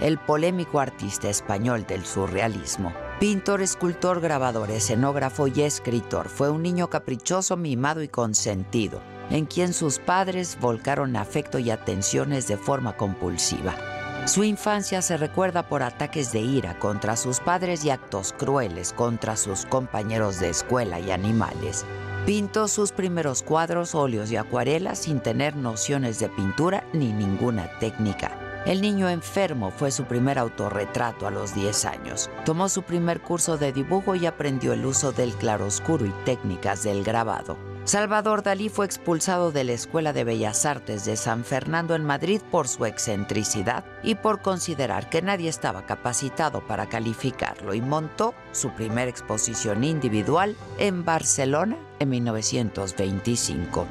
El polémico artista español del surrealismo. Pintor, escultor, grabador, escenógrafo y escritor, fue un niño caprichoso, mimado y consentido en quien sus padres volcaron afecto y atenciones de forma compulsiva. Su infancia se recuerda por ataques de ira contra sus padres y actos crueles contra sus compañeros de escuela y animales. Pintó sus primeros cuadros, óleos y acuarelas sin tener nociones de pintura ni ninguna técnica. El niño enfermo fue su primer autorretrato a los 10 años. Tomó su primer curso de dibujo y aprendió el uso del claroscuro y técnicas del grabado. Salvador Dalí fue expulsado de la Escuela de Bellas Artes de San Fernando en Madrid por su excentricidad y por considerar que nadie estaba capacitado para calificarlo y montó su primera exposición individual en Barcelona en 1925.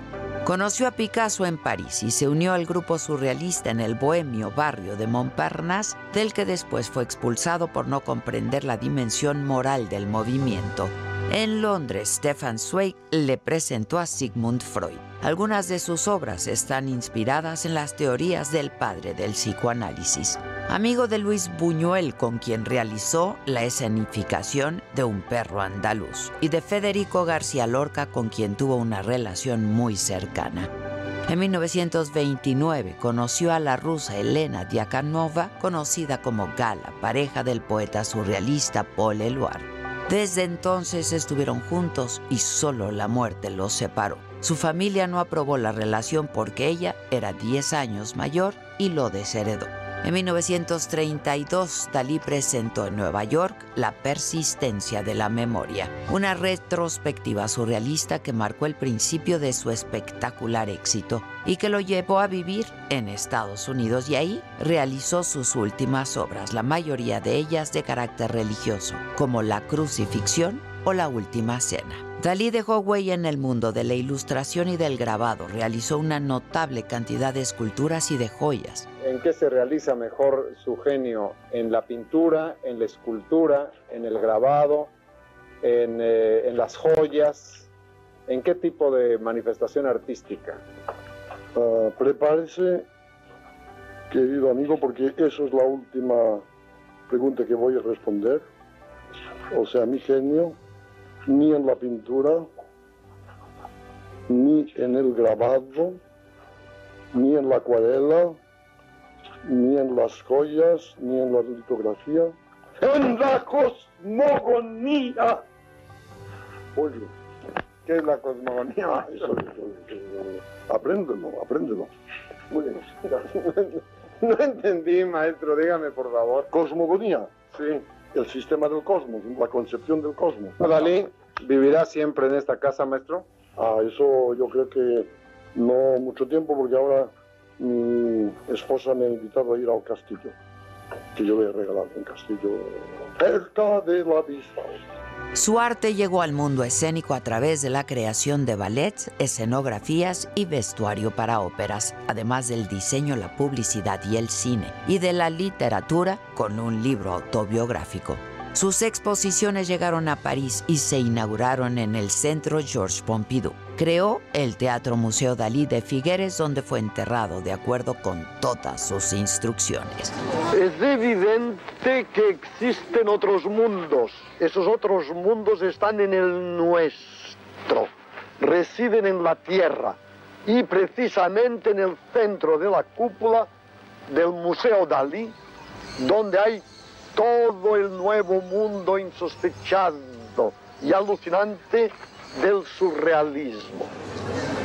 Conoció a Picasso en París y se unió al grupo surrealista en el bohemio barrio de Montparnasse, del que después fue expulsado por no comprender la dimensión moral del movimiento. En Londres, Stefan Zweig le presentó a Sigmund Freud. Algunas de sus obras están inspiradas en las teorías del padre del psicoanálisis. Amigo de Luis Buñuel, con quien realizó la escenificación de Un perro andaluz, y de Federico García Lorca, con quien tuvo una relación muy cercana. En 1929 conoció a la rusa Elena Diakonova, conocida como Gala, pareja del poeta surrealista Paul Eluard. Desde entonces estuvieron juntos y solo la muerte los separó. Su familia no aprobó la relación porque ella era 10 años mayor y lo desheredó. En 1932, Dalí presentó en Nueva York La persistencia de la memoria, una retrospectiva surrealista que marcó el principio de su espectacular éxito y que lo llevó a vivir en Estados Unidos y ahí realizó sus últimas obras, la mayoría de ellas de carácter religioso, como La crucifixión o La última cena. Dalí dejó huella en el mundo de la ilustración y del grabado, realizó una notable cantidad de esculturas y de joyas ¿En qué se realiza mejor su genio? ¿En la pintura, en la escultura, en el grabado, en, eh, las joyas? ¿En qué tipo de manifestación artística? Uh, prepárese, querido amigo, porque eso es la última pregunta que voy a responder. O sea, mi genio, ni en la pintura, ni en el grabado, ni en la acuarela, ni en las joyas, ni en la litografía. En la cosmogonía. Oye, ¿qué es la cosmogonía? Apréndelo, apréndelo. No entendí, maestro, dígame por favor. Cosmogonía. Sí. El sistema del cosmos, la concepción del cosmos. Dalí, ¿vivirá siempre en esta casa, maestro? Ah, eso yo creo que no mucho tiempo, porque ahora mi esposa me ha invitado a ir al castillo, que yo le he regalado un castillo cerca de la vista. Su arte llegó al mundo escénico a través de la creación de ballets, escenografías y vestuario para óperas, además del diseño, la publicidad y el cine, y de la literatura con un libro autobiográfico. Sus exposiciones llegaron a París y se inauguraron en el Centro Georges Pompidou. Creó el Teatro Museo Dalí de Figueres, donde fue enterrado de acuerdo con todas sus instrucciones. Es evidente que existen otros mundos. Esos otros mundos están en el nuestro. Residen en la Tierra. Y precisamente en el centro de la cúpula del Museo Dalí, donde hay todo el nuevo mundo insospechado y alucinante del surrealismo.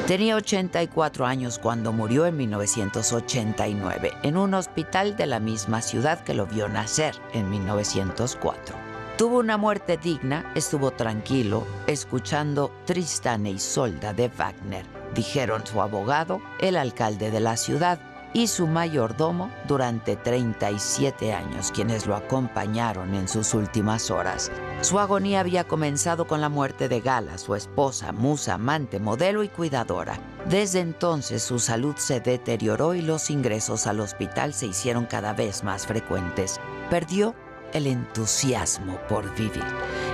Tenía 84 años cuando murió en 1989 en un hospital de la misma ciudad que lo vio nacer en 1904. Tuvo una muerte digna, estuvo tranquilo, escuchando Tristán e Isolda de Wagner, dijeron su abogado, el alcalde de la ciudad y su mayordomo durante 37 años, quienes lo acompañaron en sus últimas horas. Su agonía había comenzado con la muerte de Gala, su esposa, musa, amante, modelo y cuidadora. Desde entonces su salud se deterioró y los ingresos al hospital se hicieron cada vez más frecuentes. Perdió el entusiasmo por vivir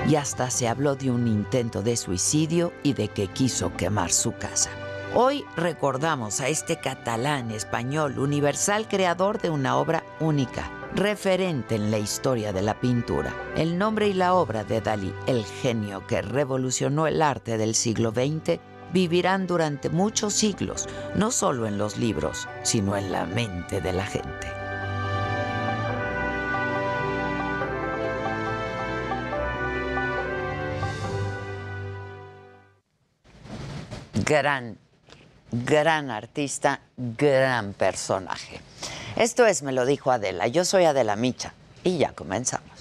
y hasta se habló de un intento de suicidio y de que quiso quemar su casa. Hoy recordamos a este catalán español universal creador de una obra única, referente en la historia de la pintura. El nombre y la obra de Dalí, el genio que revolucionó el arte del siglo XX, vivirán durante muchos siglos, no solo en los libros, sino en la mente de la gente. Gran gran artista, gran personaje. Esto es Me lo dijo Adela. Yo soy Adela Micha y ya comenzamos.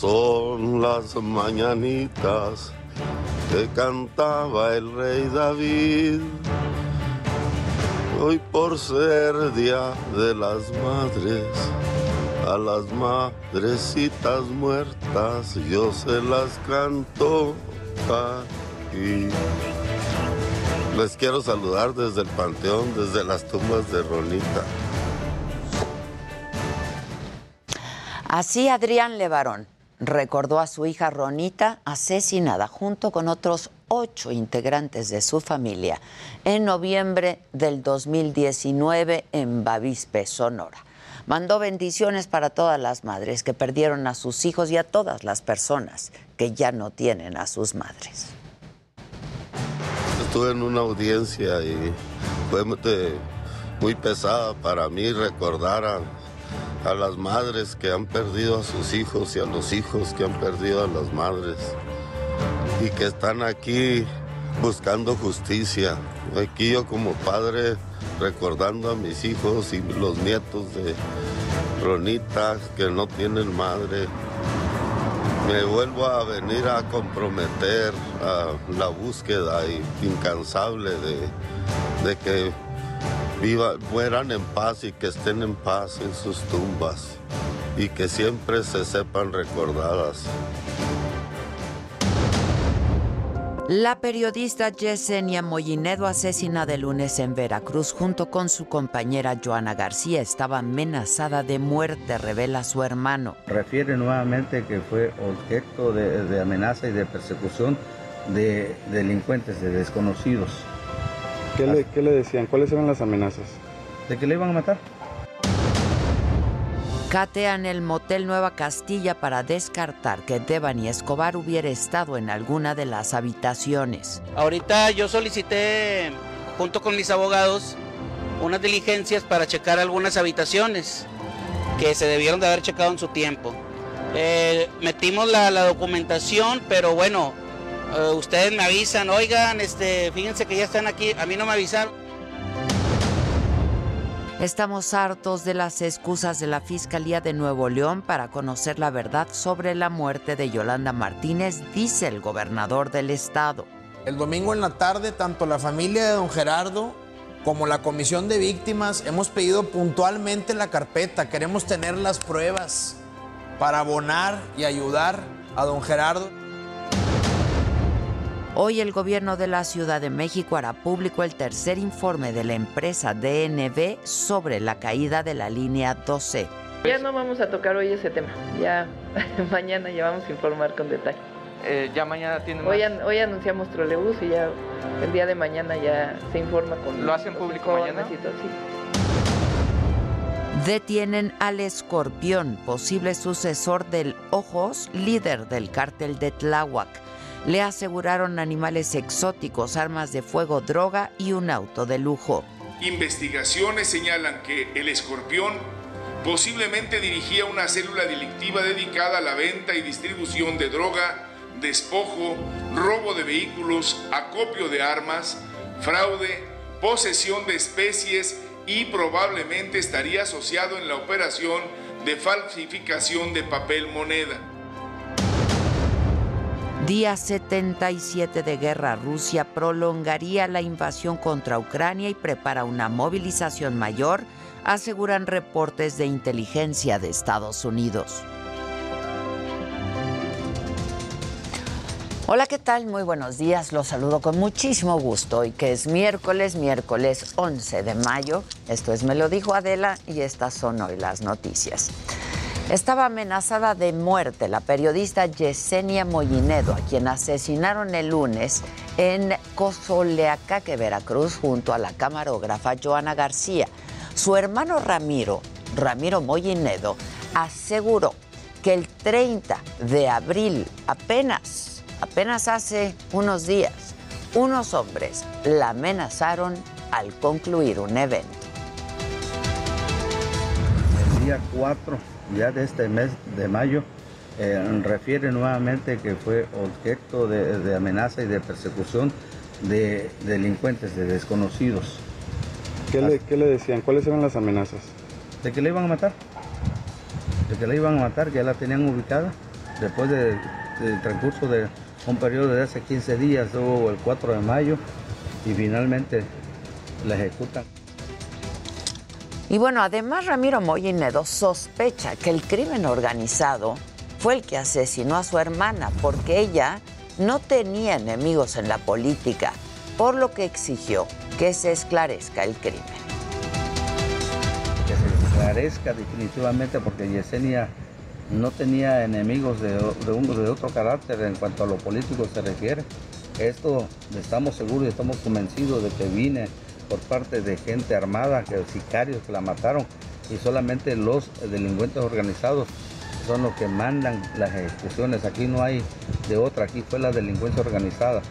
Son las mañanitas que cantaba el rey David. Hoy por ser día de las madres, a las madrecitas muertas yo se las canto aquí. Les quiero saludar desde el panteón, desde las tumbas de Ronita. Así Adrián Levarón recordó a su hija Ronita asesinada junto con otros ocho integrantes de su familia en noviembre del 2019 en Bavispe, Sonora. Mandó bendiciones para todas las madres que perdieron a sus hijos y a todas las personas que ya no tienen a sus madres. Estuve en una audiencia y fue muy pesada para mí recordar a a las madres que han perdido a sus hijos y a los hijos que han perdido a las madres y que están aquí buscando justicia. Aquí yo como padre recordando a mis hijos y los nietos de Ronita que no tienen madre. Me vuelvo a venir a comprometer a la búsqueda incansable de, de que viva, mueran en paz y que estén en paz en sus tumbas y que siempre se sepan recordadas. La periodista Yesenia Mollinedo, asesinada el lunes en Veracruz junto con su compañera Joana García, estaba amenazada de muerte, revela su hermano. Refiere nuevamente que fue objeto de, de amenaza y de persecución de delincuentes, de desconocidos. ¿Qué le, ¿Qué le, decían? ¿Cuáles eran las amenazas? De que le iban a matar. Catean el motel Nueva Castilla para descartar que Devani Escobar hubiera estado en alguna de las habitaciones. Ahorita yo solicité, junto con mis abogados, unas diligencias para checar algunas habitaciones que se debieron de haber checado en su tiempo. Eh, metimos la, la documentación, pero bueno, Uh, ustedes me avisan, oigan, este, fíjense que ya están aquí, a mí no me avisaron. Estamos hartos de las excusas de la Fiscalía de Nuevo León para conocer la verdad sobre la muerte de Yolanda Martínez, dice el gobernador del estado. El domingo en la tarde, tanto la familia de don Gerardo como la comisión de víctimas hemos pedido puntualmente la carpeta. Queremos tener las pruebas para abonar y ayudar a don Gerardo. Hoy el gobierno de la Ciudad de México hará público el tercer informe de la empresa DNB sobre la caída de la línea 12. Ya no vamos a tocar hoy ese tema, ya mañana ya vamos a informar con detalle. Eh, ya mañana tienen hoy, an hoy anunciamos trolebús y ya el día de mañana ya se informa con ¿Lo hacen público mañana? Y todo, sí. Detienen al escorpión, posible sucesor del Ojos, líder del cártel de Tláhuac. Le aseguraron animales exóticos, armas de fuego, droga y un auto de lujo. Investigaciones señalan que el escorpión posiblemente dirigía una célula delictiva dedicada a la venta y distribución de droga, despojo, robo de vehículos, acopio de armas, fraude, posesión de especies y probablemente estaría asociado en la operación de falsificación de papel moneda. Día 77 de guerra, Rusia prolongaría la invasión contra Ucrania y prepara una movilización mayor, aseguran reportes de inteligencia de Estados Unidos. Hola, ¿qué tal? Muy buenos días. Los saludo con muchísimo gusto. Hoy que es miércoles, miércoles 11 de mayo. Esto es Me lo dijo Adela y estas son hoy las noticias. Estaba amenazada de muerte la periodista Yesenia Mollinedo, a quien asesinaron el lunes en Cozoleacaque, Veracruz, junto a la camarógrafa Joana García. Su hermano Ramiro, Ramiro Mollinedo, aseguró que el 30 de abril, apenas, apenas hace unos días, unos hombres la amenazaron al concluir un evento. El día 4 ya de este mes de mayo eh, refiere nuevamente que fue objeto de, de, amenaza y de persecución de delincuentes, de desconocidos. ¿Qué le, ¿Qué le, decían? ¿Cuáles eran las amenazas? De que le iban a matar. De que le iban a matar, que ya la tenían ubicada. Después del de, transcurso de un periodo de hace 15 días, hubo el 4 de mayo, y finalmente la ejecutan. Y bueno, además Ramiro Mollinedo sospecha que el crimen organizado fue el que asesinó a su hermana porque ella no tenía enemigos en la política, por lo que exigió que se esclarezca el crimen. Que se esclarezca definitivamente porque Yesenia no tenía enemigos de, de, de otro carácter en cuanto a lo político se refiere. Esto estamos seguros y estamos convencidos de que vine por parte de gente armada, que sicarios que la mataron, y solamente los delincuentes organizados son los que mandan las ejecuciones. Aquí no hay de otra, aquí fue la delincuencia organizada.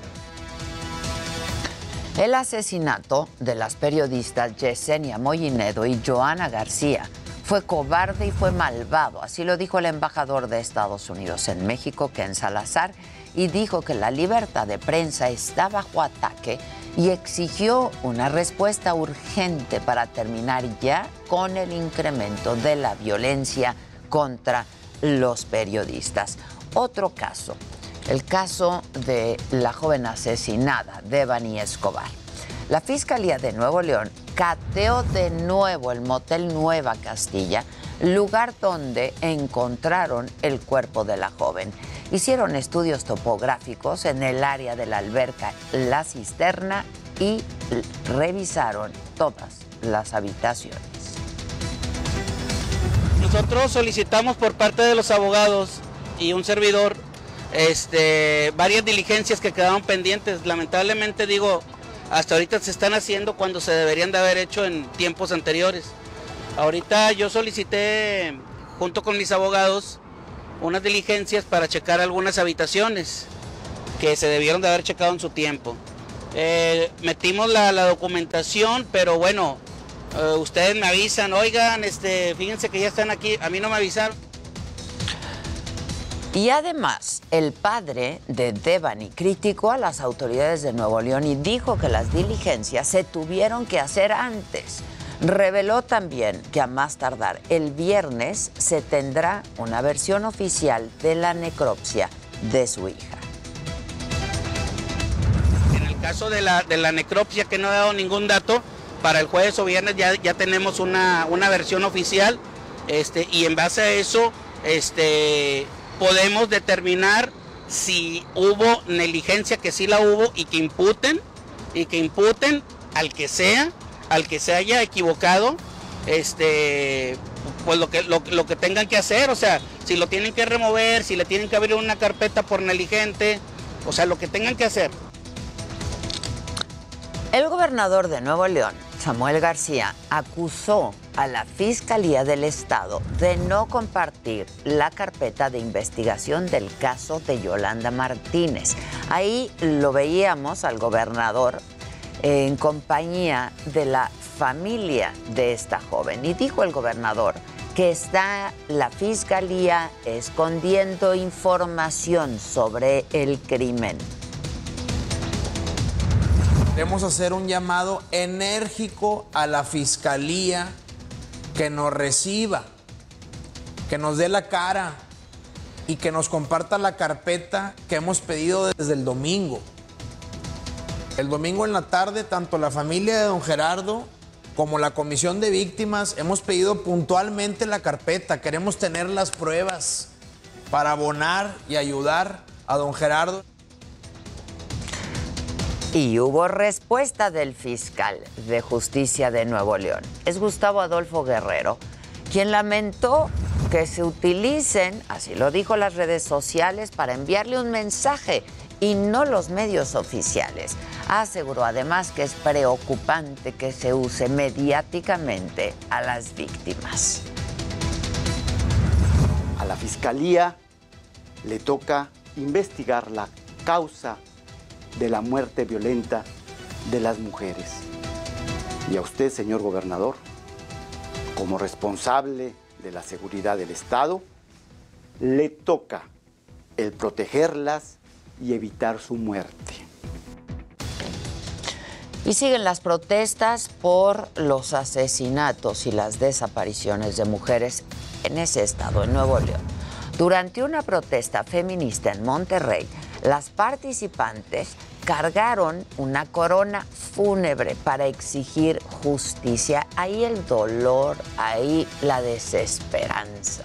El asesinato de las periodistas Yesenia Mollinedo y Joana García fue cobarde y fue malvado, así lo dijo el embajador de Estados Unidos en México, Ken Salazar, y dijo que la libertad de prensa está bajo ataque y exigió una respuesta urgente para terminar ya con el incremento de la violencia contra los periodistas. Otro caso, el caso de la joven asesinada, Devani Escobar. La Fiscalía de Nuevo León cateó de nuevo el motel Nueva Castilla, lugar donde encontraron el cuerpo de la joven. Hicieron estudios topográficos en el área de la alberca La Cisterna y revisaron todas las habitaciones. Nosotros solicitamos por parte de los abogados y un servidor este, varias diligencias que quedaron pendientes. Lamentablemente digo, hasta ahorita se están haciendo cuando se deberían de haber hecho en tiempos anteriores. Ahorita yo solicité, junto con mis abogados, unas diligencias para checar algunas habitaciones que se debieron de haber checado en su tiempo. Eh, metimos la, la, documentación, pero bueno, eh, ustedes me avisan, oigan, este, fíjense que ya están aquí, a mí no me avisaron. Y además, el padre de Devani criticó a las autoridades de Nuevo León y dijo que las diligencias se tuvieron que hacer antes. Reveló también que a más tardar el viernes se tendrá una versión oficial de la necropsia de su hija. En el caso de la, de la necropsia, que no he dado ningún dato, para el jueves o viernes ya, ya tenemos una, una versión oficial este, y en base a eso este, podemos determinar si hubo negligencia, que sí la hubo, y que imputen, y que imputen al que sea, al que se haya equivocado, este, pues lo que, lo, lo que tengan que hacer, o sea, si lo tienen que remover, si le tienen que abrir una carpeta por negligente, o sea, lo que tengan que hacer. El gobernador de Nuevo León, Samuel García, acusó a la Fiscalía del Estado de no compartir la carpeta de investigación del caso de Yolanda Martínez. Ahí lo veíamos al gobernador en compañía de la familia de esta joven. Y dijo el gobernador que está la Fiscalía escondiendo información sobre el crimen. Queremos hacer un llamado enérgico a la fiscalía que nos reciba, que nos dé la cara y que nos comparta la carpeta que hemos pedido desde el domingo. El domingo en la tarde, tanto la familia de don Gerardo como la comisión de víctimas hemos pedido puntualmente la carpeta. Queremos tener las pruebas para abonar y ayudar a don Gerardo. Y hubo respuesta del fiscal de justicia de Nuevo León. Es Gustavo Adolfo Guerrero, quien lamentó que se utilicen, así lo dijo las redes sociales, para enviarle un mensaje y no los medios oficiales. Aseguró además que es preocupante que se use mediáticamente a las víctimas. A la Fiscalía le toca investigar la causa de la muerte violenta de las mujeres. Y a usted, señor gobernador, como responsable de la seguridad del Estado, le toca el protegerlas y evitar su muerte. Y siguen las protestas por los asesinatos y las desapariciones de mujeres en ese estado, en Nuevo León. Durante una protesta feminista en Monterrey, las participantes cargaron una corona fúnebre para exigir justicia. Ahí el dolor, ahí la desesperanza.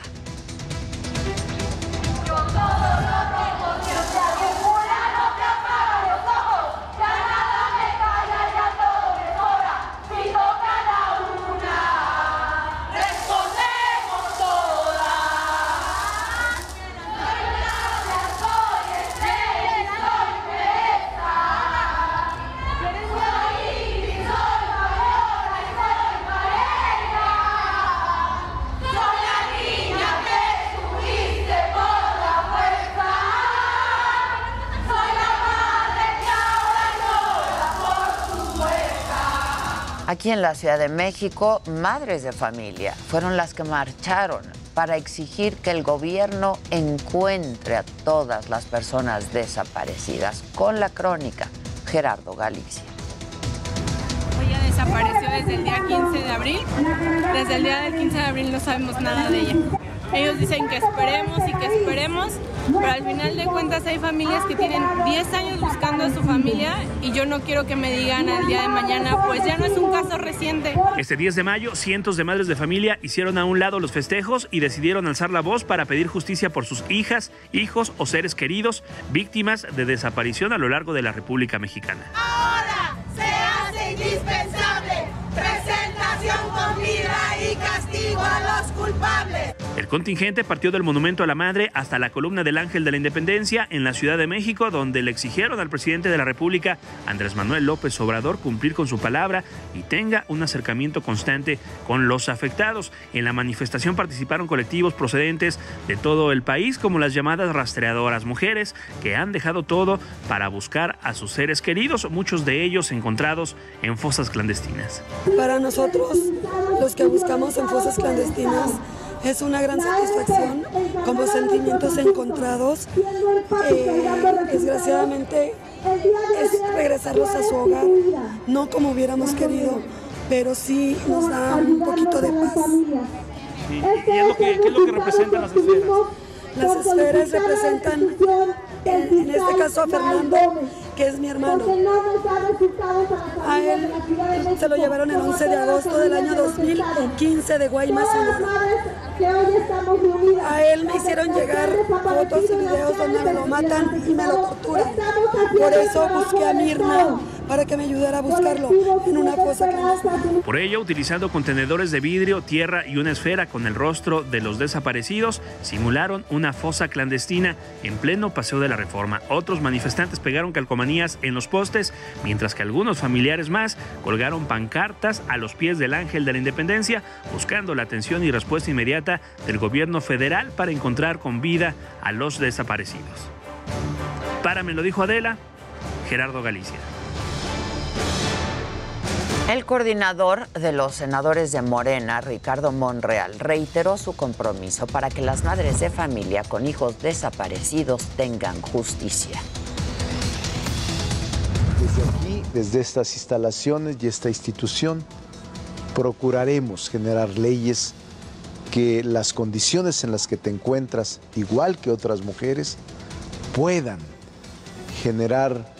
Aquí en la Ciudad de México, madres de familia fueron las que marcharon para exigir que el gobierno encuentre a todas las personas desaparecidas. Con la crónica, Gerardo Galicia. Ella desapareció desde el día 15 de abril. Desde el día del 15 de abril no sabemos nada de ella. Ellos dicen que esperemos y que esperemos, pero al final de cuentas hay familias que tienen 10 años buscando a su familia y yo no quiero que me digan al día de mañana, pues ya no es un caso reciente. Este 10 de mayo, cientos de madres de familia hicieron a un lado los festejos y decidieron alzar la voz para pedir justicia por sus hijas, hijos o seres queridos víctimas de desaparición a lo largo de la República Mexicana. Ahora se hace indispensable con vida y castigo a los culpables. El contingente partió del Monumento a la Madre hasta la columna del Ángel de la Independencia en la Ciudad de México, donde le exigieron al presidente de la República, Andrés Manuel López Obrador, cumplir con su palabra y tenga un acercamiento constante con los afectados. En la manifestación participaron colectivos procedentes de todo el país, como las llamadas rastreadoras mujeres, que han dejado todo para buscar a sus seres queridos, muchos de ellos encontrados en fosas clandestinas. Para nosotros, los que buscamos en fosas clandestinas, es una gran satisfacción, como sentimientos encontrados. Eh, desgraciadamente es regresarlos a su hogar, no como hubiéramos querido, pero sí nos da un poquito de paz. ¿Y, y es lo que, qué es lo que representan las esferas? Las esferas representan en, en este caso a Fernando, que es mi hermano. A él se lo llevaron el 11 de agosto del año 2015 de Guaymas. A él me hicieron llegar fotos y videos donde me lo matan y me lo torturan. Por eso busqué a Mirna para que me ayudara a buscarlo en una fosa clandestina. Por ello, utilizando contenedores de vidrio, tierra y una esfera con el rostro de los desaparecidos, simularon una fosa clandestina en pleno Paseo de la Reforma. Otros manifestantes pegaron calcomanías en los postes, mientras que algunos familiares más colgaron pancartas a los pies del Ángel de la Independencia, buscando la atención y respuesta inmediata del gobierno federal para encontrar con vida a los desaparecidos. Para me lo dijo Adela, Gerardo Galicia. El coordinador de los senadores de Morena, Ricardo Monreal, reiteró su compromiso para que las madres de familia con hijos desaparecidos tengan justicia. Desde aquí, desde estas instalaciones y esta institución, procuraremos generar leyes que las condiciones en las que te encuentras, igual que otras mujeres, puedan generar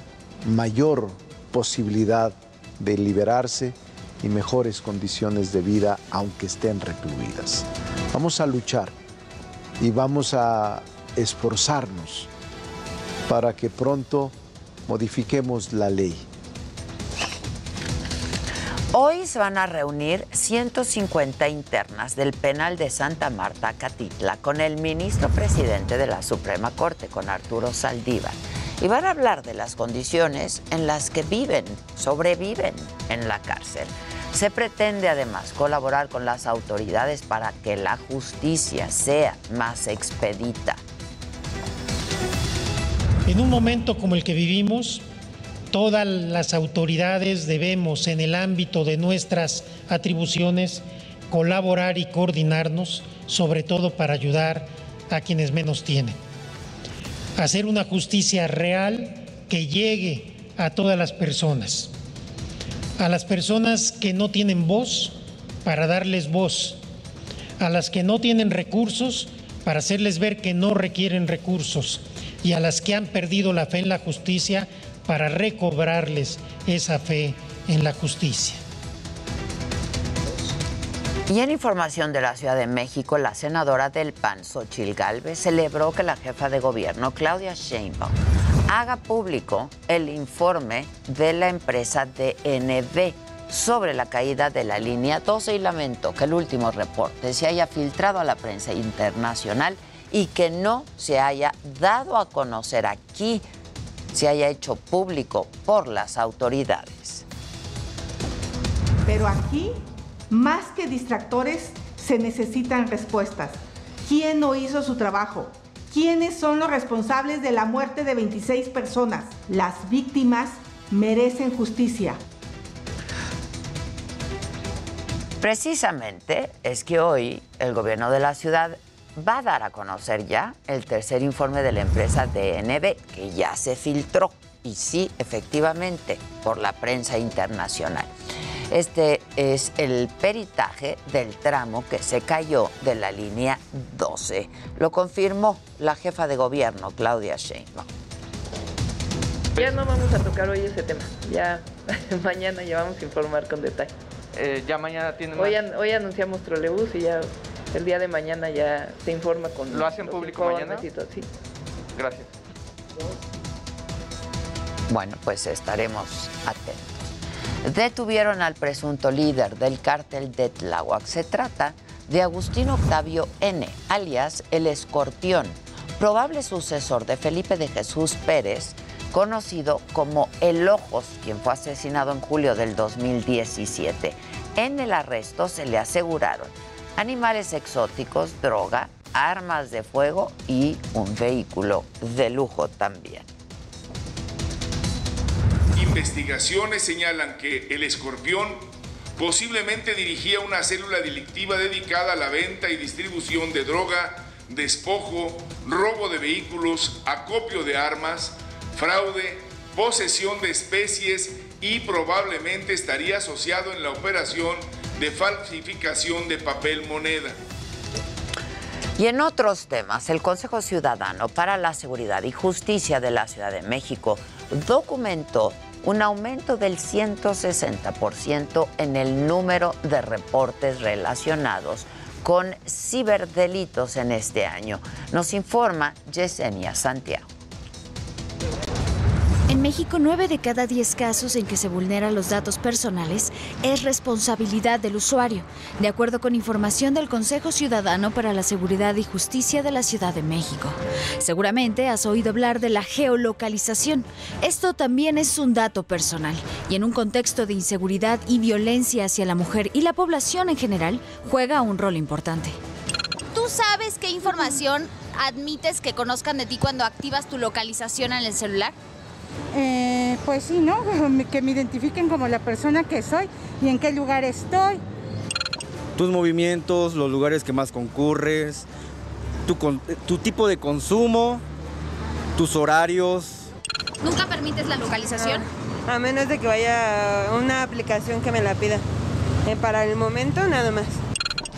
mayor posibilidad de liberarse y mejores condiciones de vida aunque estén recluidas. Vamos a luchar y vamos a esforzarnos para que pronto modifiquemos la ley. Hoy se van a reunir 150 internas del penal de Santa Marta, Catitla, con el ministro presidente de la Suprema Corte, con Arturo Saldívar y van a hablar de las condiciones en las que viven, sobreviven en la cárcel. Se pretende además colaborar con las autoridades para que la justicia sea más expedita. En un momento como el que vivimos, todas las autoridades debemos, en el ámbito de nuestras atribuciones, colaborar y coordinarnos, sobre todo para ayudar a quienes menos tienen. Hacer una justicia real que llegue a todas las personas, a las personas que no tienen voz para darles voz, a las que no tienen recursos para hacerles ver que no requieren recursos y a las que han perdido la fe en la justicia para recobrarles esa fe en la justicia. Y en información de la Ciudad de México, la senadora del PAN, Xochil Gálvez, celebró que la jefa de gobierno, Claudia Sheinbaum, haga público el informe de la empresa DNB sobre la caída de la línea 12 y lamento que el último reporte se haya filtrado a la prensa internacional y que no se haya dado a conocer aquí, se haya hecho público por las autoridades. Pero aquí más que distractores, se necesitan respuestas. ¿Quién no hizo su trabajo? ¿Quiénes son los responsables de la muerte de 26 personas? Las víctimas merecen justicia. Precisamente es que hoy el gobierno de la ciudad va a dar a conocer ya el tercer informe de la empresa DNB, que ya se filtró, y sí, efectivamente, por la prensa internacional. Este es el peritaje del tramo que se cayó de la línea 12. Lo confirmó la jefa de gobierno, Claudia Sheinbaum. Ya no vamos a tocar hoy ese tema. Ya mañana ya vamos a informar con detalle. Eh, ya mañana tienen hoy, an hoy anunciamos trolebús y ya el día de mañana ya se informa con. ¿Lo hacen público mañana? Sí. Gracias. Bueno, pues estaremos atentos detuvieron al presunto líder del cártel de Tláhuac. Se trata de Agustín Octavio N., alias El Escorpión, probable sucesor de Felipe de Jesús Pérez, conocido como El Ojos, quien fue asesinado en julio del 2017. En el arresto se le aseguraron animales exóticos, droga, armas de fuego y un vehículo de lujo también. Investigaciones señalan que el escorpión posiblemente dirigía una célula delictiva dedicada a la venta y distribución de droga, despojo, robo de vehículos, acopio de armas, fraude, posesión de especies y probablemente estaría asociado en la operación de falsificación de papel moneda. Y en otros temas, el Consejo Ciudadano para la Seguridad y Justicia de la Ciudad de México documentó un aumento del 160% en el número de reportes relacionados con ciberdelitos en este año. Nos informa Yesenia Santiago. México, 9 de cada 10 casos en que se vulneran los datos personales es responsabilidad del usuario, de acuerdo con información del Consejo Ciudadano para la Seguridad y Justicia de la Ciudad de México. Seguramente has oído hablar de la geolocalización. Esto también es un dato personal y en un contexto de inseguridad y violencia hacia la mujer y la población en general, juega un rol importante. ¿Tú sabes qué información admites que conozcan de ti cuando activas tu localización en el celular? Eh, pues sí, ¿no? Que me identifiquen como la persona que soy y en qué lugar estoy. Tus movimientos, los lugares que más concurres, tu, tipo de consumo, tus horarios. ¿Nunca permites la localización? A menos de que vaya una aplicación que me la pida. Eh, para el momento, nada más.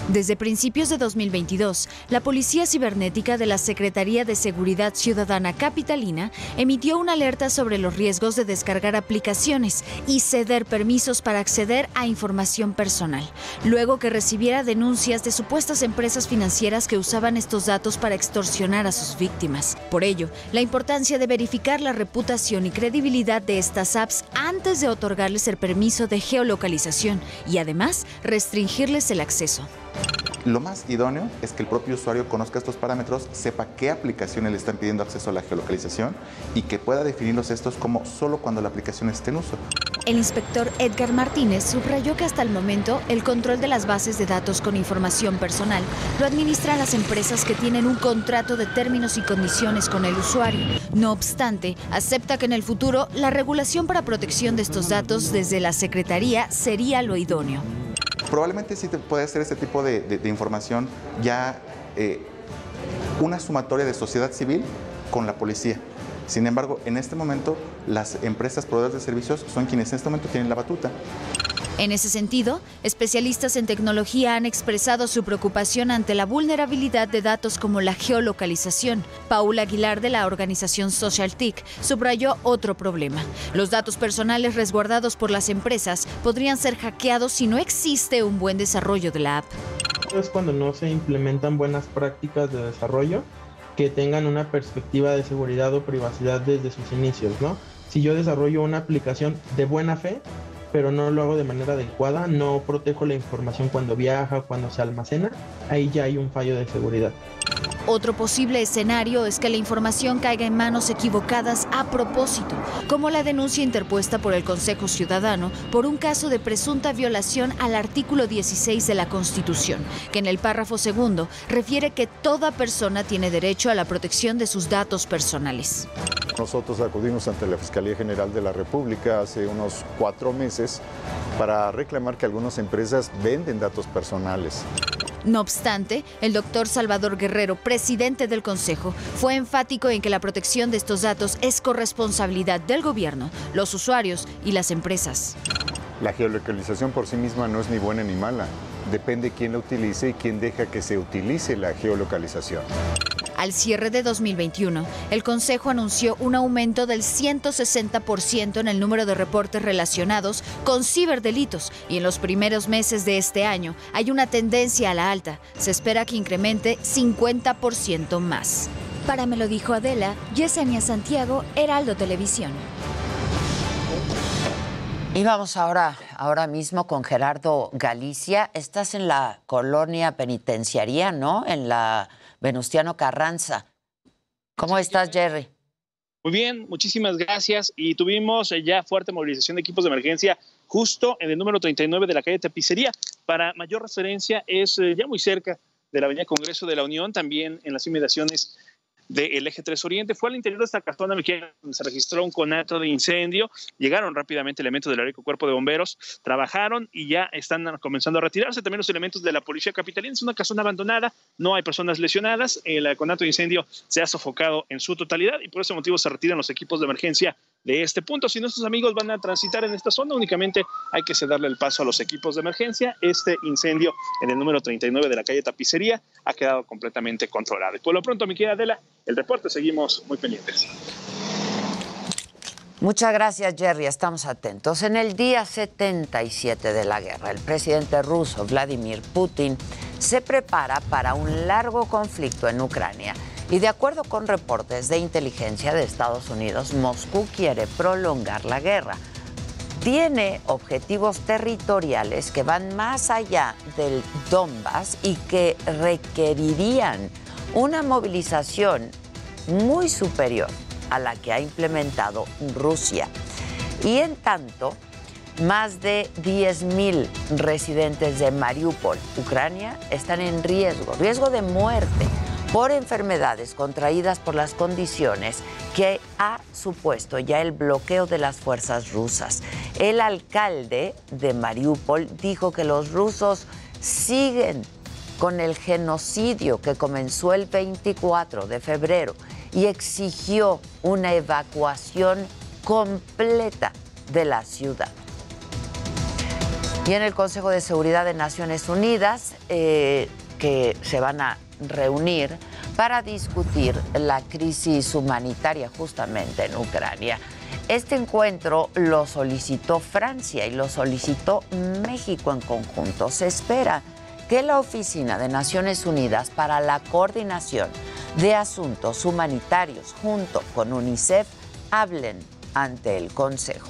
Desde principios de 2022, la Policía Cibernética de la Secretaría de Seguridad Ciudadana Capitalina emitió una alerta sobre los riesgos de descargar aplicaciones y ceder permisos para acceder a información personal, luego que recibiera denuncias de supuestas empresas financieras que usaban estos datos para extorsionar a sus víctimas. Por ello, la importancia de verificar la reputación y credibilidad de estas apps antes de otorgarles el permiso de geolocalización y además restringirles el acceso. Lo más idóneo es que el propio usuario conozca estos parámetros, sepa qué aplicaciones le están pidiendo acceso a la geolocalización y que pueda definirlos estos como solo cuando la aplicación esté en uso. El inspector Edgar Martínez subrayó que hasta el momento el control de las bases de datos con información personal lo administran las empresas que tienen un contrato de términos y condiciones con el usuario. No obstante, acepta que en el futuro la regulación para protección de estos datos desde la Secretaría sería lo idóneo. Probablemente sí te puede hacer este tipo de, de- información ya eh, una sumatoria de sociedad civil con la policía. Sin embargo, en este momento las empresas proveedoras de servicios son quienes en este momento tienen la batuta. En ese sentido, especialistas en tecnología han expresado su preocupación ante la vulnerabilidad de datos como la geolocalización. Paula Aguilar de la organización SocialTIC subrayó otro problema. Los datos personales resguardados por las empresas podrían ser hackeados si no existe un buen desarrollo de la app. es cuando no se implementan buenas prácticas de desarrollo que tengan una perspectiva de seguridad o privacidad desde sus inicios, ¿no? Si yo desarrollo una aplicación de buena fe, pero no lo hago de manera adecuada, no protejo la información cuando viaja, cuando se almacena, ahí ya hay un fallo de seguridad. Otro posible escenario es que la información caiga en manos equivocadas a propósito, como la denuncia interpuesta por el Consejo Ciudadano por un caso de presunta violación al artículo 16 de la Constitución, que en el párrafo segundo refiere que toda persona tiene derecho a la protección de sus datos personales. Nosotros acudimos ante la Fiscalía General de la República hace unos cuatro meses para reclamar que algunas empresas venden datos personales. No obstante, el doctor Salvador Guerrero, presidente del Consejo, fue enfático en que la protección de estos datos es corresponsabilidad del gobierno, los usuarios y las empresas. La geolocalización por sí misma no es ni buena ni mala. Depende quién la utilice y quién deja que se utilice la geolocalización. Al cierre de 2021, el Consejo anunció un aumento del 160% en el número de reportes relacionados con ciberdelitos y en los primeros meses de este año hay una tendencia a la alta. Se espera que incremente 50% más. Para me lo dijo Adela, Yesenia Santiago, Heraldo Televisión. Y vamos ahora, ahora mismo con Gerardo Galicia. Estás en la colonia penitenciaria, ¿no? En la Venustiano Carranza. ¿Cómo estás, Jerry? Muy bien, muchísimas gracias. Y tuvimos eh, ya fuerte movilización de equipos de emergencia justo en el número 39 de la calle Tapicería. Para mayor referencia, es eh, ya muy cerca de la Avenida Congreso de la Unión, también en las inmediaciones del eje 3 Oriente. Fue al interior de esta casona se registró un conato de incendio. Llegaron rápidamente elementos del Areco Cuerpo de Bomberos, trabajaron y ya están comenzando a retirarse también los elementos de la Policía Capitalina. Es una casona abandonada, no hay personas lesionadas. El conato de incendio se ha sofocado en su totalidad y por ese motivo se retiran los equipos de emergencia de este punto. Si nuestros amigos van a transitar en esta zona, únicamente hay que cederle el paso a los equipos de emergencia. Este incendio en el número 39 de la calle Tapicería ha quedado completamente controlado. Y por lo pronto, mi querida Adela, el reporte seguimos muy pendientes. Muchas gracias, Jerry. Estamos atentos. En el día 77 de la guerra, el presidente ruso Vladimir Putin se prepara para un largo conflicto en Ucrania. Y de acuerdo con reportes de inteligencia de Estados Unidos, Moscú quiere prolongar la guerra. Tiene objetivos territoriales que van más allá del Donbass y que requerirían una movilización muy superior a la que ha implementado Rusia. Y en tanto, más de 10.000 residentes de Mariupol, Ucrania, están en riesgo, riesgo de muerte por enfermedades contraídas por las condiciones que ha supuesto ya el bloqueo de las fuerzas rusas. El alcalde de Mariupol dijo que los rusos siguen con el genocidio que comenzó el 24 de febrero y exigió una evacuación completa de la ciudad. Y en el Consejo de Seguridad de Naciones Unidas, eh, que se van a reunir para discutir la crisis humanitaria justamente en Ucrania. Este encuentro lo solicitó Francia y lo solicitó México en conjunto. Se espera que la Oficina de Naciones Unidas para la Coordinación de Asuntos Humanitarios junto con UNICEF hablen ante el Consejo.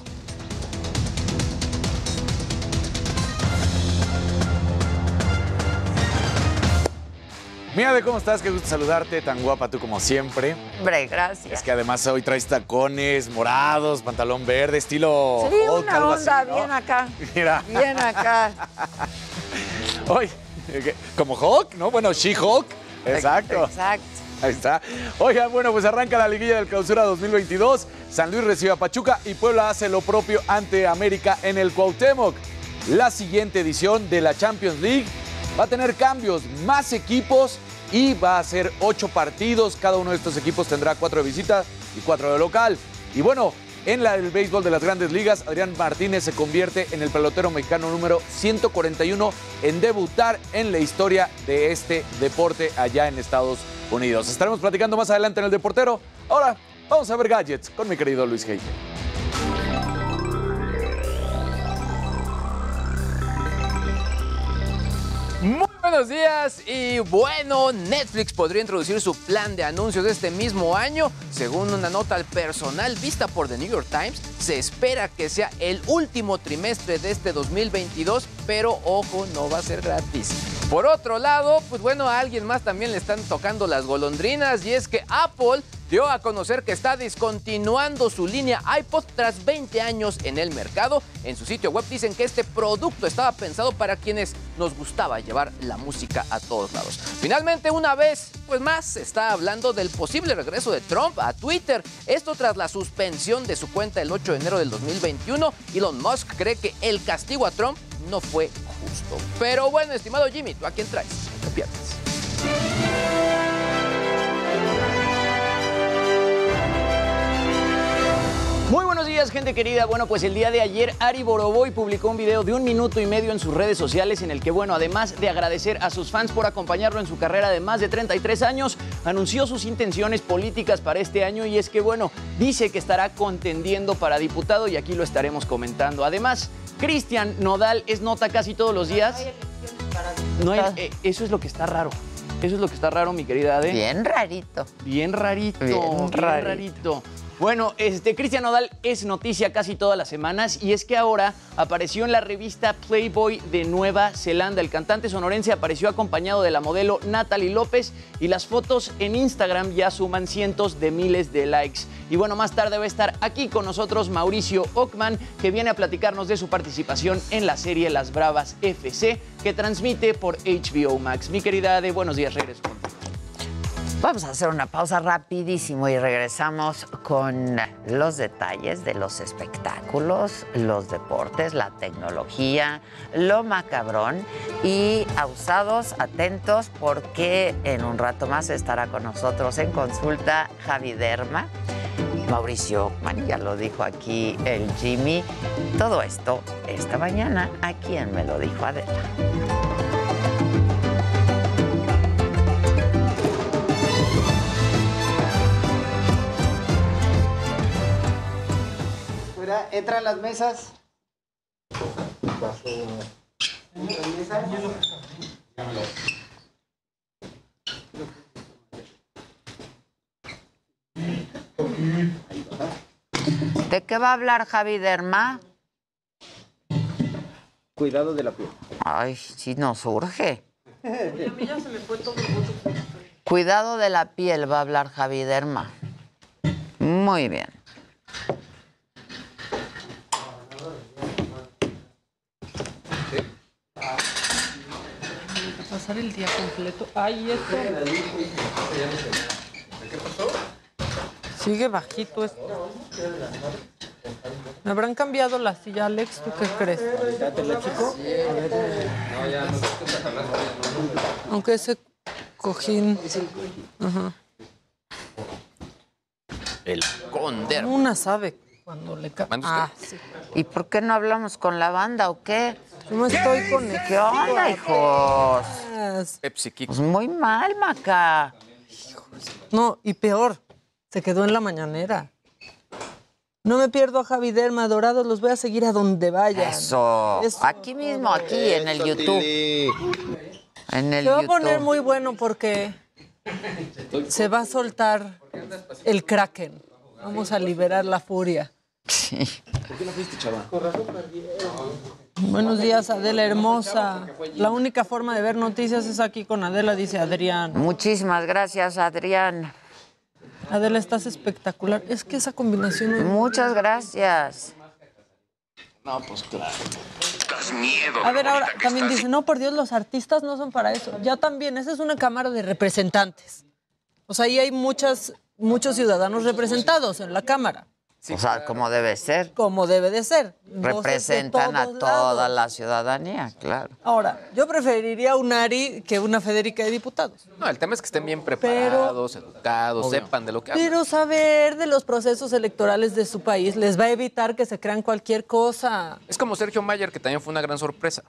Mira de cómo estás, qué gusto saludarte, tan guapa tú como siempre. Hombre, gracias. Es que además hoy traes tacones morados, pantalón verde, estilo Sí, una onda así, ¿no? bien acá. Mira. Bien acá. Hoy, como Hulk, ¿no? Bueno, She-Hulk. Exacto. Exacto. Ahí está. Oigan, bueno, pues arranca la liguilla del clausura 2022. San Luis recibe a Pachuca y Puebla hace lo propio ante América en el Cuauhtémoc. La siguiente edición de la Champions League va a tener cambios, más equipos y va a ser ocho partidos. Cada uno de estos equipos tendrá cuatro de visita y cuatro de local. Y bueno, en del béisbol de las grandes ligas, Adrián Martínez se convierte en el pelotero mexicano número 141 en debutar en la historia de este deporte allá en Estados Unidos. Estaremos platicando más adelante en el Deportero. Ahora, vamos a ver gadgets con mi querido Luis Heike. Muy buenos días y bueno, Netflix podría introducir su plan de anuncios este mismo año. Según una nota al personal vista por The New York Times, se espera que sea el último trimestre de este 2022, pero ojo, no va a ser gratis. Por otro lado, pues bueno, a alguien más también le están tocando las golondrinas y es que Apple dio a conocer que está discontinuando su línea iPod tras 20 años en el mercado. En su sitio web dicen que este producto estaba pensado para quienes nos gustaba llevar la música a todos lados. Finalmente, una vez pues más, se está hablando del posible regreso de Trump a Twitter. Esto tras la suspensión de su cuenta el 8 de enero del 2021. Elon Musk cree que el castigo a Trump no fue justo. Pero bueno, estimado Jimmy, ¿tú a quién traes? No te días, gente querida. Bueno, pues el día de ayer Ari Boroboy publicó un video de un minuto y medio en sus redes sociales en el que, bueno, además de agradecer a sus fans por acompañarlo en su carrera de más de 33 años, anunció sus intenciones políticas para este año y es que, bueno, dice que estará contendiendo para diputado y aquí lo estaremos comentando. Además, Cristian Nodal es nota casi todos los días. No hay- eh, eso es lo que está raro. Eso es lo que está raro, mi querida Ade. Bien rarito. Bien rarito. Bien Bien, rarito. Bueno, este Cristian Nodal es noticia casi todas las semanas y es que ahora apareció en la revista Playboy de Nueva Zelanda. El cantante sonorense apareció acompañado de la modelo Natalie López y las fotos en Instagram ya suman cientos de miles de likes. Y bueno, más tarde va a estar aquí con nosotros Mauricio Ockman, que viene a platicarnos de su participación en la serie Las Bravas FC, que transmite por HBO Max. Mi querida de buenos días, regreso. Vamos a hacer una pausa rapidísimo y regresamos con los detalles de los espectáculos, los deportes, la tecnología, lo macabrón y ausados, atentos porque en un rato más estará con nosotros en consulta Javi Derma Mauricio Ockman, ya lo dijo aquí el Jimmy. Todo esto esta mañana, ¿a quién me lo dijo Adela? Fuera, entran las mesas. ¿De qué va a hablar Javi Derma? Cuidado de la piel. Ay, sí nos urge. Cuidado de la piel va a hablar Javi Derma. Muy bien. Pasar el día completo. Ay, esto. ¿Qué pasó? Sigue bajito esto. ¿Me habrán cambiado la silla, Alex? ¿Tú qué crees? No, ya no Aunque ese cojín. Ajá. El Conder. Una sabe cuando le cae. Ah, sí. ¿Y por qué no hablamos con la banda o qué? No estoy con ¿Qué onda, hijos? Pepsi. Pues muy mal, Maca. No, y peor, se quedó en la mañanera. No me pierdo a Javi Derma, Dorados, los voy a seguir a donde vayan. Eso. Eso. Aquí mismo, aquí en el YouTube. En el Se va a YouTube. poner muy bueno porque se va a soltar el kraken. Vamos a liberar la furia. ¿Por qué no fuiste, chava? Buenos días, Adela hermosa. La única forma de ver noticias es aquí con Adela, dice Adrián. Muchísimas gracias, Adrián. Adela, estás espectacular. Es que esa combinación... Muchas gracias. No, pues claro. Das miedo. A ver, ahora también dice, no, por Dios, los artistas no son para eso. Ya también, esa es una cámara de representantes. O sea, ahí hay muchas, muchos ciudadanos representados en la cámara, o sea, como debe ser. como debe de ser. De Representan a toda lados. la ciudadanía, claro. Ahora, yo preferiría un Ari que una Federica de diputados. No, el tema es que estén bien preparados, educados, sepan de lo que hablan. Pero saber de los procesos electorales de su país les va a evitar que se crean cualquier cosa Es como Sergio Mayer, que también fue una gran sorpresa.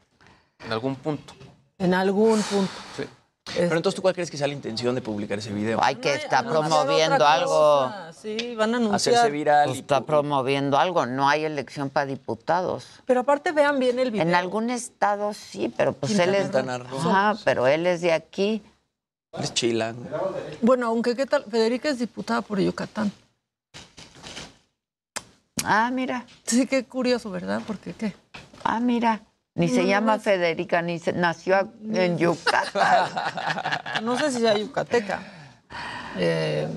En algún punto. en algún punto. Sí. Pero entonces, ¿tú cuál crees que sea la intención de publicar ese video? Hay que está promoviendo algo. Sí, van a anunciar. Hacerse viral. Pues y está promoviendo algo. No hay elección para diputados. Pero aparte vean bien el video. En algún estado sí, pero pues él es. Quintana Roo. Ajá, pero él es de aquí. Es chilango. Bueno, aunque qué tal, Federica es diputada por Yucatán. Ah, mira. Sí, qué curioso, ¿verdad? Porque qué. Ah, mira. Ni se No, llama no. Federica, ni se, nació a- en Yucatán. No sé si sea yucateca. Eh,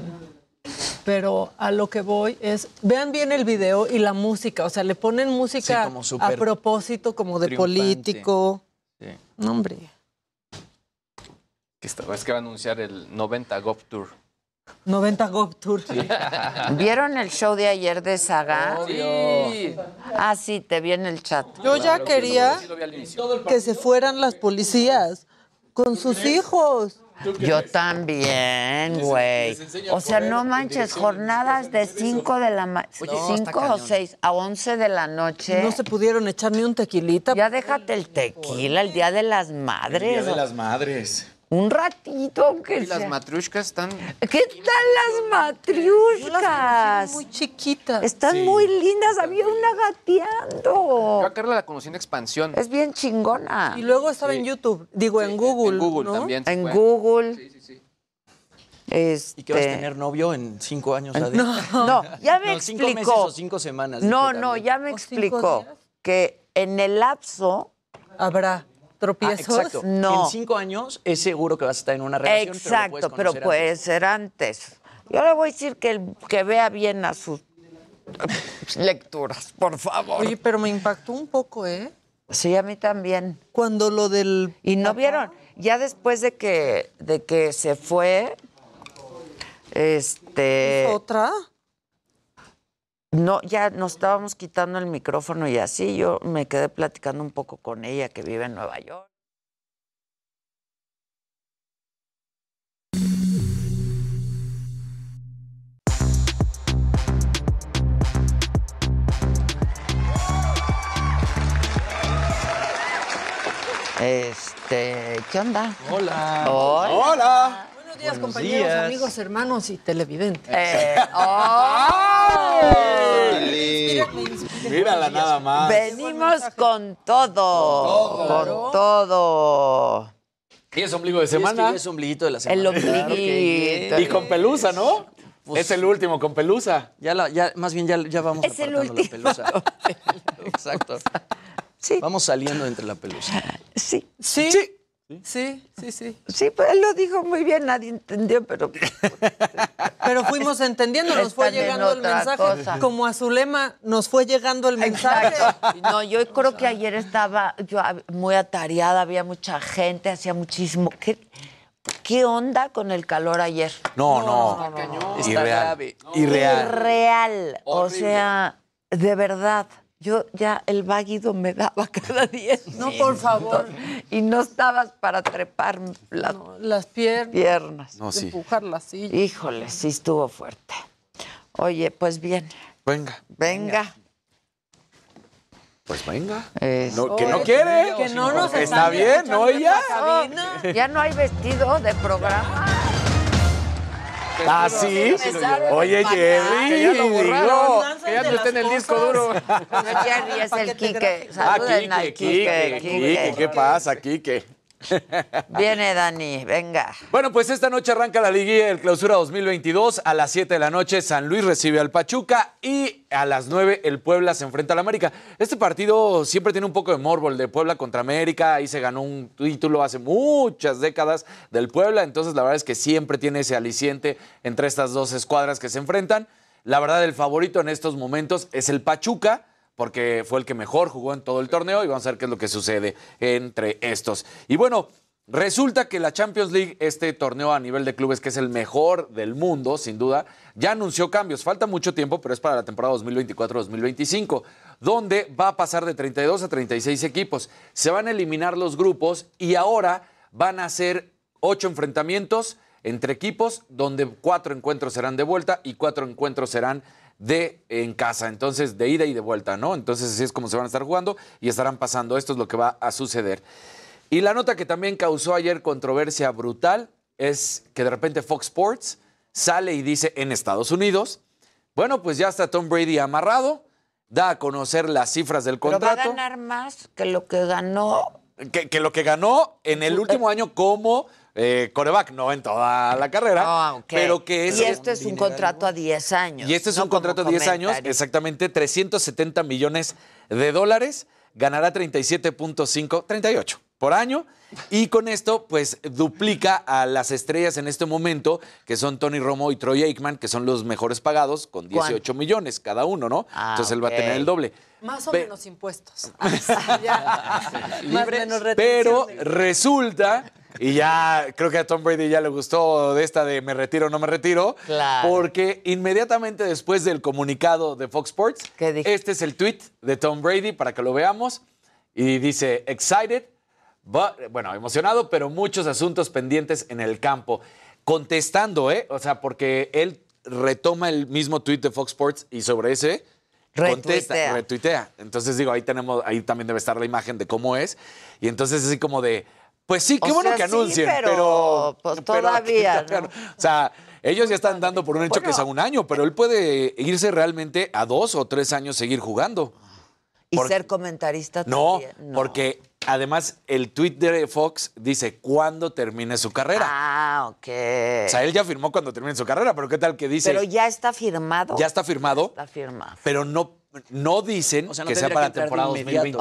pero a lo que voy es, vean bien el video y la música, o sea, le ponen música Sí, como a propósito, como de triunfante. político. Sí. No, hombre. Que está- es que va a anunciar el 90 Golf Tour. 90 Gop Tour. ¿Vieron el show de ayer de Saga? Sí. Ah, sí, te vi en el chat. Yo ya quería que se fueran las policías con sus hijos. Yo también, güey. O sea, no manches, jornadas de 5 de la ma- Oye, no, está 5 o cañón. 6 a 11 de la noche. No se pudieron echar ni un tequilita. Ya déjate el tequila, el Día de las Madres. Día de las madres. Un ratito, aunque Y las sea. matrushkas están... ¿Qué tal las matriushkas? Muy chiquitas. Están Sí. muy lindas, había una gateando. Yo a Carla la conocí en expansión. Es bien chingona. Y luego estaba en YouTube, digo, en Google. En Google ¿no? también. En fue. Google. Sí, sí, sí. Este... ¿Y qué vas a tener novio en cinco años? Adi? No, no, ya me No, cinco meses explicó. o cinco semanas. No, no, también. ya me ¿O cinco explicó que en el lapso, Habrá Ah, tropiezos. exacto. No. En cinco años es seguro que vas a estar en una relación. exacto, pero pero puede ser antes. Yo le voy a decir que, el- que vea bien a sus lecturas, por favor. Oye, pero me impactó un poco, ¿eh? Sí, a mí también. Cuando lo del... Y no vieron, ya después de que, de que se fue, este, ¿Otra? No, ya nos estábamos quitando el micrófono y así yo me quedé platicando un poco con ella que vive en Nueva York. Este, ¿qué onda? Hola. Hola. Hola. Buenos días, compañeros, días. amigos, hermanos y televidentes. Eh, ¡ay! Mírala nada más. Venimos con todo. Con todo. ¿Y es ombligo de Sí, es que semana? es ombliguito de la semana. El Claro ombliguito. que- Y con pelusa, ¿no? Pues- es el último con pelusa. Ya, la, ya más bien ya, ya vamos Es el apartando la último. pelusa. Exacto. Sí. Vamos saliendo entre la pelusa. Sí. Sí, Sí. Sí, sí, sí. Sí, pues él lo dijo muy bien, nadie entendió, pero Pero fuimos entendiendo, nos fue Están llegando el mensaje. cosa. Como a Zulema nos fue llegando el mensaje. No, yo creo que ayer estaba yo muy atareada, había mucha gente, hacía muchísimo. ¿Qué, qué onda con el calor ayer? No, no. Está Irreal. grave. Irreal. Real. O sea, de verdad. Yo ya el váguido me daba cada día. No, por favor. Y no estabas para trepar las No, las piernas, piernas. No, sí. empujar la silla. Híjole, sí estuvo fuerte. Oye, pues bien, Venga. venga. Pues venga. No, que no quiere. Que no nos Está están bien, ¿no, ella? Ya no hay vestido de programa. ¿Ah, sí? Empezaron Oye, Jerry. Que ya lo borraron. digo. Que ya no está en el disco duro. No, Jerry es el Quique. Ah, Saluden al Quique, Quique, Quique. ¿Qué pasa, Quique? Viene Dani, venga. Bueno, pues esta noche arranca la liguilla del clausura 2022. A las 7 de la noche San Luis recibe al Pachuca y a las 9 el Puebla se enfrenta al América. Este partido siempre tiene un poco de morbo, el de Puebla contra América. Ahí se ganó un título hace muchas décadas del Puebla. Entonces la verdad es que siempre tiene ese aliciente entre estas dos escuadras que se enfrentan. La verdad el favorito en estos momentos es el Pachuca porque fue el que mejor jugó en todo el torneo y vamos a ver qué es lo que sucede entre estos. Y bueno, resulta que la Champions League, este torneo a nivel de clubes que es el mejor del mundo, sin duda, ya anunció cambios. Falta mucho tiempo, pero es para la temporada 2024-2025, donde va a pasar de 32 a 36 equipos. Se van a eliminar los grupos y ahora van a ser ocho enfrentamientos entre equipos, donde cuatro encuentros serán de vuelta y cuatro encuentros serán de en casa, entonces de ida y de vuelta, ¿no? Entonces así es como se van a estar jugando y estarán pasando. Esto es lo que va a suceder. Y la nota que también causó ayer controversia brutal es que de repente Fox Sports sale y dice en Estados Unidos, bueno, pues ya está Tom Brady amarrado, da a conocer las cifras del Pero va a contrato, ganar más que lo que ganó. que, que lo que ganó en el último año como eh, coreback, no en toda la carrera, Ah, ok. pero que es y esto es un contrato a 10 años. y este es no un contrato de como 10 años, exactamente 370 millones de dólares, ganará 37.5, 38 por año. Y con esto, pues duplica a las estrellas en este momento, que son Tony Romo y Troy Aikman, que son los mejores pagados, con 18 millones cada uno, ¿no? Ah, Entonces él va a tener el doble. Más o Pe- menos impuestos. Ya. Más o menos Pero resulta, y ya creo que a Tom Brady ya le gustó de esta de me retiro o no me retiro, Claro. porque inmediatamente después del comunicado de Fox Sports, este es el tweet de Tom Brady para que lo veamos, y dice, excited, but- bueno, emocionado, pero muchos asuntos pendientes en el campo. Contestando, ¿eh? O sea, porque él retoma el mismo tweet de Fox Sports y sobre ese contesta, Retuitea. retuitea. Entonces digo, ahí tenemos, ahí también debe estar la imagen de cómo es. Y entonces así como de, pues sí, qué O bueno sea, que sí, anuncien, pero, pero, pues, pero todavía, O sea, ellos ya están dando por un hecho que es a un año, pero él puede irse realmente a dos o tres años seguir jugando. Y ser comentarista No, también. porque además el tweet de Fox dice cuándo termine su carrera. Ah, ok. O sea, él ya firmó cuando termine su carrera, pero ¿qué tal que dice? Pero ya está firmado. ya está firmado, Está firmado. pero no, no dicen O sea, no que sea para que entrar de temporada inmediato.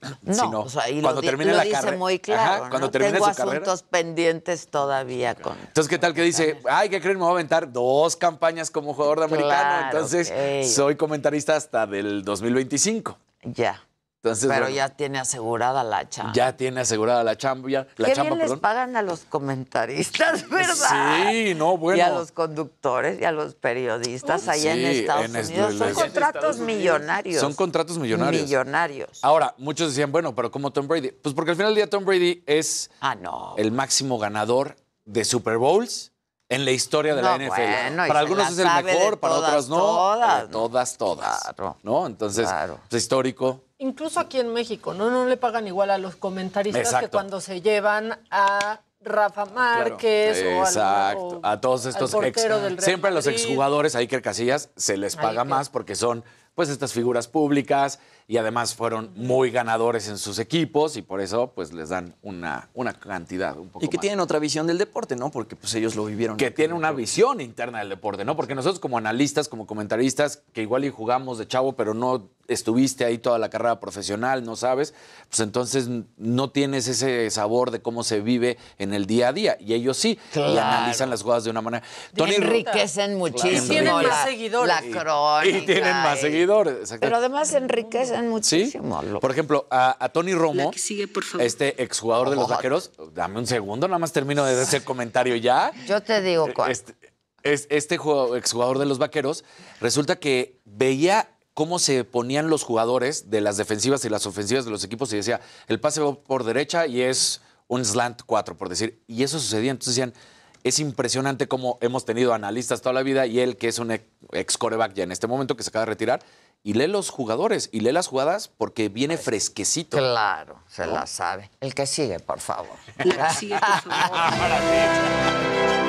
2023. No, sino o sea, cuando termine la dice carrera. muy claro. Ajá, cuando ¿no? termine Tengo su carrera. asuntos pendientes todavía con. Entonces, ¿qué tal que dice, ay, ¿qué creen? Me voy a aventar dos campañas como jugador de americano. Entonces, soy comentarista hasta del 2025. Ya. Entonces, Pero bueno, ya tiene asegurada la chamba. ya tiene asegurada la chamba. La Qué chamba, bien les perdón. pagan a los comentaristas, ¿verdad? Sí, no, bueno. Y a los conductores y a los periodistas allá en Estados en Unidos. Son les- contratos millonarios. Son contratos millonarios. Millonarios. Ahora, muchos decían, bueno, pero ¿cómo Tom Brady? Pues porque al final del día Tom Brady es Ah, no. el máximo ganador de Super Bowls en la historia de No, la NFL. bueno, para algunos es el mejor, para todas, otros no. todas, de todas, todas. ¿No? Entonces, es histórico. Incluso aquí en México, ¿no? No le pagan igual a los comentaristas que cuando se llevan a Rafa Márquez o al- Exacto. o a todos estos ex. portero del Real Siempre a los exjugadores, a Iker Casillas, se les paga Iker. más porque son pues estas figuras públicas y además fueron muy ganadores en sus equipos y por eso pues les dan una, una cantidad un poco Y que más. tienen otra visión del deporte, ¿no? Porque pues ellos lo vivieron. que tienen una visión interna del deporte, ¿no? Porque nosotros como analistas, como comentaristas, que igual y jugamos de chavo, pero no estuviste ahí toda la carrera profesional, no sabes, pues entonces no tienes ese sabor de cómo se vive en el día a día. Y ellos sí, y Claro. analizan las jugadas de una manera. enriquecen muchísimo Y tienen la, más seguidores. la crónica. Y tienen más y- seguidores. Pero además enriquecen Sí. muchísimo. lo- Por ejemplo, a, a Tony Romo, La que sigue, por favor. este exjugador de los Oh. vaqueros, dame un segundo, nada más termino de hacer comentario ya. Yo te digo cuál. Este, es- este jugador- exjugador de los vaqueros, resulta que veía cómo se ponían los jugadores de las defensivas y las ofensivas de los equipos y decía, el pase va por derecha y es un slant 4, por decir. Y eso sucedía. Entonces decían, es impresionante cómo hemos tenido analistas toda la vida y él, que es un ex coreback ya en este momento, que se acaba de retirar, y lee los jugadores y lee las jugadas porque viene fresquecito. Claro, se la sabe. El que sigue, por favor. La que sigue, por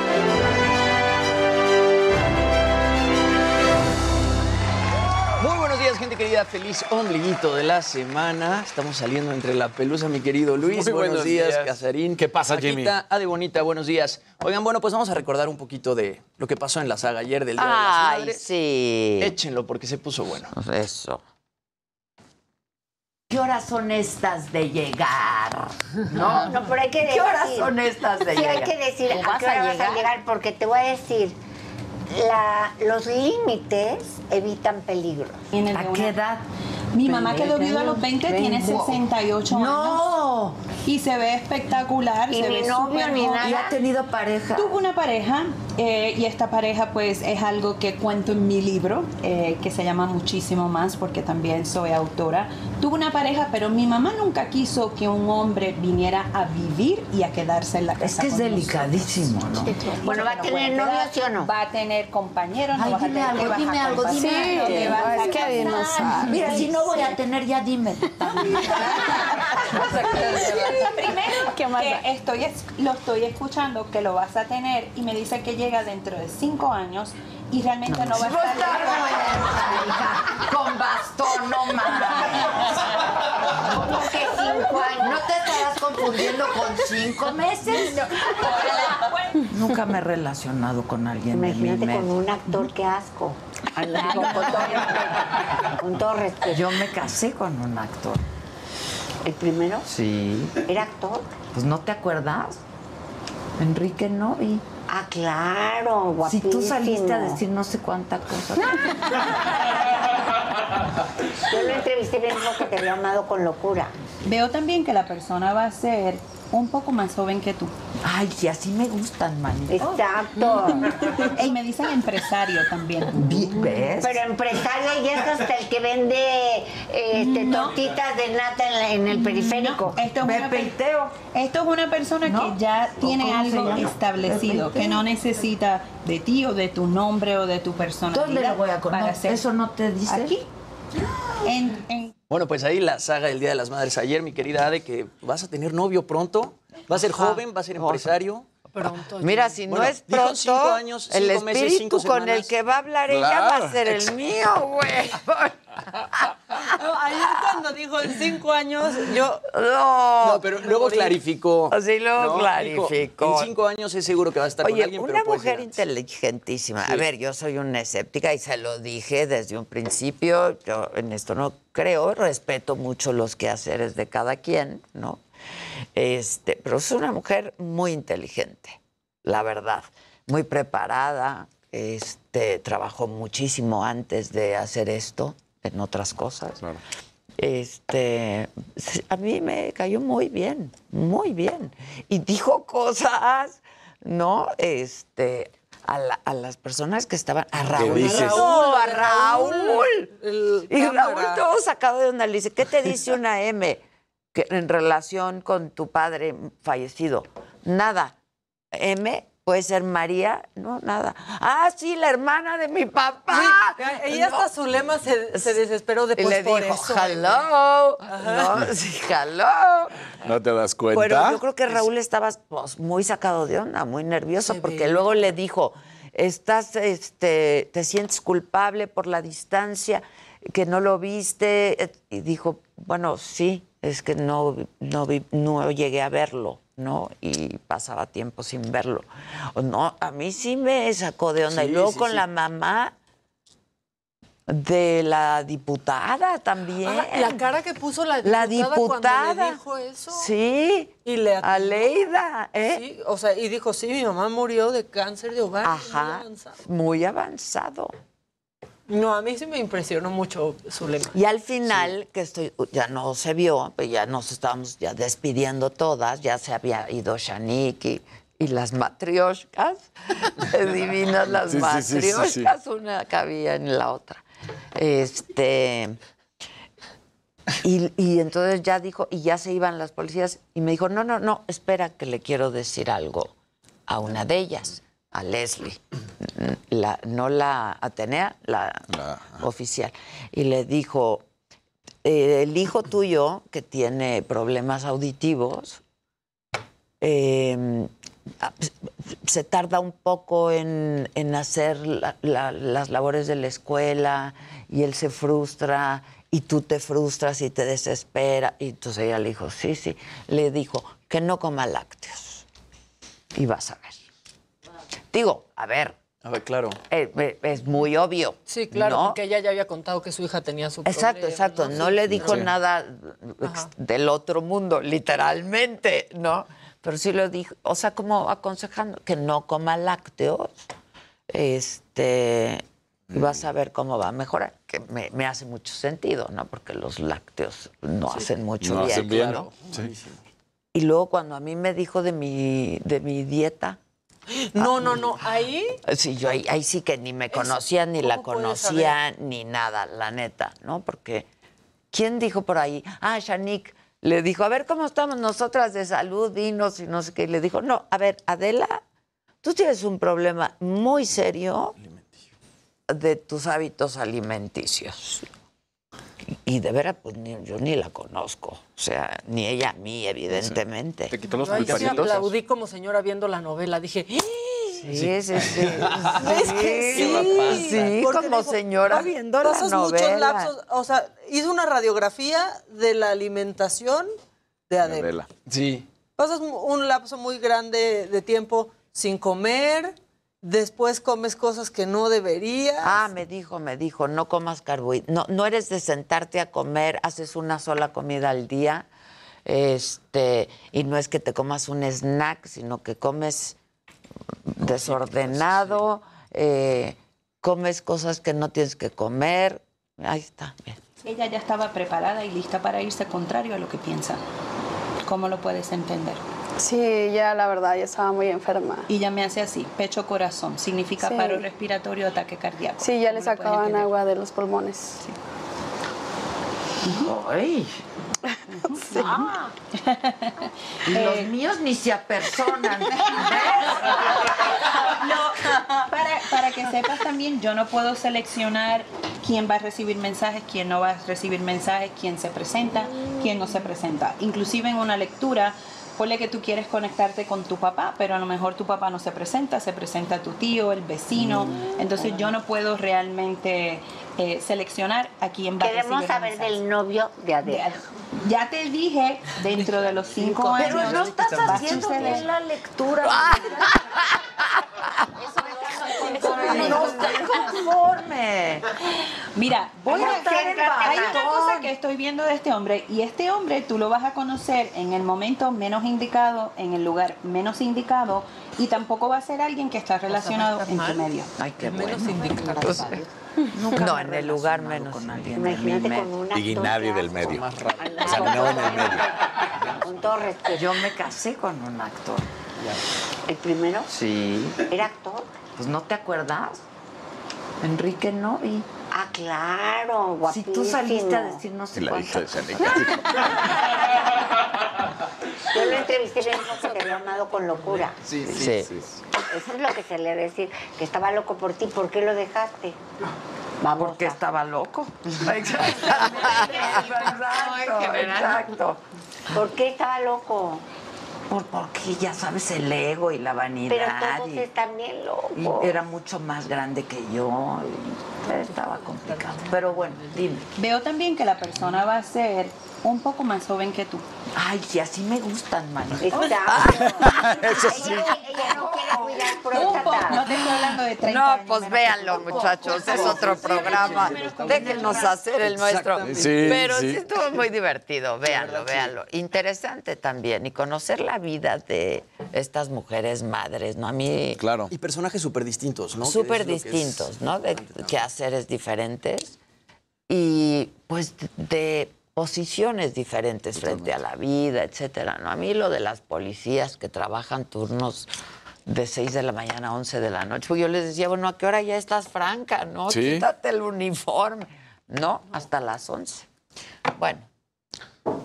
Muy gente querida. Feliz ombliguito de la semana. Estamos saliendo entre la pelusa, mi querido Luis. Muy buenos, buenos días, días. Casarín. ¿Qué pasa, Jimmy? Paquita, Ade Bonita, buenos días. Oigan, bueno, pues vamos a recordar un poquito de lo que pasó en la saga ayer del Día de las Ay, Madres. sí. Échenlo porque se puso bueno. Eso. ¿Qué horas son estas de llegar? No, no, pero hay que decir. ¿Qué horas son estas de sí, llegar? hay que decir ¿O a vas qué a hora vas llegar? a llegar, porque te voy a decir, la, los límites evitan peligros. ¿A qué edad? Mi mamá quedó viuda a los 20, tiene 68 No. años. Y se ve espectacular. Y se ni ve novio ni nada. ¿Y ha tenido pareja? Tuvo una pareja eh, y esta pareja pues es algo que cuento en mi libro eh, que se llama Muchísimo Más porque también soy autora. Tuvo una pareja pero mi mamá nunca quiso que un hombre viniera a vivir y a quedarse en la casa. Es que es delicadísimo, ¿no? Bueno, ¿va a tener novio, sí o no? Va a tener compañeros, no Ay, vas a dime tener algo, dime algo, dime algo. vas a Es que no. Mira, si no voy a tener, ya dime. Primero que estoy, es- lo estoy escuchando que lo vas a tener y me dice que llega dentro de cinco años y realmente no, va a estar Con bastón, no más. ¿Cómo que cinco años? ¿No te estarás confundiendo con cinco meses? Nunca me he relacionado con alguien Imagínate de mi con un actor, qué asco. Con todo respeto. Con todo respeto. Yo me casé con un actor. ¿El primero? Sí. ¿Era actor? Pues no te acuerdas. Enrique Novi. Ah, claro, Si guapísimo. tú saliste a decir no sé cuánta cosa. Yo lo entrevisté y me dijo que te había amado con locura. Veo también que la persona va a ser un poco más joven que tú. Ay, si así me gustan, manito. Exacto. Y me dicen empresario también. ¿Ves? Pero empresario y es hasta el que vende este, tortitas de nata en, la- en el periférico. Esto es, una, esto es una persona que ya tiene algo establecido, que no necesita de ti o de tu nombre o de tu personalidad. ¿Dónde lo voy a conocer? ¿Eso no te dice? Aquí. En, en- Bueno, pues ahí la saga del Día de las Madres. Ayer, mi querida Ade, que vas a tener novio pronto, va a ser Ajá. joven, va a ser empresario. Mira, si Bueno, no es pronto, cinco años, el cinco meses, espíritu cinco con el que va a hablar ella va a ser el mío, güey. Ayer cuando dijo en cinco años, yo... No. No, pero luego clarificó. Sí, luego ¿no? clarificó. Dijo, en cinco años es seguro que va a estar con Oye, alguien, una pero puede mujer ser antes". inteligentísima. Sí. A ver, yo soy una escéptica y se lo dije desde un principio. Yo en esto no creo, respeto mucho los quehaceres de cada quien, ¿no? Este, pero es una mujer muy inteligente, la verdad, muy preparada. Este, trabajó muchísimo antes de hacer esto en otras cosas. Este, a mí me cayó muy bien, muy bien. Y dijo cosas, ¿no? Este, a, la- a las personas que estaban, a Raúl. dices? No, a Raúl, Raúl. el Y Raúl cámara. todo sacado de onda. Le dice, ¿qué te dice una M que, en relación con tu padre fallecido? Nada. M, puede ser María, no, nada. Ah, sí, la hermana de mi papá. Sí, ella hasta su lema se, se desesperó de Y le por dijo, eso. hello. Ajá. No, sí, hello. ¿No te das cuenta? Pero yo creo que Raúl estaba pues, muy sacado de onda, muy nervioso, porque luego le dijo, estás, este, te sientes culpable por la distancia, que no lo viste, eh, y dijo, bueno, sí, es que no, no, vi- no llegué a verlo, ¿no? Y pasaba tiempo sin verlo. O No, a mí sí me sacó de onda. y luego sí, con sí. la mamá de la diputada también. Ah, la cara que puso la La diputada, cuando diputada. le dijo eso. Sí. Y le atinó. Aleida, ¿eh? Sí, o sea, y dijo, sí, mi mamá murió de cáncer de ovario. muy Ajá. avanzado. Muy avanzado. No, a mí sí me impresionó mucho su lema. Y al final, que estoy, ya no se vio, pues ya nos estábamos ya despidiendo todas, ya se había ido Shanik y, y las matrioshkas, divinas las Sí, sí, sí, sí, sí. matrioshkas, una cabía en la otra. Este. Y, y entonces ya dijo, y ya se iban las policías, y me dijo, no, no, no, espera que le quiero decir algo a una de ellas, a Leslie, la, no la Atenea, la oficial. Y le dijo, eh, el hijo tuyo, que tiene problemas auditivos, eh, se tarda un poco en, en hacer la- la- las labores de la escuela y él se frustra y tú te frustras y te desespera. Y entonces ella le dijo, sí, sí. Le dijo que no coma lácteos. Y vas a ver. Digo, a ver, A ver, claro. eh, eh, es muy obvio. Sí, claro, ¿no? porque ella ya había contado que su hija tenía su Exacto, problema, exacto. No, Sí, le dijo sí. nada del otro mundo, literalmente, ¿no? Pero sí lo dijo, o sea, como aconsejando que no coma lácteos, este, y vas a ver cómo va a mejorar, que me, me hace mucho sentido, ¿no? Porque los lácteos no hacen mucho No bien. hacen bien. Sí. Y luego cuando a mí me dijo de mi, de mi dieta, No, no, no, ahí Sí, yo ahí, ahí sí que ni me conocía, ni la ¿cómo puedes conocía, ni nada, la neta, ¿no? Porque, ¿quién dijo por ahí? Ah, Shanik le dijo, a ver cómo estamos nosotras de salud, dinos y no sé qué. Y le dijo, no, a ver, Adela, tú tienes un problema muy serio de tus hábitos alimenticios. Y de veras, pues ni- yo ni la conozco. O sea, ni ella a mí, evidentemente. ¿Te quitó los yo sí aplaudí como señora viendo la novela. Dije, ¡Ah! Sí, sí, sí. sí. Es que sí, como digo, señora pas- viendo la pasas novela. muchos lapsos, o sea, hizo una radiografía de la alimentación de Adela. Sí. Pasas un lapso muy grande de tiempo sin comer, después comes cosas que no deberías. Ah, me dijo, me dijo, no comas carbohidratos. No, no eres de sentarte a comer, haces una sola comida al día. Este, y no es que te comas un snack, sino que comes desordenado, eh, comes cosas que no tienes que comer. Ahí está. bien. Ella ya estaba preparada y lista para irse contrario a lo que piensa. ¿Cómo lo puedes entender? Sí, ya la verdad, ya estaba muy enferma. Y ya me hace así, pecho corazón, significa Sí. paro respiratorio, ataque cardíaco. Sí, ya le ¿Cómo lo puedes sacaban agua de los pulmones. Ay. Y los Eh, míos ni se apersonan. Para, para que sepas también, yo no puedo seleccionar quién va a recibir mensajes, quién no va a recibir mensajes, quién se presenta, quién no se presenta. Inclusive en una lectura, ponle que tú quieres conectarte con tu papá, pero a lo mejor tu papá no se presenta, se presenta tu tío, el vecino. Entonces yo no puedo realmente eh, seleccionar a quién va a Queremos saber mensajes. del novio de Adela. Ya te dije, dentro de los cinco años. Pero no estás a haciendo suceder. bien la lectura. No estoy conforme. Mira, voy a hacer. Hay una cosa que estoy viendo de este hombre, y este hombre tú lo vas a conocer en el momento menos indicado, en el lugar menos indicado, y tampoco va a ser alguien que está relacionado en tu medio. Ay, qué bueno. Menos indicado. No, en el lugar menos. Con alguien de mi Imagínate medio. con un Y nadie del medio. O sea, no en el medio. Con todo respeto. Yo me casé con un actor. ¿El primero? Sí. ¿Era actor? Pues no te acuerdas. Enrique Novi. Ah, claro, Si guapísimo. tú saliste a decir no sé La cuánto. hija de. Yo lo entrevisté bien porque te había amado con locura. Sí, sí, Sí. sí. Eso es lo que se le debe decir, que estaba loco por ti. ¿Por qué lo dejaste? Vamos. Porque estaba loco. Exacto, exacto. ¿Por qué estaba loco? Por, porque ya sabes el ego y la vanidad. Pero todos y- están bien y locos. era mucho más grande que yo. y estaba complicado. Pero bueno, dime. Veo también que la persona va a ser un poco más joven que tú. Ay, y así me gustan, man. Exacto. Eso sí. Ella, ella no quiere cuidar próstata. no te estoy hablando de 30 No, años pues véanlo, muchachos, es otro programa. Déjenos hacer el nuestro. Sí, Pero sí. sí estuvo muy divertido, véanlo, véanlo. Interesante también y conocer la vida de estas mujeres madres, ¿no? A mí Claro. Y personajes súper distintos, ¿no? Súper es- distintos, ¿no? De quehaceres diferentes y pues de posiciones diferentes frente a la vida, etcétera, ¿no? A mí lo de las policías que trabajan turnos de 6 de la mañana a 11 de la noche, pues yo les decía, bueno, ¿a qué hora ya estás franca, no? Sí. Quítate el uniforme. No, hasta las 11. Bueno,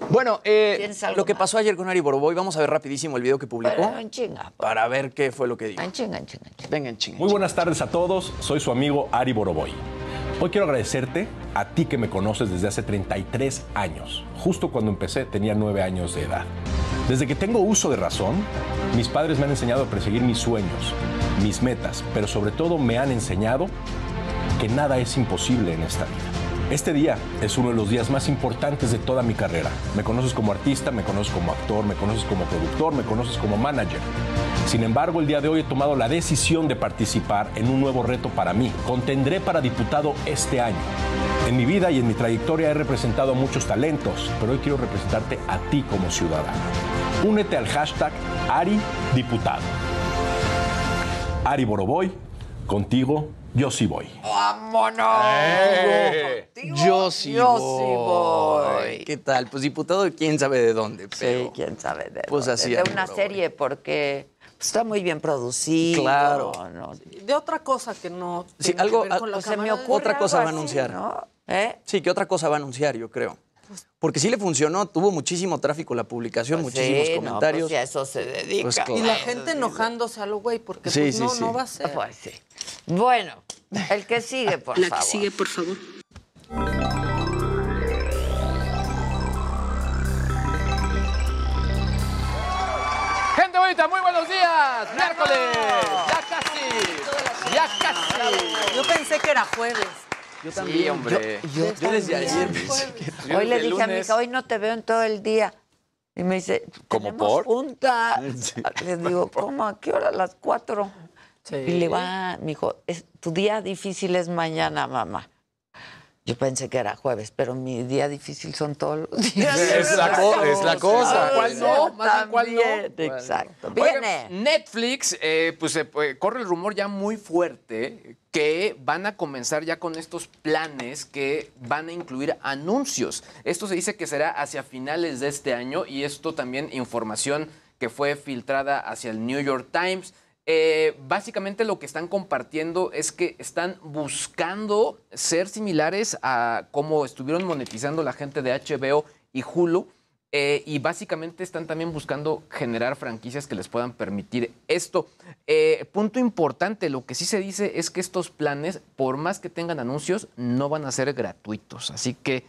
Bueno, eh, ¿Tienes algo lo que más? pasó ayer con Ari Boroboy, vamos a ver rapidísimo el video que publicó en chinga, para ver qué fue lo que dijo. en chinga, en chinga, en chinga. Venga, en chinga. Muy buenas tardes a todos, soy su amigo Ari Boroboy. Hoy quiero agradecerte a ti que me conoces desde hace 33 años. Justo cuando empecé tenía 9 años de edad. Desde que tengo uso de razón, mis padres me han enseñado a perseguir mis sueños, mis metas, pero sobre todo me han enseñado que nada es imposible en esta vida. Este día es uno de los días más importantes de toda mi carrera. Me conoces como artista, me conoces como actor, me conoces como productor, me conoces como manager. Sin embargo, el día de hoy he tomado la decisión de participar en un nuevo reto para mí. Contendré para diputado este año. En mi vida y en mi trayectoria he representado a muchos talentos, pero hoy quiero representarte a ti como ciudadano. Únete al hashtag Ari Diputado. Ari Boroboy, contigo yo sí voy. ¡Vámonos! ¡Eh! Yo sí Yo voy. sí voy. ¿Qué tal? Pues diputado de quién sabe de dónde, pero... Sí, quién sabe de Pues dónde. así, de una serie porque pues, está muy bien producido. Claro. ¿no? De otra cosa que no Sí, tiene algo- que ver con la Pues se me ocurre Otra cosa va a así, anunciar. ¿no? ¿Eh? Sí, ¿qué otra cosa va a anunciar, yo creo? Porque sí le funcionó, tuvo muchísimo tráfico la publicación, Pues muchísimos sí, no, comentarios. pues, y a eso se dedica. Pues, claro. Y la gente enojándose a lo güey, porque Sí, pues sí, no, sí. no va a ser. Pues sí. Bueno, el que sigue, por La favor. que sigue, por favor. Gente bonita, muy buenos días. Miércoles. Ya casi. Ya casi. Yo pensé que era jueves. Yo Sí, hombre. Yo, yo desde también. ayer pensé que... Hoy le dije a mi hija, hoy no te veo en todo el día. Y me dice, ¿Cómo ¿Tenemos por? junta. Sí. Le digo, ¿cómo? ¿A qué hora? A las cuatro. Sí. Y le digo, ah, mi hijo, tu día difícil es mañana, mamá. Yo pensé que era jueves, pero mi día difícil son todos los días. Es la co- es la cosa. ¿Cuál no? Más ¿cuál no? Exacto. Viene. Netflix, eh, pues eh, pues, corre el rumor ya muy fuerte que van a comenzar ya con estos planes que van a incluir anuncios. Esto se dice que será hacia finales de este año y esto también información que fue filtrada hacia el New York Times. Eh, básicamente lo que están compartiendo es que están buscando ser similares a cómo estuvieron monetizando la gente de HBO y Hulu. Eh, y básicamente están también buscando generar franquicias que les puedan permitir esto. Eh, punto importante, lo que sí se dice es que estos planes, por más que tengan anuncios, no van a ser gratuitos. Así que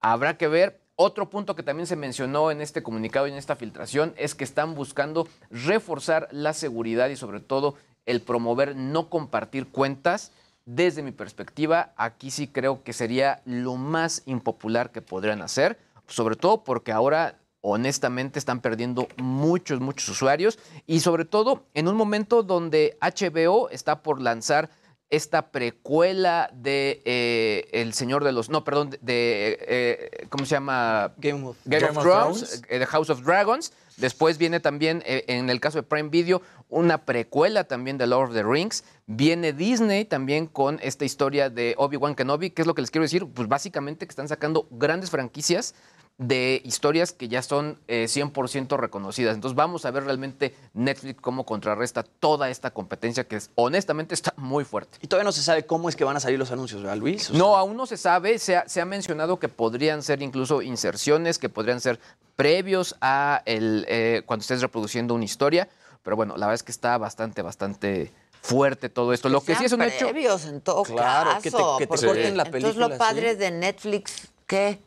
habrá que ver. Otro punto que también se mencionó en este comunicado y en esta filtración es que están buscando reforzar la seguridad y sobre todo el promover no compartir cuentas. Desde mi perspectiva, aquí sí creo que sería lo más impopular que podrían hacer, sobre todo porque ahora honestamente están perdiendo muchos, muchos usuarios y sobre todo en un momento donde HBO está por lanzar esta precuela de eh, El Señor de los... No, perdón, de... de, eh, ¿Cómo se llama? Game of, Game, of, Thrones, eh, The House of Dragons. Después viene también, eh, en el caso de Prime Video, una precuela también de Lord of the Rings. Viene Disney también con esta historia de Obi-Wan Kenobi. ¿Qué es lo que les quiero decir? Pues básicamente que están sacando grandes franquicias de historias que ya son eh, 100% reconocidas. Entonces vamos a ver realmente Netflix cómo contrarresta toda esta competencia que es, honestamente está muy fuerte. Y todavía no se sabe cómo es que van a salir los anuncios, ¿verdad, Luis? O sea, No, aún no se sabe. Se ha, se ha mencionado que podrían ser incluso inserciones, que podrían ser previos a el, eh, cuando estés reproduciendo una historia. Pero bueno, la verdad es que está bastante, bastante fuerte todo esto. Lo que sí es un sean hecho. previos en todo Claro, caso. que te- que te corten la Entonces película, lo padre sí. de Netflix, ¿qué?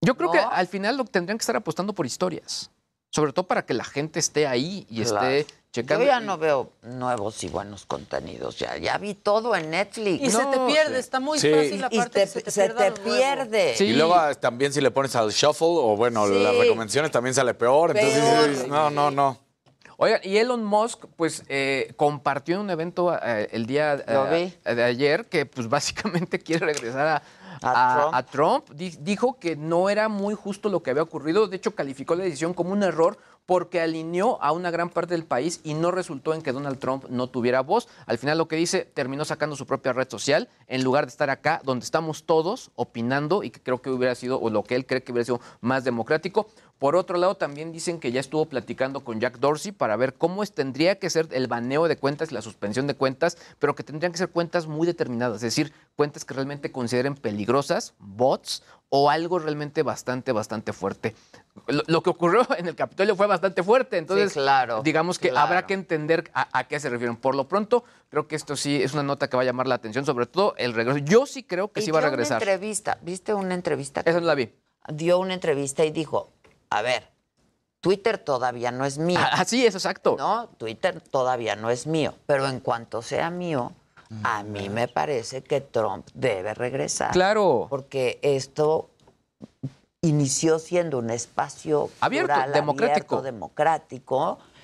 Yo creo que al final lo tendrían que estar apostando por historias. Sobre todo para que la gente esté ahí y Claro. esté checando. Yo ya no veo nuevos y buenos contenidos. Ya, ya vi todo en Netflix. Y se te pierde, está muy Sí. fácil Y aparte te- que se te, se pierde. Y luego ah, también si le pones al shuffle o bueno, Sí. las recomendaciones también sale peor. Entonces Peor. no, no, no. Oigan, y Elon Musk, pues, eh, compartió en un evento eh, el día eh, de ayer que, pues, básicamente quiere regresar a, A a- Trump. a Trump. Di- dijo que no era muy justo lo que había ocurrido. De hecho, calificó la decisión como un error porque alineó a una gran parte del país y no resultó en que Donald Trump no tuviera voz. Al final lo que dice, terminó sacando su propia red social en lugar de estar acá, donde estamos todos opinando y que creo que hubiera sido, o lo que él cree que hubiera sido más democrático. Por otro lado, también dicen que ya estuvo platicando con Jack Dorsey para ver cómo tendría que ser el baneo de cuentas y la suspensión de cuentas, pero que tendrían que ser cuentas muy determinadas, es decir, cuentas que realmente consideren peligrosas, bots o algo realmente bastante, bastante fuerte. Lo, lo que ocurrió en el Capitolio fue bastante fuerte, entonces Sí, claro, digamos que claro. habrá que entender a, a qué se refieren. Por lo pronto, creo que esto sí es una nota que va a llamar la atención, sobre todo el regreso. Yo sí creo que sí va a regresar. Una entrevista, ¿viste una entrevista? Esa no la vi. Dio una entrevista y dijo, a ver, Twitter todavía no es mío. Así es, exacto. No, Twitter todavía no es mío, pero en cuanto sea mío, a mí me parece que Trump debe regresar. Claro. Porque esto inició siendo un espacio Abierto, plural, democrático.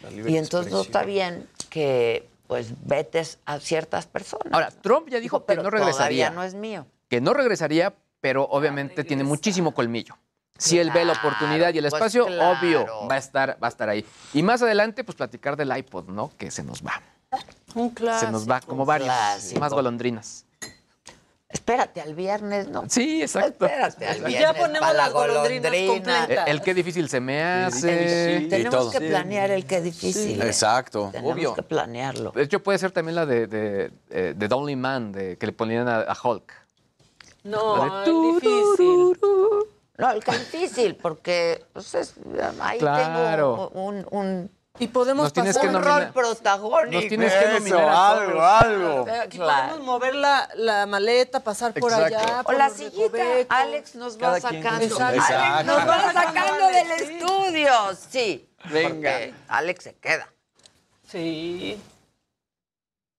abierto, y entonces no está bien que pues vetes a ciertas personas. Ahora, Trump ya dijo que pero no regresaría. Todavía no es mío. que no regresaría, pero obviamente tiene muchísimo colmillo. Si él ve la oportunidad y el pues espacio, claro. obvio, va a estar, va a estar ahí. Y más adelante, pues platicar del iPod, ¿no? Que se nos va. Un clásico. se nos va como varios, clásico. más golondrinas. Espérate al viernes, ¿no? Sí, exacto. Espérate al Y viernes. ya ponemos para la las golondrinas golondrina. completas. El, el qué difícil se me hace. Y Tenemos todo. que planear el que difícil. ¿eh? Exacto. Tenemos Obvio. que planearlo. De hecho, puede ser también la de, de, eh, de The Only Man, de, que le ponían a, a Hulk. No, La de el difícil. No, el que difícil, porque pues, es- ahí Claro. tengo un, un, Y podemos Nos tienes un que pasar nominar. rol protagónico. Nos tienes que Eso, nominar a algo, algo. Y claro. podemos mover la, la maleta, pasar por Exacto. allá. O por la los sillita, recovecos. Alex nos va Cada sacando. Alex Exacto. nos va Exacto. sacando del Sí. estudio, sí. Venga. porque Alex se queda. Sí.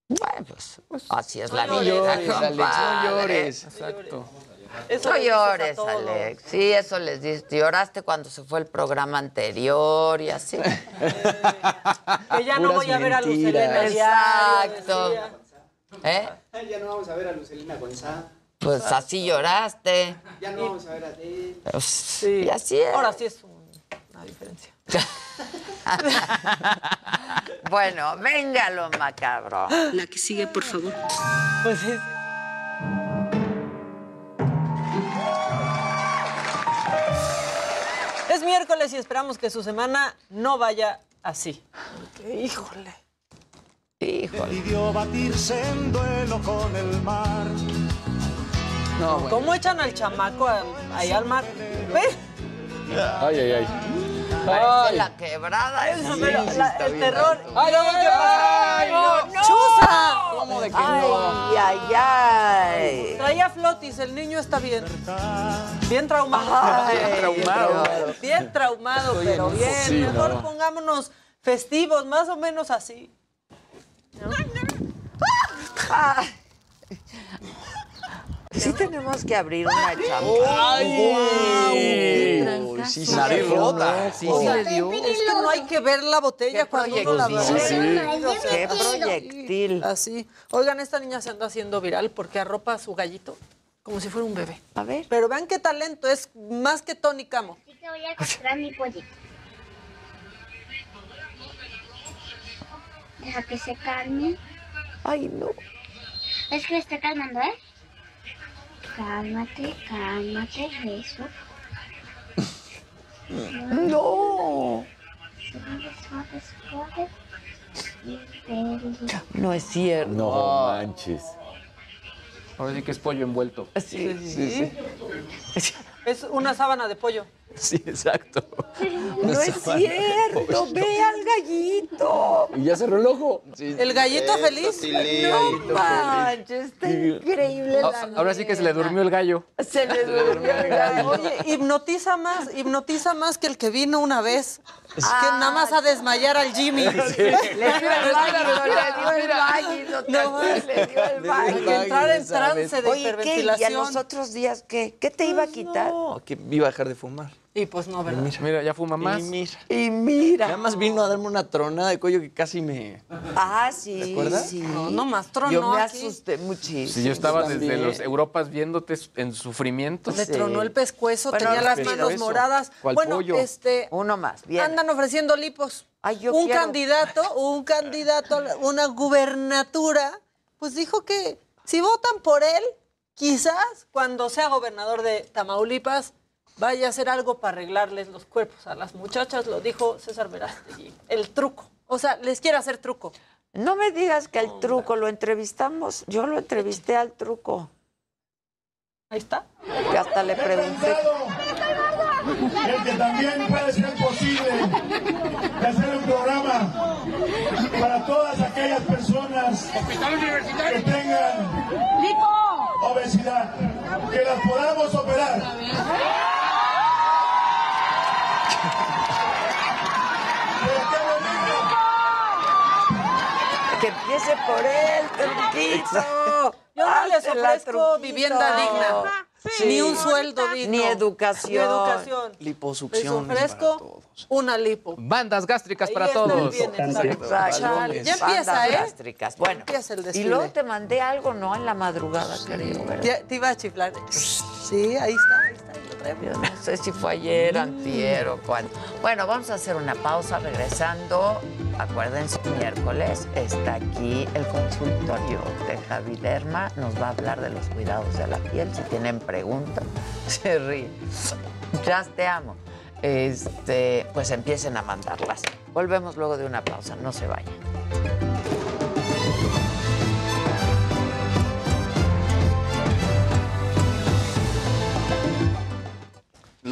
Bueno, pues, así es la no vida, llores, compadre. Alex, no llores. Exacto. Eso No llores, todos. Alex. Sí, eso les dices. Lloraste cuando se fue el programa anterior y así. Que ya no voy a ver a diario, Exacto. ¿Eh? Ya no vamos a ver a Lucelina González. Pues así lloraste. Ya no vamos a ver a él. Pues, Sí. Y así es. Ahora sí es un- una diferencia. Bueno, venga lo macabro. La que sigue, por favor. Pues. Es miércoles y esperamos que su semana no vaya así. Porque, híjole. Híjole. Pidió batirse en duelo con el mar. No, bueno. ¿Cómo echan al chamaco ahí al mar? ¿Ve? Ay, ay, ay. Parece la quebrada. Eso, esa. pero la- el terror. ¡Ay, ay, ay! ¡Ay, no! ¡Chuza! ¿Cómo de que Ay, no? ay, ay. Traía flotis, el niño está bien. Bien traumado. Ay, Bien traumado. Bien traumado, pero bien. Sí, Mejor no. pongámonos festivos, más o menos así. Ay. Sí tenemos que abrir una champán. Uy, sí, sí, Nariz sí, rota. Sí, sí le dio. Es que no hay que ver la botella Qué cuando uno la proyectil. ve. Sí, sí. Qué proyectil. Así. Oigan, esta niña se anda haciendo viral porque arropa a su gallito como si fuera un bebé. A ver. Pero vean qué talento, es más que Tony Camo. Así que voy a comprar mi pollito. Deja que se calme. Ay, no. Es que me está calmando, ¿eh? Cálmate, cálmate, eso. No. No es cierto. No manches. Ahora sí que es pollo envuelto. Sí, sí, sí. Es una sábana de pollo. Sí, exacto. No es cierto, ve al gallito. Y ya cerró el ojo. El gallito feliz. No manches, está increíble la Ah, Ahora sí que se le durmió el gallo. Se le durmió el gallo. Oye, hipnotiza más, hipnotiza más que el que vino una vez. que nada más a desmayar al Jimmy. Le dio el baño, le dio el baño, No, le dio el baño. Hay que entrar en trance de Oye, ¿qué? ¿Y a los otros días qué? ¿Qué te iba a quitar? No, que iba a dejar de fumar. Y pues no, ¿verdad? Mira, ya fuma más. Y mira. Y mira. Nada más vino a darme una tronada de cuello que casi me. Ah, sí. ¿Te acuerdas? Sí. No, no más trono Yo me aquí. asusté muchísimo. Si yo estaba desde los Europas viéndote en sufrimiento. Le Sí. tronó el pescuezo, Bueno, tenía las pescuezo. manos moradas. ¿Cuál bueno, pollo? este Uno más, bien. andan ofreciendo lipos. Ay, yo un quiero. candidato, un candidato una gubernatura, pues dijo que si votan por él, quizás cuando sea gobernador de Tamaulipas vaya a hacer algo para arreglarles los cuerpos a las muchachas, lo dijo César Verástegui. El truco. O sea, les quiere hacer truco. No me digas que el truco lo entrevistamos. Yo lo entrevisté al truco. Ahí está. Que hasta le pregunté. el que también puede ser posible de hacer un programa para todas aquellas personas que tengan obesidad, que las podamos operar. Por él, truquito. Yo no les ofrezco vivienda digna, Sí. ni un sueldo digno, Ni educación. Ni educación. Les Liposucción. ofrezco una lipo. Bandas gástricas Ahí para está todos. Exacto. Ya empieza, Bandas ¿eh? gástricas. Bueno, Empieza el y luego te mandé algo, ¿no? En la madrugada, creo, ¿verdad? Ya te iba a chiflar. Sí, ahí está, no sé si fue ayer, antier o cuándo. Bueno, vamos a hacer una pausa regresando. Acuérdense, miércoles está aquí el consultorio de Javi Lerma. Nos va a hablar de los cuidados de la piel. Si tienen preguntas, se ríe. Ya te amo. Este, pues empiecen a mandarlas. Volvemos luego de una pausa. No se vayan.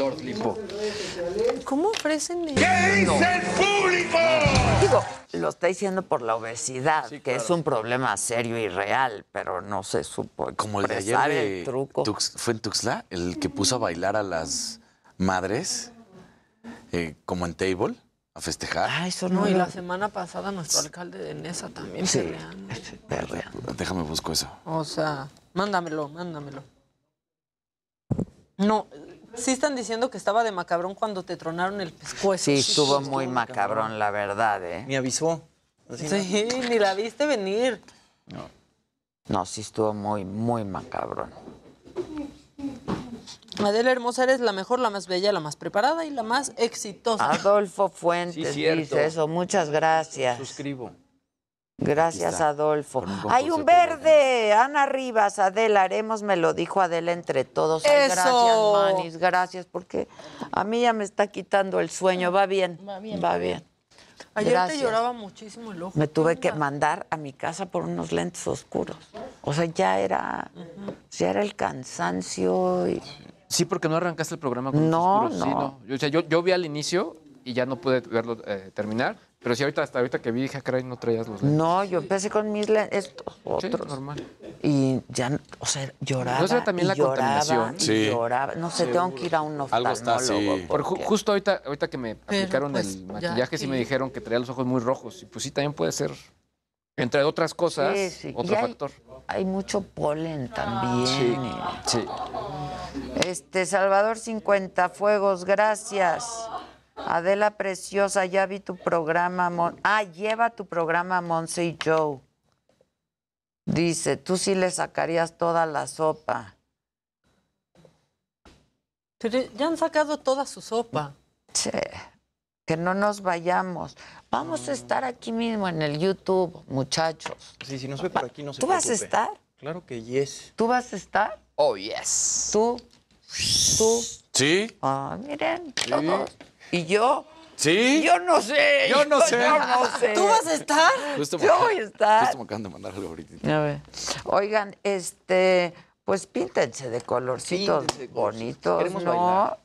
Lord Lipo. ¿Cómo ofrecen? ¿Qué dice el público? Digo, lo está diciendo por la obesidad, que es un problema serio y real, pero no se supo Como el de ayer de el truco. Tux- fue en Tuxtla, el que puso a bailar a las madres, eh, como en table, a festejar. Ah, eso No, no, y la semana pasada nuestro alcalde de Nesa también Sí, peleando. perreando. Déjame busco eso. O sea, mándamelo, mándamelo. No, sí están diciendo que estaba de macabrón cuando te tronaron el pescuezo. Sí, estuvo muy macabrón, la verdad, ¿eh? Me avisó. Así, ¿no? Sí, ni la viste venir. No, sí estuvo muy, muy macabrón. Adela Hermosa, eres la mejor, la más bella, la más preparada y la más exitosa. Adolfo Fuentes Sí, cierto. dice eso. Muchas gracias. Suscribo. Gracias, Adolfo. un Hay un de verde. Ana Rivas, Adela, haremos, me lo dijo Adela entre todos. Ay, ¡Eso! Gracias, Manis, gracias, porque a mí ya me está quitando el sueño. Va bien, va bien. Va bien. Ayer Gracias. te lloraba muchísimo el ojo. Me tuve que mandar a mi casa por unos lentes oscuros. O sea, ya era, ya era el cansancio. Y... Sí, porque no arrancaste el programa con No, oscuros. Sí, no. Yo, o sea, yo, yo vi al inicio y ya no pude verlo eh, terminar. Pero sí, ahorita, hasta ahorita que vi, dije, "Ah, caray, no traías los lentes. No, yo empecé con mis lentes, estos Sí, otros. normal. Y ya, o sea, lloraba. ¿No será también y la lloraba, contaminación? y Sí. lloraba. No sé, tengo que ir a un Algo está oftalmólogo. así. Porque- justo ahorita, ahorita que me aplicaron pues, el maquillaje, sí me dijeron que traía los ojos muy rojos. Y pues sí, también puede ser, entre otras cosas, Sí, sí. otro hay- factor. Hay mucho polen también. Sí, y- sí. Este, Salvador 50 Fuegos, gracias. Adela Preciosa, ya vi tu programa. Mon- ah, lleva tu programa Monse y Joe. Dice, tú sí le sacarías toda la sopa. Pero ya han sacado toda su sopa. Che, que no nos vayamos. Vamos a estar aquí mismo en el YouTube, muchachos. Sí, si nos ve por aquí, no se ¿Tú vas a estar? Claro que yes. ¿Tú vas a estar? Oh, yes. ¿Tú? ¿Tú? ¿Sí? Ah, miren, todos. ¿Y yo? ¿Sí? Yo no sé. Yo no sé. Yo no sé. ¿Tú vas a estar? Justo Yo voy a estar. Justo me acaban de mandar algo ahorita. A ver. Oigan, este, pues píntense de colorcitos Píntense de colorcitos. bonitos, Queremos ¿no? bailar.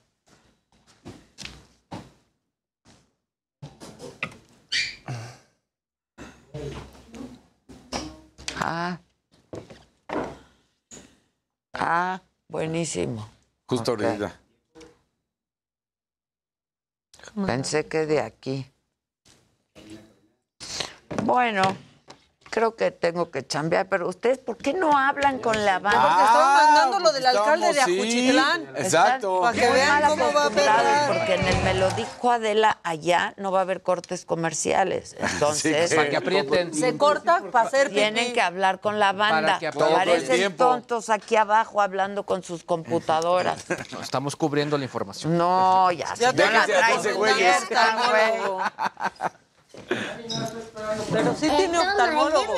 Ah. Ah, buenísimo. Justo Ok. ahorita. Pensé que de aquí. Bueno, creo que tengo que chambear, pero ustedes, ¿por qué no hablan con la banda? Porque estaban mandando lo del Ah, porque alcalde de. Ajuchitlán. Exacto. Para que vean cómo va a. Porque en el me lo dijo Adela, allá no va a haber cortes comerciales. Entonces, Para que aprieten. Se corta para hacer tienen pipí. que hablar con la banda. que aprieten. Parecen tontos aquí abajo hablando con sus computadoras. No, estamos cubriendo la información. No, ya, Ya te la traes Pero sí tiene Perdón, oftalmólogo.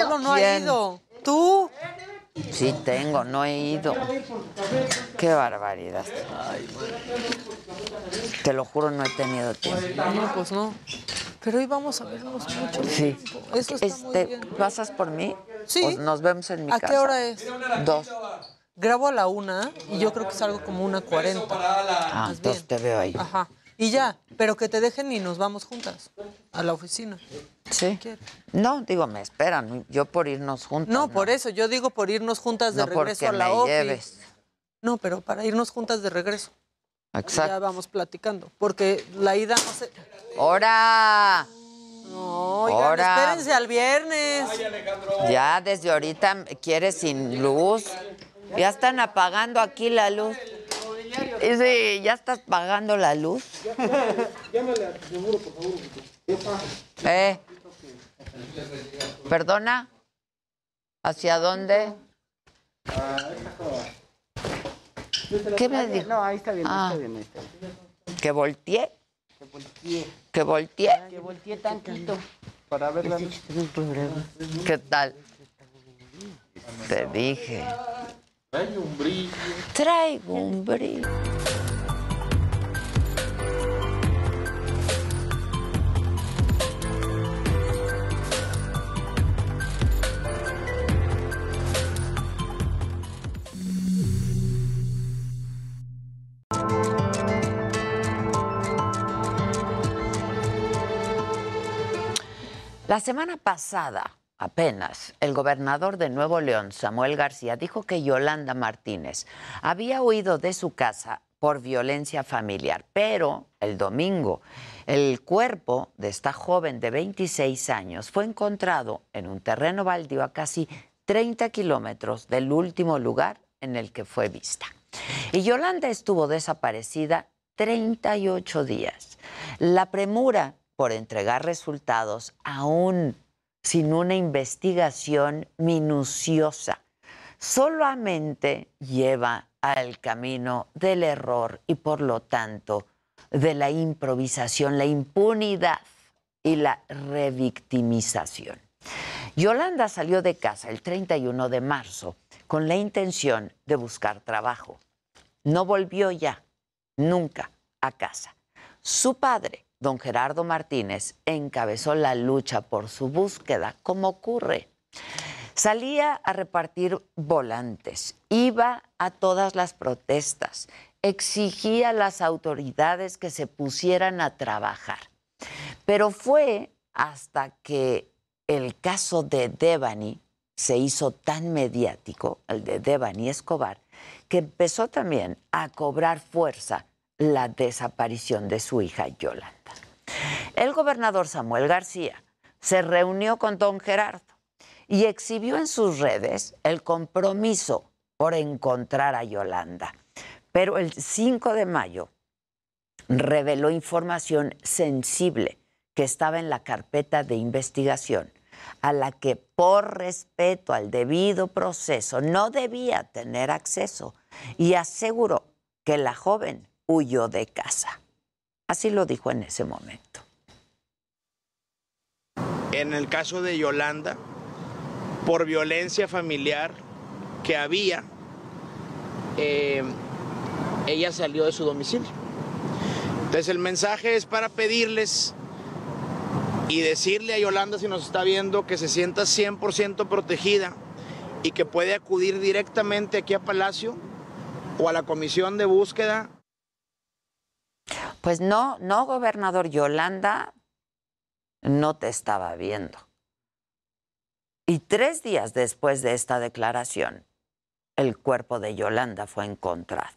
Solo no ha ¿Quién? ido. ¿Tú? Sí tengo, no he ido. Qué barbaridad. Te lo juro, no he tenido tiempo. No, pues no. Pero hoy vamos a vernos mucho Sí. Eso está muy Este, bien. ¿Pasas por mí? Sí. Pues nos vemos en mi ¿A casa. qué hora es? Dos. Grabo a la una y yo creo que salgo como una cuarenta. Ah, entonces te veo ahí. Ajá. Y ya, pero que te dejen y nos vamos juntas a la oficina. Sí. No, digo, me esperan. Yo por irnos juntos. No, por eso, yo digo por irnos juntas de No regreso a la me ofi. lleves. No, pero para irnos juntas de regreso. Y Ya Exacto. vamos platicando. Porque la ida no se. ¡Hora! No, oigan, Ahora. espérense al viernes. Ya desde ahorita quieres sin luz. Ya están apagando aquí la luz. Y sí, ya estás pagando la luz. Llámale al seguro, por favor. ¿Qué pasa? ¿Eh? ¿Perdona? ¿Hacia dónde? ¿Qué me dijo? No, ahí está bien, Ah. está bien, ahí está bien. ¿Que volteé? Que volteé, ¿Que volteé? que volteé tantito para ver la luz. ¿Qué tal? Te dije. Hay un brillo. Traigo un brillo. La semana pasada, apenas, el gobernador de Nuevo León, Samuel García, dijo que Yolanda Martínez había huido de su casa por violencia familiar, pero el domingo el cuerpo de esta joven de 26 años fue encontrado en un terreno baldío a casi 30 kilómetros del último lugar en el que fue vista. Y Yolanda estuvo desaparecida 38 días. La premura por entregar resultados aún sin una investigación minuciosa solamente lleva al camino del error y por lo tanto de la improvisación, la impunidad y la revictimización. Yolanda salió de casa el 31 de marzo con la intención de buscar trabajo. No volvió ya, nunca, a casa. Su padre, don Gerardo Martínez, encabezó la lucha por su búsqueda, como ocurre. Salía a repartir volantes, iba a todas las protestas, exigía a las autoridades que se pusieran a trabajar. Pero fue hasta que el caso de Devani se hizo tan mediático, el de Devani Escobar, que empezó también a cobrar fuerza la desaparición de su hija Yolanda. El gobernador Samuel García se reunió con don Gerardo y exhibió en sus redes el compromiso por encontrar a Yolanda. Pero el 5 de mayo reveló información sensible que estaba en la carpeta de investigación, a la que por respeto al debido proceso no debía tener acceso y aseguró que la joven huyó de casa. Así lo dijo en ese momento. En el caso de Yolanda, por violencia familiar que había, eh, ella salió de su domicilio. Entonces el mensaje es para pedirles y decirle a Yolanda si nos está viendo que se sienta 100% protegida y que puede acudir directamente aquí a Palacio o a la comisión de búsqueda. Pues no, no, gobernador Yolanda no te estaba viendo. Y tres días después de esta declaración, el cuerpo de Yolanda fue encontrado.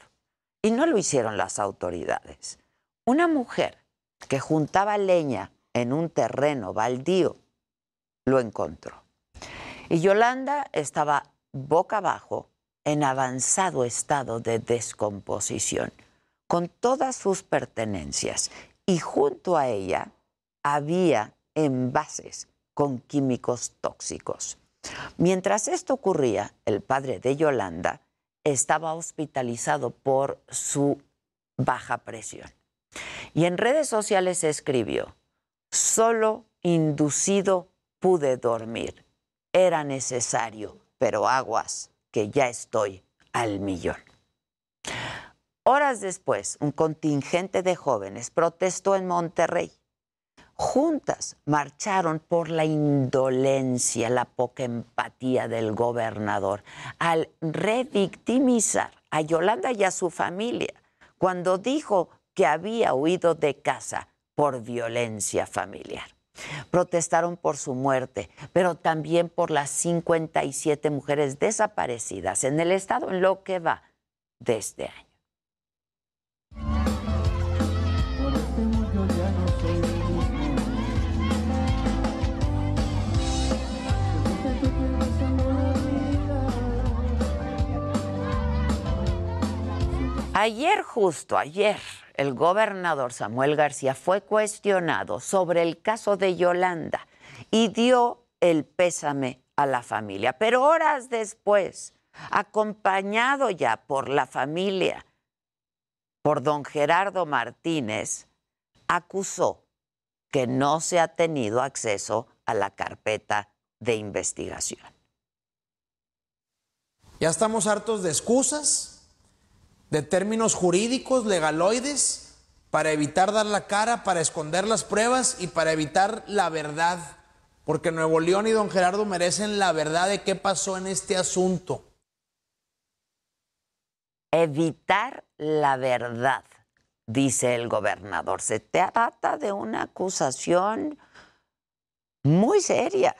Y no lo hicieron las autoridades. Una mujer que juntaba leña en un terreno baldío lo encontró. Y Yolanda estaba boca abajo en avanzado estado de descomposición, con todas sus pertenencias. Y junto a ella había envases con químicos tóxicos. Mientras esto ocurría, el padre de Yolanda estaba hospitalizado por su baja presión. Y en redes sociales escribió, solo inducido pude dormir. Era necesario, pero aguas, que ya estoy al millón. Horas después, un contingente de jóvenes protestó en Monterrey juntas marcharon por la indolencia, la poca empatía del gobernador al revictimizar a Yolanda y a su familia cuando dijo que había huido de casa por violencia familiar. Protestaron por su muerte, pero también por las 57 mujeres desaparecidas en el estado en lo que va de este año. Ayer, justo ayer, el gobernador Samuel García fue cuestionado sobre el caso de Yolanda y dio el pésame a la familia. Pero horas después, acompañado ya por la familia, por don Gerardo Martínez, acusó que no se ha tenido acceso a la carpeta de investigación. Ya estamos hartos de excusas, de términos jurídicos, legaloides, para evitar dar la cara, para esconder las pruebas y para evitar la verdad. Porque Nuevo León y don Gerardo merecen la verdad de qué pasó en este asunto. Evitar la verdad, dice el gobernador. Se trata de una acusación muy seria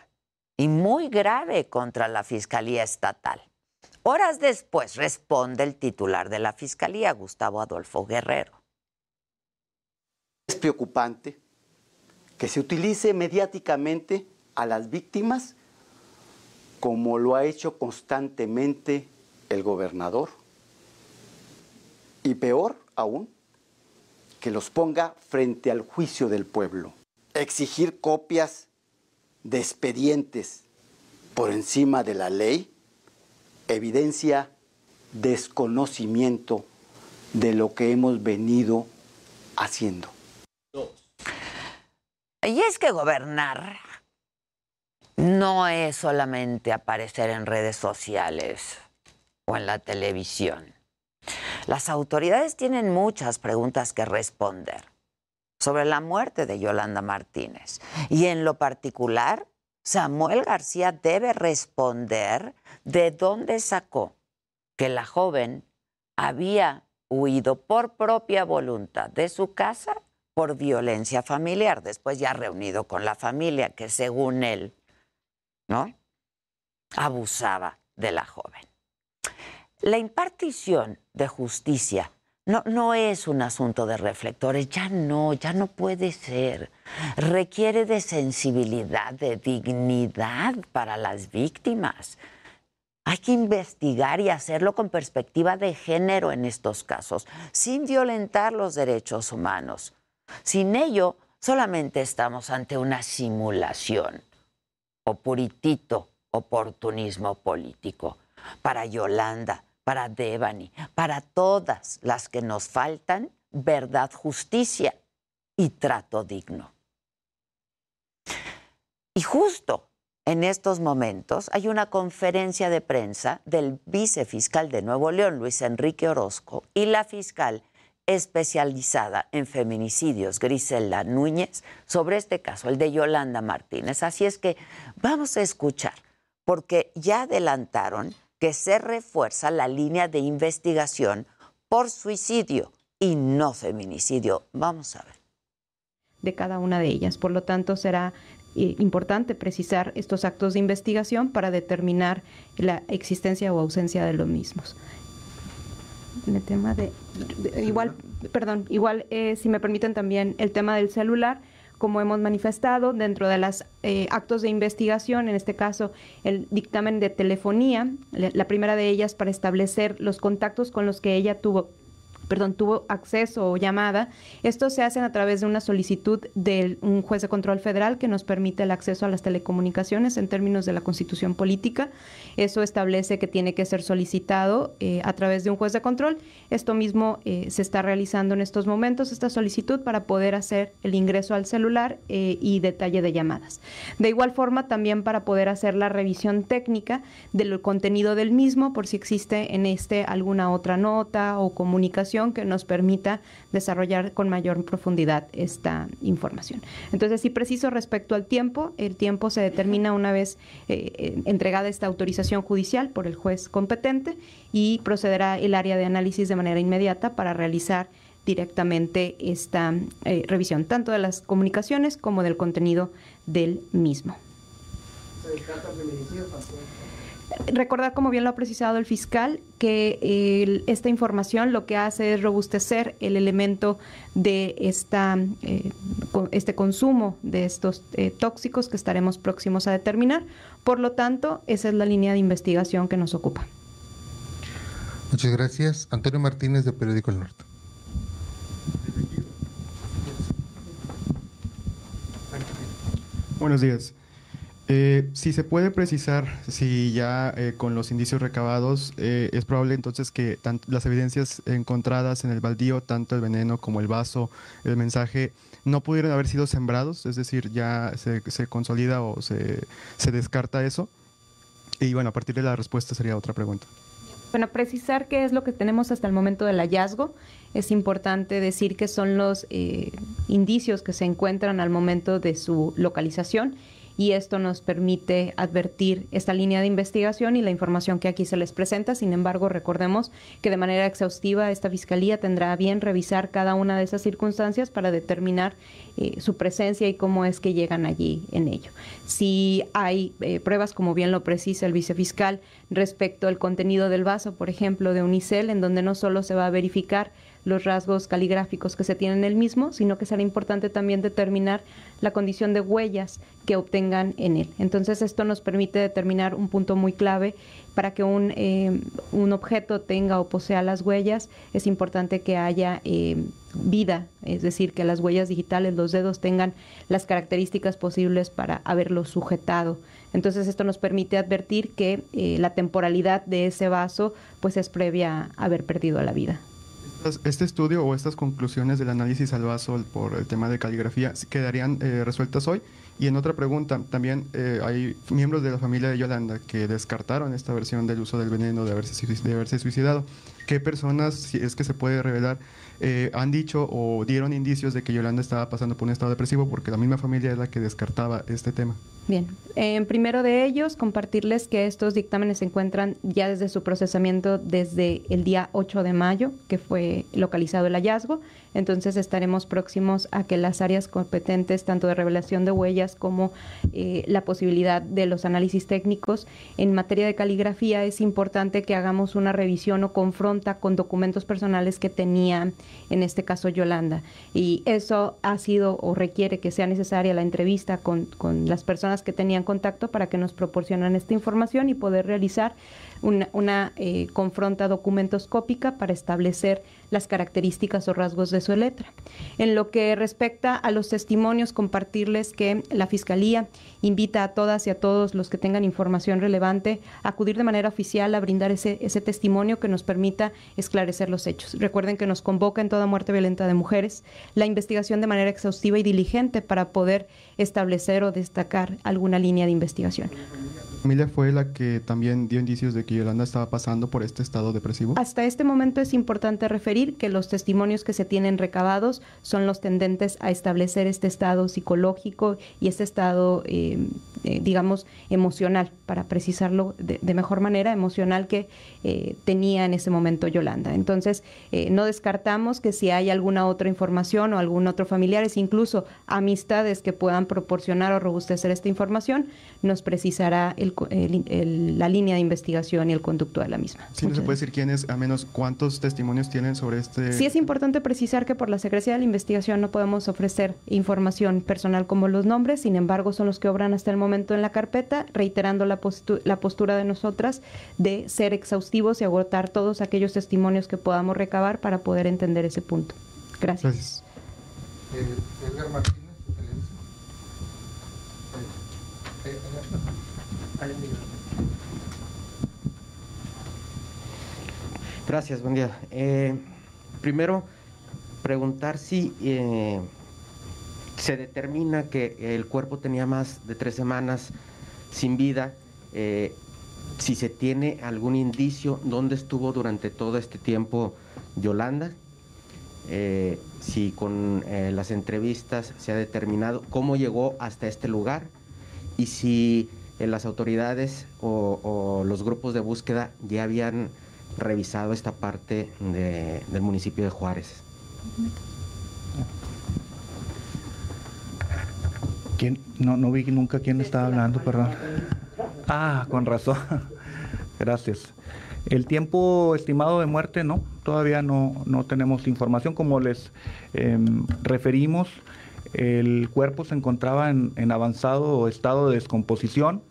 y muy grave contra la Fiscalía Estatal. Horas después responde el titular de la Fiscalía, Gustavo Adolfo Guerrero. Es preocupante que se utilice mediáticamente a las víctimas como lo ha hecho constantemente el gobernador. Y peor aún, que los ponga frente al juicio del pueblo. Exigir copias de expedientes por encima de la ley evidencia desconocimiento de lo que hemos venido haciendo. Y es que gobernar no es solamente aparecer en redes sociales o en la televisión. Las autoridades tienen muchas preguntas que responder sobre la muerte de Yolanda Martínez y en lo particular Samuel García debe responder de dónde sacó que la joven había huido por propia voluntad de su casa por violencia familiar, después ya reunido con la familia que según él, ¿no? abusaba de la joven. La impartición de justicia no, no es un asunto de reflectores, ya no, ya no puede ser. Requiere de sensibilidad, de dignidad para las víctimas. Hay que investigar y hacerlo con perspectiva de género en estos casos, sin violentar los derechos humanos. Sin ello, solamente estamos ante una simulación o puritito oportunismo político. Para Yolanda, para Devani, para todas las que nos faltan verdad, justicia y trato digno. Y justo en estos momentos hay una conferencia de prensa del vicefiscal de Nuevo León, Luis Enrique Orozco, y la fiscal especializada en feminicidios, Griselda Núñez, sobre este caso, el de Yolanda Martínez. Así es que vamos a escuchar, porque ya adelantaron que se refuerza la línea de investigación por suicidio y no feminicidio. Vamos a ver. de cada una de ellas. Por lo tanto, será eh, importante precisar estos actos de investigación para determinar la existencia o ausencia de los mismos. En el tema de, igual, perdón, igual eh, si me permiten también el tema del celular, como hemos manifestado dentro de los actos de investigación, en este caso el dictamen de telefonía, la primera de ellas para establecer los contactos con los que ella tuvo perdón, tuvo acceso o llamada. Esto se hace a través de una solicitud de un juez de control federal que nos permite el acceso a las telecomunicaciones en términos de la constitución política. Eso establece que tiene que ser solicitado eh, a través de un juez de control. Esto mismo eh, se está realizando en estos momentos, esta solicitud para poder hacer el ingreso al celular eh, y detalle de llamadas. De igual forma, también para poder hacer la revisión técnica del contenido del mismo, por si existe en este alguna otra nota o comunicación que nos permita desarrollar con mayor profundidad esta información. Entonces, sí preciso respecto al tiempo, el tiempo se determina una vez eh, entregada esta autorización judicial por el juez competente y procederá el área de análisis de manera inmediata para realizar directamente esta eh, revisión, tanto de las comunicaciones como del contenido del mismo. Se. Recordar, como bien lo ha precisado el fiscal, que el- esta información lo que hace es robustecer el elemento de esta, eh, co- este consumo de estos eh, tóxicos que estaremos próximos a determinar. Por lo tanto, esa es la línea de investigación que nos ocupa. Muchas gracias. Antonio Martínez de Periódico El Norte. Buenos días. Eh, si se puede precisar si ya eh, con los indicios recabados eh, es probable entonces que las evidencias encontradas en el baldío, tanto el veneno como el vaso, el mensaje, no pudieron haber sido sembrados, es decir, ya se, se consolida o se, se descarta eso. Y bueno, a partir de la respuesta sería otra pregunta. Bueno, precisar qué es lo que tenemos hasta el momento del hallazgo. Es importante decir que son los eh, indicios que se encuentran al momento de su localización y esto nos permite advertir esta línea de investigación y la información que aquí se les presenta. Sin embargo, recordemos que de manera exhaustiva esta Fiscalía tendrá bien revisar cada una de esas circunstancias para determinar eh, su presencia y cómo es que llegan allí en ello. Si hay eh, pruebas, como bien lo precisa el vicefiscal, respecto al contenido del vaso, por ejemplo, de Unicel, en donde no solo se va a verificar los rasgos caligráficos que se tienen en el mismo, sino que será importante también determinar la condición de huellas que obtengan en él. Entonces esto nos permite determinar un punto muy clave para que un, eh, un objeto tenga o posea las huellas, es importante que haya eh, vida, es decir, que las huellas digitales, los dedos tengan las características posibles para haberlo sujetado. Entonces esto nos permite advertir que eh, la temporalidad de ese vaso pues es previa a haber perdido la vida. Este estudio o estas conclusiones del análisis al vaso por el tema de caligrafía quedarían eh, resueltas hoy. Y en otra pregunta, también eh, hay miembros de la familia de Yolanda que descartaron esta versión del uso del veneno de haberse, de haberse suicidado. ¿Qué personas, si es que se puede revelar, eh, han dicho o dieron indicios de que Yolanda estaba pasando por un estado depresivo? Porque la misma familia es la que descartaba este tema. Bien, en primero de ellos, compartirles que estos dictámenes se encuentran ya desde su procesamiento desde el día 8 de mayo, que fue localizado el hallazgo. Entonces estaremos próximos a que las áreas competentes, tanto de revelación de huellas como eh, la posibilidad de los análisis técnicos en materia de caligrafía, es importante que hagamos una revisión o confronta con documentos personales que tenía, en este caso, Yolanda. Y eso ha sido o requiere que sea necesaria la entrevista con, con las personas que tenían contacto para que nos proporcionan esta información y poder realizar una, una, eh, confronta documentoscópica para establecer las características o rasgos de su letra. En lo que respecta a los testimonios, compartirles que la Fiscalía invita a todas y a todos los que tengan información relevante a acudir de manera oficial a brindar ese, ese testimonio que nos permita esclarecer los hechos. Recuerden que nos convoca en toda muerte violenta de mujeres la investigación de manera exhaustiva y diligente para poder establecer o destacar alguna línea de investigación. Familia fue la que también dio indicios de que Yolanda estaba pasando por este estado depresivo? Hasta este momento es importante referir que los testimonios que se tienen recabados son los tendentes a establecer este estado psicológico y este estado, eh, eh, digamos, emocional, para precisarlo de, de mejor manera, emocional que eh, tenía en ese momento Yolanda. Entonces, eh, no descartamos que si hay alguna otra información o algún otro familiares, incluso amistades que puedan proporcionar o robustecer esta información, nos precisará el el- el- la línea de investigación y el conducto de la misma. Sí, no se puede decir quiénes, a menos cuántos testimonios tienen sobre este... Sí es importante precisar que por la secrecía de la investigación no podemos ofrecer información personal como los nombres, sin embargo son los que obran hasta el momento en la carpeta, reiterando la, postu- la postura de nosotras de ser exhaustivos y agotar todos aquellos testimonios que podamos recabar para poder entender ese punto. Gracias. Televisa. Eh, eh. Gracias, buen día. Eh, primero, preguntar si eh, se determina que el cuerpo tenía más de tres semanas sin vida, eh, si se tiene algún indicio dónde estuvo durante todo este tiempo Yolanda, eh, si con eh, las entrevistas se ha determinado cómo llegó hasta este lugar y si las autoridades o, los grupos de búsqueda ya habían revisado esta parte de- del municipio de Juárez. ¿Quién? No, no vi nunca quién estaba hablando, perdón. Ah, con razón. Gracias. El tiempo estimado de muerte, no, todavía no, no tenemos información. Como les em, referimos, el cuerpo se encontraba en, en avanzado estado de descomposición,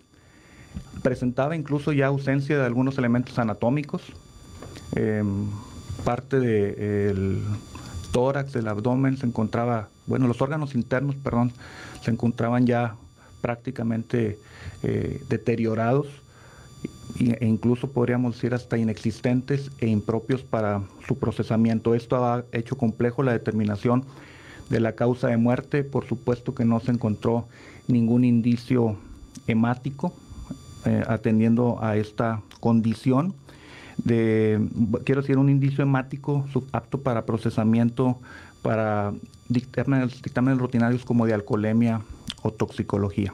presentaba incluso ya ausencia de algunos elementos anatómicos, em, parte del tórax, del abdomen se encontraba, bueno, los órganos internos, perdón, se encontraban ya prácticamente eh, deteriorados e incluso podríamos decir hasta inexistentes e impropios para su procesamiento. Esto ha hecho complejo la determinación de la causa de muerte. Por supuesto que no se encontró ningún indicio hemático eh, atendiendo a esta condición de, quiero decir, un indicio hemático apto para procesamiento para dictámenes, dictámenes rutinarios como de alcoholemia o toxicología.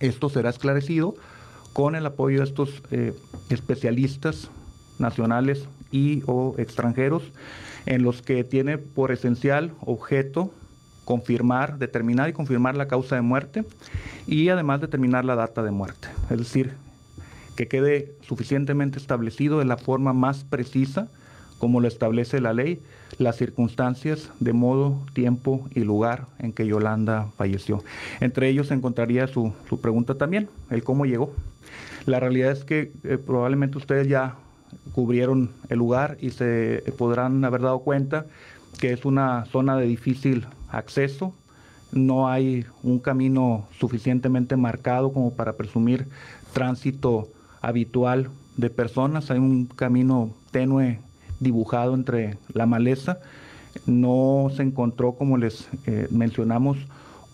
Esto será esclarecido con el apoyo de estos eh, especialistas nacionales y o extranjeros en los que tiene por esencial objeto confirmar, determinar y confirmar la causa de muerte y además determinar la data de muerte. Es decir, que quede suficientemente establecido de la forma más precisa como lo establece la ley, las circunstancias de modo, tiempo y lugar en que Yolanda falleció. Entre ellos se encontraría su, su pregunta también, el cómo llegó. La realidad es que eh, probablemente ustedes ya cubrieron el lugar y se podrán haber dado cuenta que es una zona de difícil acceso, no hay un camino suficientemente marcado como para presumir tránsito habitual de personas, hay un camino tenue dibujado entre la maleza, no se encontró, como les eh, mencionamos,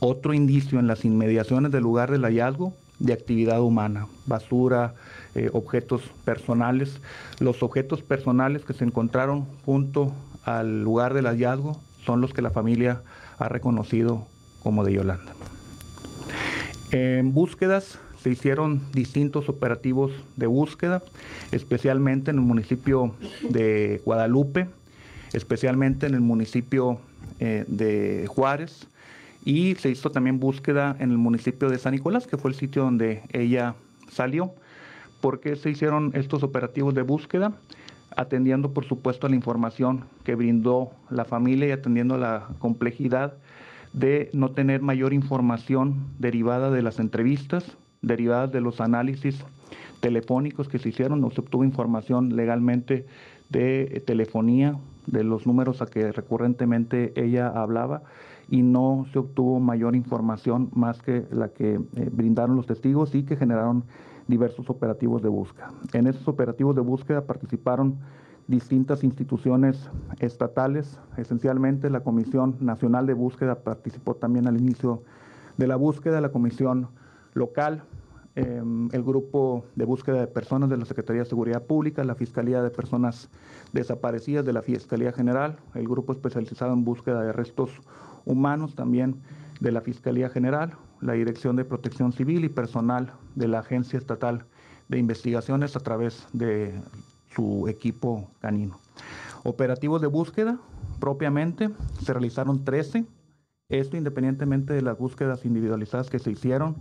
otro indicio en las inmediaciones del lugar del hallazgo de actividad humana, basura, eh, objetos personales. Los objetos personales que se encontraron junto al lugar del hallazgo son los que la familia ha reconocido como de Yolanda. En búsquedas se hicieron distintos operativos de búsqueda, especialmente en el municipio de Guadalupe, especialmente en el municipio eh, de Juárez, y se hizo también búsqueda en el municipio de San Nicolás, que fue el sitio donde ella salió. ¿Por qué se hicieron estos operativos de búsqueda? Atendiendo, por supuesto, a la información que brindó la familia y atendiendo a la complejidad de no tener mayor información derivada de las entrevistas, derivadas de los análisis telefónicos que se hicieron, no se obtuvo información legalmente de eh, telefonía, de los números a que recurrentemente ella hablaba y no se obtuvo mayor información más que la que eh, brindaron los testigos y que generaron diversos operativos de búsqueda. En esos operativos de búsqueda participaron distintas instituciones estatales, esencialmente la Comisión Nacional de Búsqueda participó también al inicio de la búsqueda, la Comisión Local, eh, el grupo de búsqueda de personas de la Secretaría de Seguridad Pública, la Fiscalía de Personas Desaparecidas de la Fiscalía General, el grupo especializado en búsqueda de restos humanos también de la Fiscalía General, la Dirección de Protección Civil y personal de la Agencia Estatal de Investigaciones a través de su equipo canino. Operativos de búsqueda propiamente se realizaron 13, esto independientemente de las búsquedas individualizadas que se hicieron,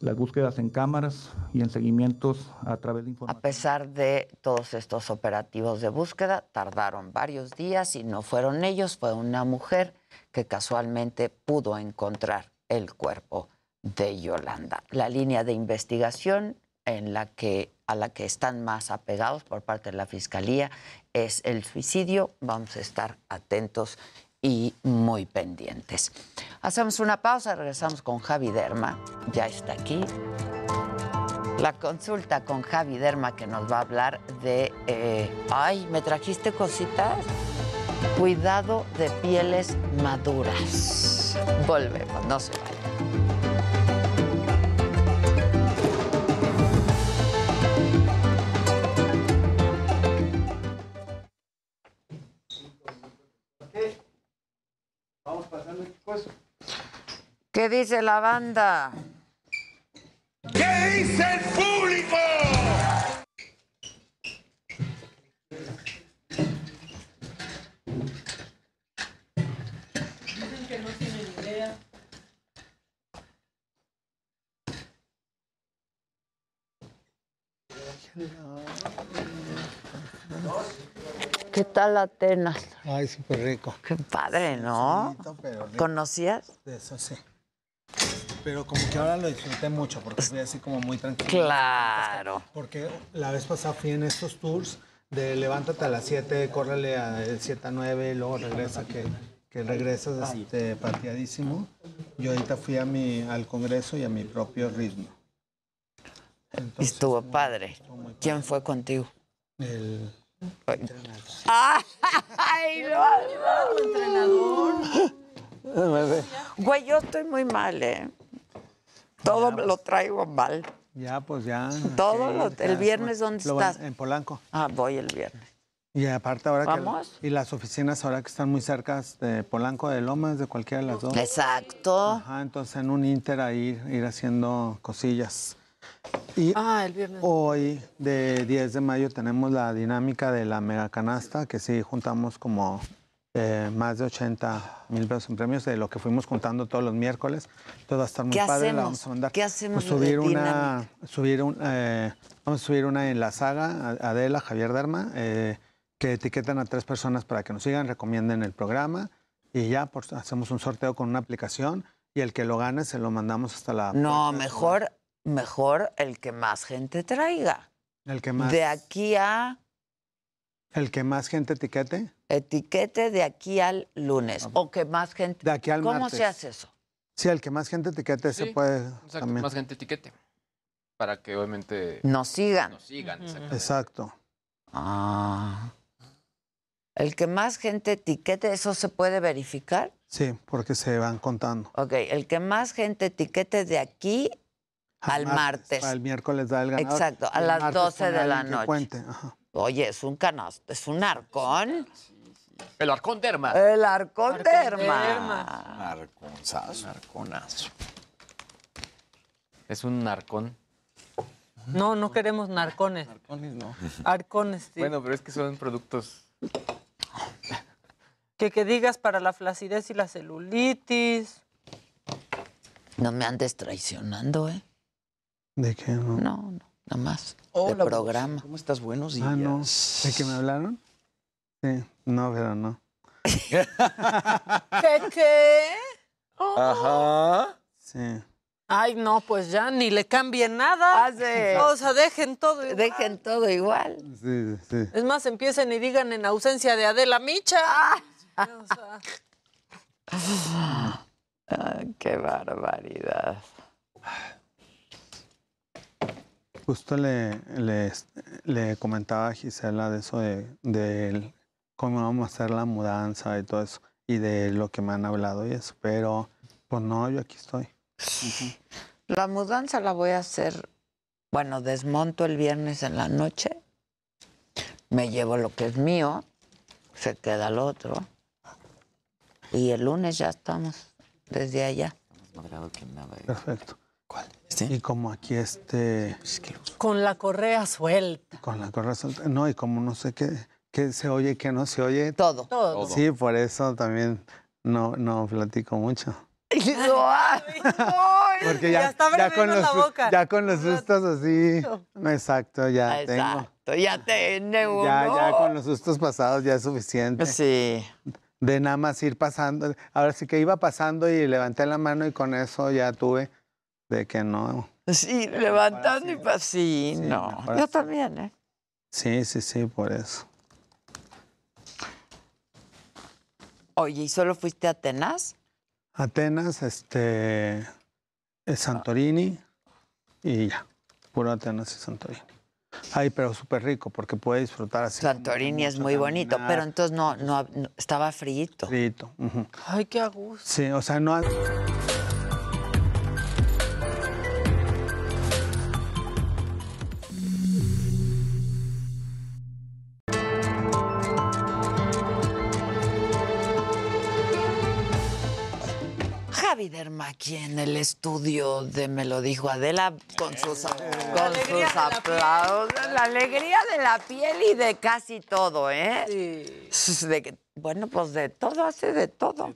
las búsquedas en cámaras y en seguimientos a través de información. A pesar de todos estos operativos de búsqueda, tardaron varios días y no fueron ellos, fue una mujer que casualmente pudo encontrar el cuerpo de Yolanda. La línea de investigación en la que, a la que están más apegados por parte de la Fiscalía es el suicidio. Vamos a estar atentos y muy pendientes. Hacemos una pausa, regresamos con Javi Derma. Ya está aquí. La consulta con Javi Derma que nos va a hablar de... eh, ay, ¿me trajiste cositas? Cuidado de pieles maduras. Volvemos, no se vayan. ¿Qué dice la banda? ¿Qué dice el público? Dicen que no tienen idea. ¿Qué tal Atenas? Ay, súper rico. Qué padre, ¿no? Pero rico. ¿Conocías? De eso sí. Pero como que ahora lo disfruté mucho porque fui así como muy tranquilo. Claro. Porque la vez pasada fui en estos tours de levántate a las 7, córrele a de 7 a 9, luego regresa, que, que regresas este, pateadísimo. Yo ahorita fui a mi, al congreso y a mi propio ritmo. Y estuvo padre. ¿Quién fue contigo? El... ¡Ay, lo amo! entrenador. Güey, yo estoy muy mal, ¿eh? Todo lo traigo mal. Ya, pues ya. Todo lo- ya, el viernes, lo- ¿dónde lo estás? En Polanco. Ah, voy el viernes. Y aparte ahora ¿Vamos? que... Y las oficinas ahora que están muy cerca de Polanco, de Lomas, de cualquiera de las dos. Exacto. Ajá, entonces en un Inter ahí ir haciendo cosillas. Y Ah, el viernes. hoy, de 10 de mayo, tenemos la dinámica de la mega canasta, que sí juntamos como eh, más de 80 mil pesos en premios de lo que fuimos juntando todos los miércoles. Entonces va a estar muy ¿Qué padre, la vamos a mandar. ¿Qué hacemos Pues de subir una, subir un, eh, vamos a subir una en la saga, Adela, Javier Derma, eh, que etiquetan a tres personas para que nos sigan, recomienden el programa y ya pues, hacemos un sorteo con una aplicación y el que lo gane se lo mandamos hasta la... No, mejor, mejor el que más gente traiga. El que más, De aquí a el que más gente etiquete. etiquete de aquí al lunes. O que más gente. De aquí al ¿Cómo martes. se hace eso? Sí, el que más gente etiquete se puede Exacto, también. más gente etiquete. Para que obviamente Nos sigan. nos sigan. exacto. Exacto. Ah. El que más gente etiquete, ¿eso se puede verificar? Sí, porque se van contando. Ok, el que más gente etiquete de aquí al martes. Al miércoles da el ganador. Exacto, a las martes 12 pone de la noche. cuente, ajá. Oye, es un canasto, es un arcón. El arcón derma. El arcón derma. derma. Arconzazo. Arconazo. Es un arcón. No, no queremos narcones. Arcones no. Arcones, sí. Bueno, pero es que son productos. Que, que digas para la flacidez y la celulitis. No me andes traicionando, ¿eh? ¿De qué? No. No, no, nada más. Hola, de programa. ¿Cómo estás? Buenos días. Ah, no. ¿De qué me hablaron? Sí. No, pero no. ¿Qué qué? Ajá. Sí. Ay, no, pues ya ni le cambien nada. Hace- O sea, dejen todo. igual. Dejen todo igual. Sí, sí. Es más, empiecen y digan en ausencia de Adela Micha. O sea, Ah, qué barbaridad. Justo le, le, le comentaba a Gisela de eso de, de cómo vamos a hacer la mudanza y todo eso. Y de lo que me han hablado y eso. Pero, pues no, yo aquí estoy. La mudanza la voy a hacer Bueno, desmonto el viernes en la noche, me llevo lo que es mío, se queda el otro. Y el lunes ya estamos desde allá. Perfecto. Y como aquí este... Con la correa suelta. Con la correa suelta. No, y como no sé qué, qué se oye y qué no se oye. Todo. Todo. Sí, por eso también no, no platico mucho. Porque ya, Ya está ya con los, la boca. ya con los sustos así. Exacto, ya tengo. Exacto, ya tiene uno. Ya, ya con los sustos pasados ya es suficiente. Sí. De nada más ir pasando. Ahora sí que iba pasando y levanté la mano y con eso ya tuve de que no. Sí, levantando y pa- sí, no. Yo así. también, ¿eh? Sí, sí, sí, por eso. Oye, ¿y solo fuiste a Atenas? Atenas, este, es Santorini y ya. Puro Atenas y Santorini. Ay, pero súper rico porque puede disfrutar así. Santorini es muy bonito, pero entonces no, no, no- estaba frito. Frito. Ay, qué a gusto. Sí, o sea, no. Aquí en el estudio de Me lo dijo Adela con sus, con sus aplausos. La alegría de la piel y de casi todo, ¿eh? De que- bueno, pues de todo, hace de todo.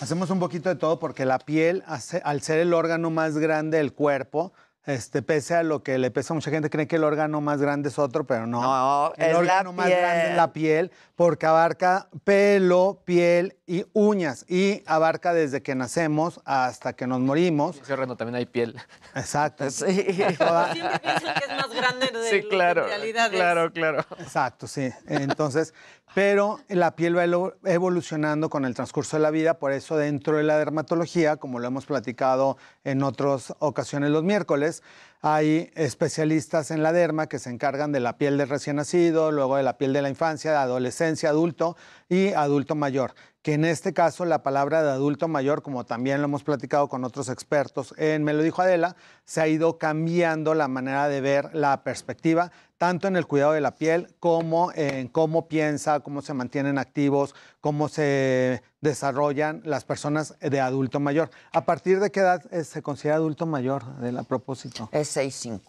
Hacemos un poquito de todo porque la piel, hace- al ser el órgano más grande del cuerpo, este, pese a lo que le pesa a mucha gente, cree que el órgano más grande es otro, pero no. No, el es la órgano más grande es la piel porque abarca pelo, piel y uñas y abarca desde que nacemos hasta que nos morimos. Ese órgano también hay piel. Exacto. Sí. Toda- Siempre piensan que es más grande de Sí, claro. que en realidad es. Claro, claro. Exacto, sí. Entonces, pero la piel va evolucionando con el transcurso de la vida, por eso dentro de la dermatología, como lo hemos platicado en otras ocasiones los miércoles, hay especialistas en la derma que se encargan de la piel del recién nacido, luego de la piel de la infancia, de adolescencia, adulto y adulto mayor. Que en este caso la palabra de adulto mayor, como también lo hemos platicado con otros expertos en Me lo dijo Adela, se ha ido cambiando la manera de ver la perspectiva, tanto en el cuidado de la piel como en cómo piensa, cómo se mantienen activos, cómo se desarrollan las personas de adulto mayor. ¿A partir de qué edad eh, se considera adulto mayor, Adela, a propósito? Es 6'5".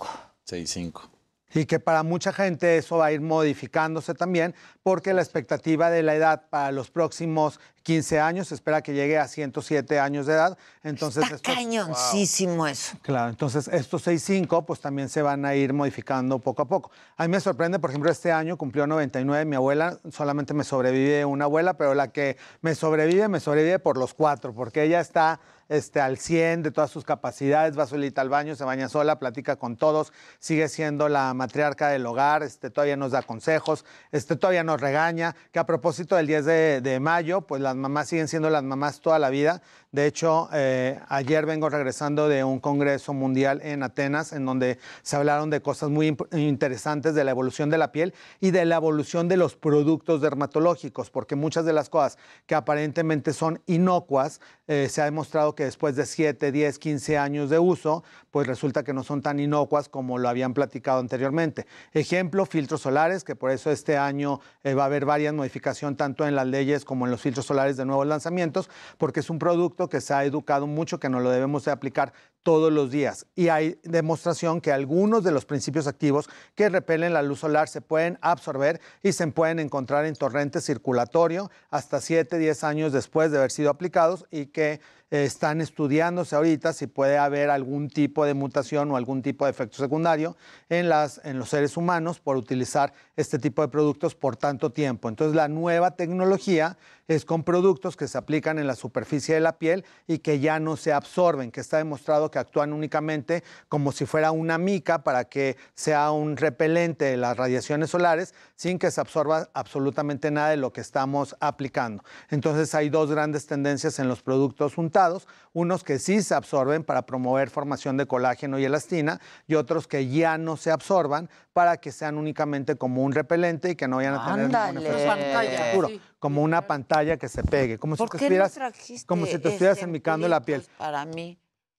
6'5". Y que para mucha gente eso va a ir modificándose también, porque la expectativa de la edad para los próximos 15 años se espera que llegue a 107 años de edad. Entonces, Está estos- cañoncísimo eso. Claro, entonces estos 6.5 pues también se van a ir modificando poco a poco. A mí me sorprende, por ejemplo, este año cumplió 99 mi abuela, solamente me sobrevive una abuela, pero la que me sobrevive, me sobrevive por los cuatro, porque ella está este, al 100 de todas sus capacidades, va solita al baño, se baña sola, platica con todos, sigue siendo la matriarca del hogar, este, todavía nos da consejos, este, todavía nos regaña, que a propósito del 10 de, de mayo, pues las mamás siguen siendo las mamás toda la vida. De hecho, eh, ayer vengo regresando de un congreso mundial en Atenas, en donde se hablaron de cosas muy interesantes de la evolución de la piel y de la evolución de los productos dermatológicos, porque muchas de las cosas que aparentemente son inocuas, eh, se ha demostrado que después de 7, 10, 15 años de uso, pues resulta que no son tan inocuas como lo habían platicado anteriormente. Ejemplo, filtros solares, que por eso este año eh, va a haber varias modificaciones tanto en las leyes como en los filtros solares de nuevos lanzamientos, porque es un producto que se ha educado mucho, que no lo debemos de aplicar todos los días. Y hay demostración que algunos de los principios activos que repelen la luz solar se pueden absorber y se pueden encontrar en torrente circulatorio hasta 7, 10 años después de haber sido aplicados y que eh, están estudiándose ahorita si puede haber algún tipo de mutación o algún tipo de efecto secundario en, las, en los seres humanos por utilizar este tipo de productos por tanto tiempo. Entonces la nueva tecnología es con productos que se aplican en la superficie de la piel y que ya no se absorben, que está demostrado que actúan únicamente como si fuera una mica para que sea un repelente de las radiaciones solares sin que se absorba absolutamente nada de lo que estamos aplicando. Entonces hay dos grandes tendencias en los productos untados, unos que sí se absorben para promover formación de colágeno y elastina y otros que ya no se absorban para que sean únicamente como un repelente y que no vayan a tener Pantalla, futuro, sí. como una pantalla que se pegue, como si ¿Por te qué no estuvieras, trajiste como si te estuvieras enmicando la piel. Para mí.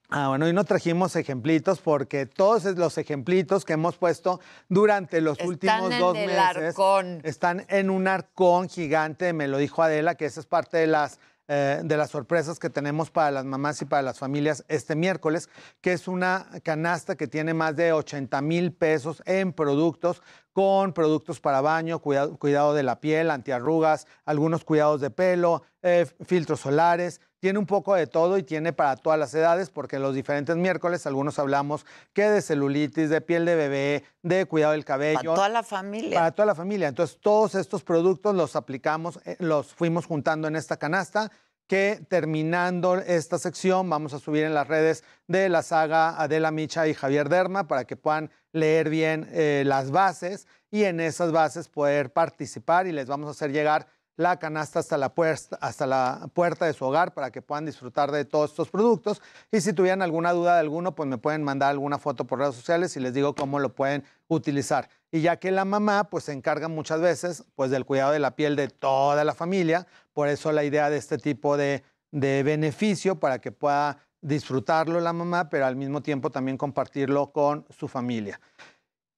Ah, bueno, y no trajimos ejemplitos porque todos los ejemplitos que hemos puesto durante los Están últimos en dos el meses arcón. están en un arcón gigante, me lo dijo Adela, que esa es parte de las, eh, de las sorpresas que tenemos para las mamás y para las familias este miércoles, que es una canasta que tiene más de 80 mil pesos en productos, con productos para baño, cuidado, cuidado de la piel, antiarrugas, algunos cuidados de pelo, eh, filtros solares. Tiene un poco de todo y tiene para todas las edades, porque los diferentes miércoles algunos hablamos que de celulitis, de piel de bebé, de cuidado del cabello. Para toda la familia. Para toda la familia. Entonces, todos estos productos los aplicamos, eh, los fuimos juntando en esta canasta que terminando esta sección vamos a subir en las redes de la saga Adela Micha y Javier Derma para que puedan leer bien eh, las bases y en esas bases poder participar y les vamos a hacer llegar la canasta hasta la, puerta, hasta la puerta de su hogar para que puedan disfrutar de todos estos productos. Y si tuvieran alguna duda de alguno, pues me pueden mandar alguna foto por redes sociales y les digo cómo lo pueden utilizar. Y ya que la mamá pues se encarga muchas veces pues del cuidado de la piel de toda la familia, por eso la idea de este tipo de, de beneficio para que pueda disfrutarlo la mamá, pero al mismo tiempo también compartirlo con su familia.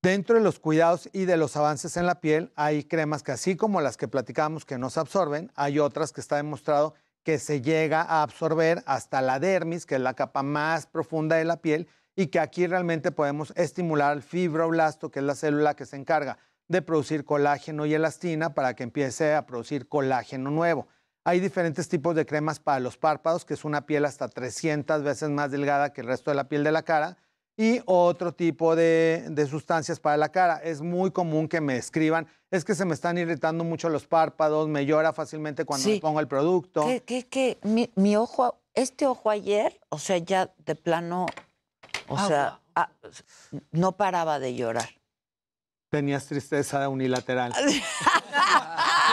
Dentro de los cuidados y de los avances en la piel, hay cremas que así como las que platicamos que no se absorben, hay otras que está demostrado que se llega a absorber hasta la dermis, que es la capa más profunda de la piel, y que aquí realmente podemos estimular el fibroblasto, que es la célula que se encarga de producir colágeno y elastina para que empiece a producir colágeno nuevo. Hay diferentes tipos de cremas para los párpados, que es una piel hasta 300 veces más delgada que el resto de la piel de la cara, y otro tipo de, de sustancias para la cara. Es muy común que me escriban, es que se me están irritando mucho los párpados, me llora fácilmente cuando Sí. me pongo el producto. ¿Qué, qué, qué? Mi, mi ojo, este ojo ayer, o sea, ya de plano, o sea, ah, no paraba de llorar. Tenías tristeza unilateral.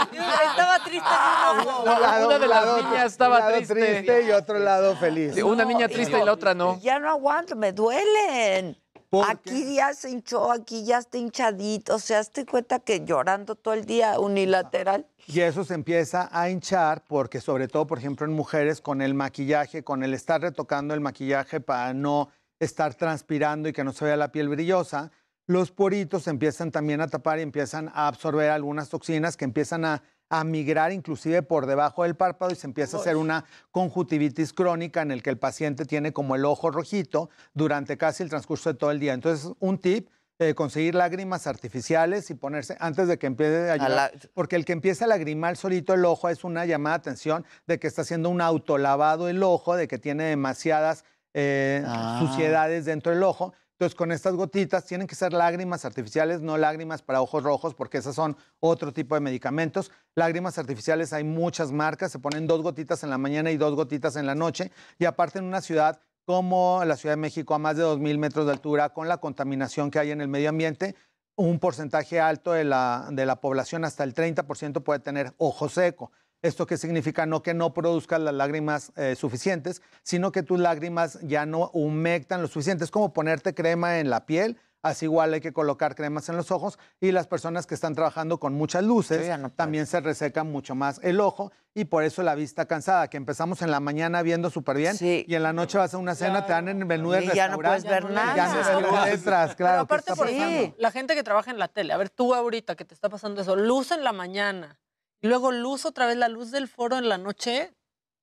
Estaba triste. Un lado- Una de las lado- niñas estaba un lado triste. y otro lado feliz. Sí, una niña triste y la otra no. Ya no aguanto, me duelen. Aquí ya se hinchó, aquí ya está hinchadito. O sea, te cuenta que llorando todo el día unilateral. Y eso se empieza a hinchar porque sobre todo, por ejemplo, en mujeres con el maquillaje, con el estar retocando el maquillaje para no estar transpirando y que no se vea la piel brillosa, los poritos empiezan también a tapar y empiezan a absorber algunas toxinas que empiezan a, a migrar inclusive por debajo del párpado y se empieza a hacer una conjuntivitis crónica en el que el paciente tiene como el ojo rojito durante casi el transcurso de todo el día. Entonces, un tip, eh, conseguir lágrimas artificiales y ponerse antes de que empiece a llorar. la- Porque el que empieza a lagrimar solito el ojo es una llamada de atención de que está haciendo un autolavado el ojo, de que tiene demasiadas eh, Ah. suciedades dentro del ojo. Entonces, con estas gotitas tienen que ser lágrimas artificiales, no lágrimas para ojos rojos, porque esas son otro tipo de medicamentos. Lágrimas artificiales hay muchas marcas, se ponen dos gotitas en la mañana y dos gotitas en la noche. Y aparte en una ciudad como la Ciudad de México, a más de 2.000 metros de altura, con la contaminación que hay en el medio ambiente, un porcentaje alto de la, de la población, hasta el 30%, puede tener ojo seco. ¿Esto qué significa? No que no produzcas las lágrimas eh, suficientes, sino que tus lágrimas ya no humectan lo suficiente. Es como ponerte crema en la piel, así igual hay que colocar cremas en los ojos y las personas que están trabajando con muchas luces también se reseca mucho más el ojo y por eso la vista cansada, que empezamos en la mañana viendo súper bien y en la noche vas a una cena, te dan en el menú del Y ya no puedes restaurante, ver nada. Ya no ves letras, Pero claro. ¿qué aparte, por ejemplo, la gente que trabaja en la tele, a ver, tú ahorita que te está pasando eso, luz en la mañana luego luz otra vez, la luz del foro en la noche,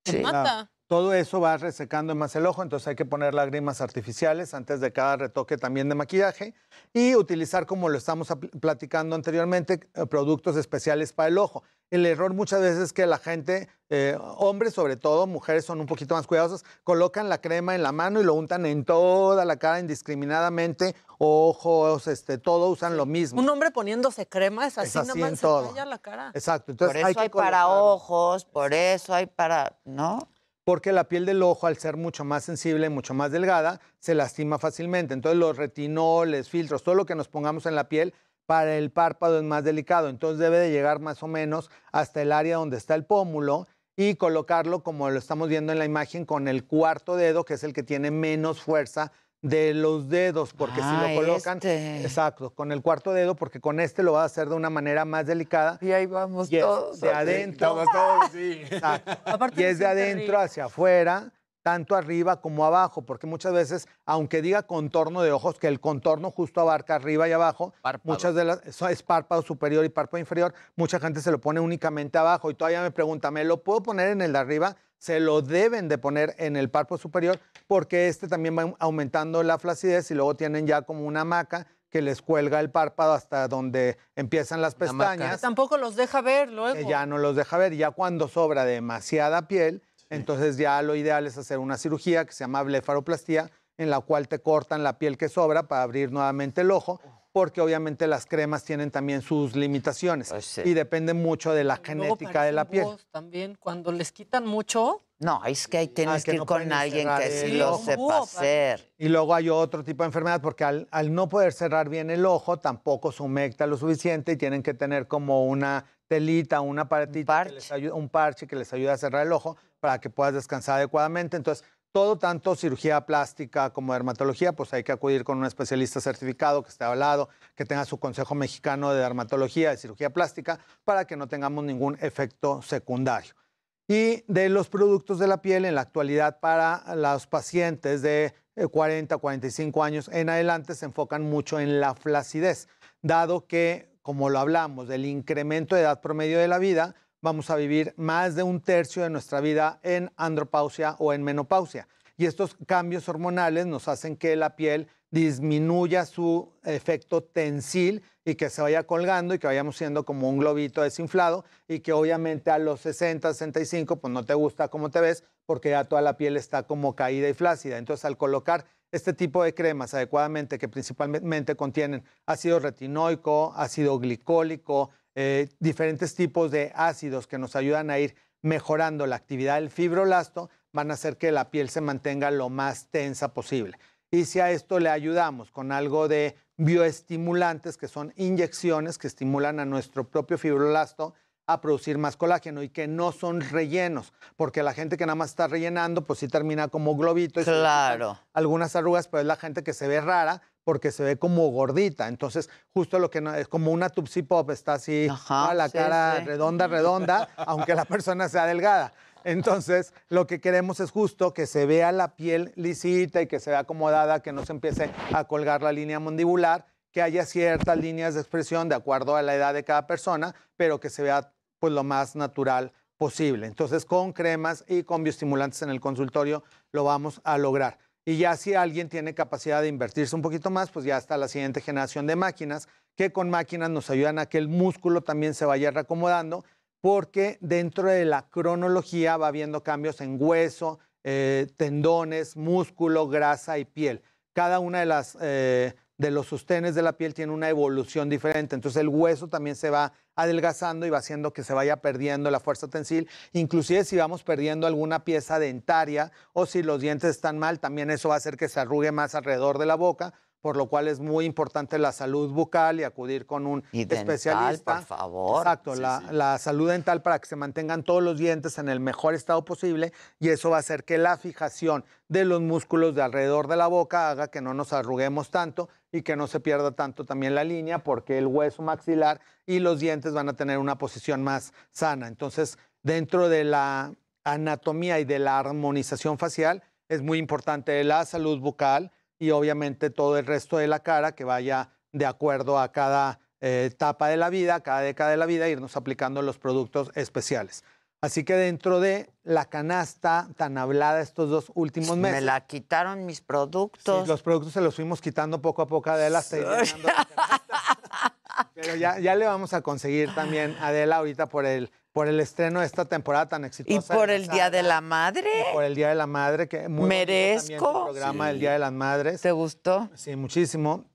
te mata. Todo eso va resecando más el ojo, entonces hay que poner lágrimas artificiales antes de cada retoque también de maquillaje y utilizar, como lo estamos platicando anteriormente, eh, productos especiales para el ojo. El error muchas veces es que la gente, eh, hombres sobre todo, mujeres son un poquito más cuidadosas, colocan la crema en la mano y lo untan en toda la cara indiscriminadamente, ojos, este, todo usan lo mismo. Un hombre poniéndose crema es así, Es así nada más en se todo. raya la cara. Exacto, Por eso hay para ojos, por eso hay para, ¿no? porque la piel del ojo, al ser mucho más sensible, mucho más delgada, se lastima fácilmente. Entonces los retinoles, filtros, todo lo que nos pongamos en la piel, para el párpado es más delicado. Entonces debe de llegar más o menos hasta el área donde está el pómulo y colocarlo como lo estamos viendo en la imagen con el cuarto dedo, que es el que tiene menos fuerza de los dedos, porque si Ah, lo colocan, este. exacto, con el cuarto dedo, porque con este lo va a hacer de una manera más delicada. Y ahí vamos todos. de así. adentro. Estamos todos, sí. Exacto. y es de adentro hacia afuera tanto arriba como abajo, porque muchas veces, aunque diga contorno de ojos, que el contorno justo abarca arriba y abajo, muchas de las, eso es párpado superior y párpado inferior, mucha gente se lo pone únicamente abajo y todavía me pregunta, ¿me lo puedo poner en el de arriba? Se lo deben de poner en el párpado superior porque este también va aumentando la flacidez y luego tienen ya como una maca que les cuelga el párpado hasta donde empiezan las pestañas. Tampoco los deja ver luego. que ya no los deja ver. Y ya cuando sobra demasiada piel, entonces ya lo ideal es hacer una cirugía que se llama blefaroplastía, en la cual te cortan la piel que sobra para abrir nuevamente el ojo, porque obviamente las cremas tienen también sus limitaciones y depende mucho de la genética de la piel. También, cuando les quitan mucho. No, es que ahí tienes Ah, que ir no con pueden alguien que sí el lo sepa hacer. Y luego hay otro tipo de enfermedad porque al, al no poder cerrar bien el ojo, tampoco se humecta lo suficiente y tienen que tener como una telita, una paretita, que les ayuda- un parche que les ayuda a cerrar el ojo para que puedas descansar adecuadamente. Entonces, todo, tanto cirugía plástica como dermatología, pues hay que acudir con un especialista certificado que esté avalado, que tenga su consejo mexicano de dermatología, de cirugía plástica, para que no tengamos ningún efecto secundario. Y de los productos de la piel en la actualidad para los pacientes de eh, 40, 45 años en adelante se enfocan mucho en la flacidez, dado que, como lo hablamos, del incremento de edad promedio de la vida, vamos a vivir más de un tercio de nuestra vida en andropausia o en menopausia. Y estos cambios hormonales nos hacen que la piel disminuya su efecto tensil y que se vaya colgando y que vayamos siendo como un globito desinflado y que obviamente a los 60, 65 pues no te gusta cómo te ves porque ya toda la piel está como caída y flácida. Entonces al colocar este tipo de cremas adecuadamente que principalmente contienen ácido retinoico, ácido glicólico, eh, diferentes tipos de ácidos que nos ayudan a ir mejorando la actividad del fibroblasto, van a hacer que la piel se mantenga lo más tensa posible. Y si a esto le ayudamos con algo de bioestimulantes, que son inyecciones que estimulan a nuestro propio fibroblasto a producir más colágeno y que no son rellenos, porque la gente que nada más está rellenando, pues sí termina como globito. Y Claro. Algunas arrugas, pero es la gente que se ve rara porque se ve como gordita. Entonces, justo lo que no, es como una Tupsi Pop, está así, a la sí, cara sí. redonda, redonda, aunque la persona sea delgada. Entonces, lo que queremos es justo que se vea la piel lisita y que se vea acomodada, que no se empiece a colgar la línea mandibular, que haya ciertas líneas de expresión de acuerdo a la edad de cada persona, pero que se vea pues lo más natural posible. Entonces, con cremas y con bioestimulantes en el consultorio lo vamos a lograr. Y ya si alguien tiene capacidad de invertirse un poquito más, pues ya está la siguiente generación de máquinas, que con máquinas nos ayudan a que el músculo también se vaya reacomodando, porque dentro de la cronología va habiendo cambios en hueso, eh, tendones, músculo, grasa y piel. Cada una de las eh, de los sostenes de la piel tiene una evolución diferente. Entonces el hueso también se va adelgazando y va haciendo que se vaya perdiendo la fuerza tensil. Inclusive si vamos perdiendo alguna pieza dentaria o si los dientes están mal, también eso va a hacer que se arrugue más alrededor de la boca, por lo cual es muy importante la salud bucal y acudir con un Y dental, especialista. por favor. Exacto, Sí, la, sí. la salud dental para que se mantengan todos los dientes en el mejor estado posible y eso va a hacer que la fijación de los músculos de alrededor de la boca haga que no nos arruguemos tanto y que no se pierda tanto también la línea porque el hueso maxilar y los dientes van a tener una posición más sana. Entonces, dentro de la anatomía y de la armonización facial es muy importante la salud bucal y obviamente todo el resto de la cara que vaya de acuerdo a cada eh, etapa de la vida, cada década de la vida, irnos aplicando los productos especiales. Así que dentro de la canasta tan hablada estos dos últimos meses. Me la quitaron mis productos. Sí, los productos se los fuimos quitando poco a poco a Adela hasta ir la canasta. Pero ya, ya le vamos a conseguir también a Adela ahorita por el, por el estreno de esta temporada tan ¿Y exitosa. por de el Día de la Madre? y Por el Día de la Madre, que muy Merezco. tu programa del Día de las Madres. ¿Te gustó? Sí, muchísimo.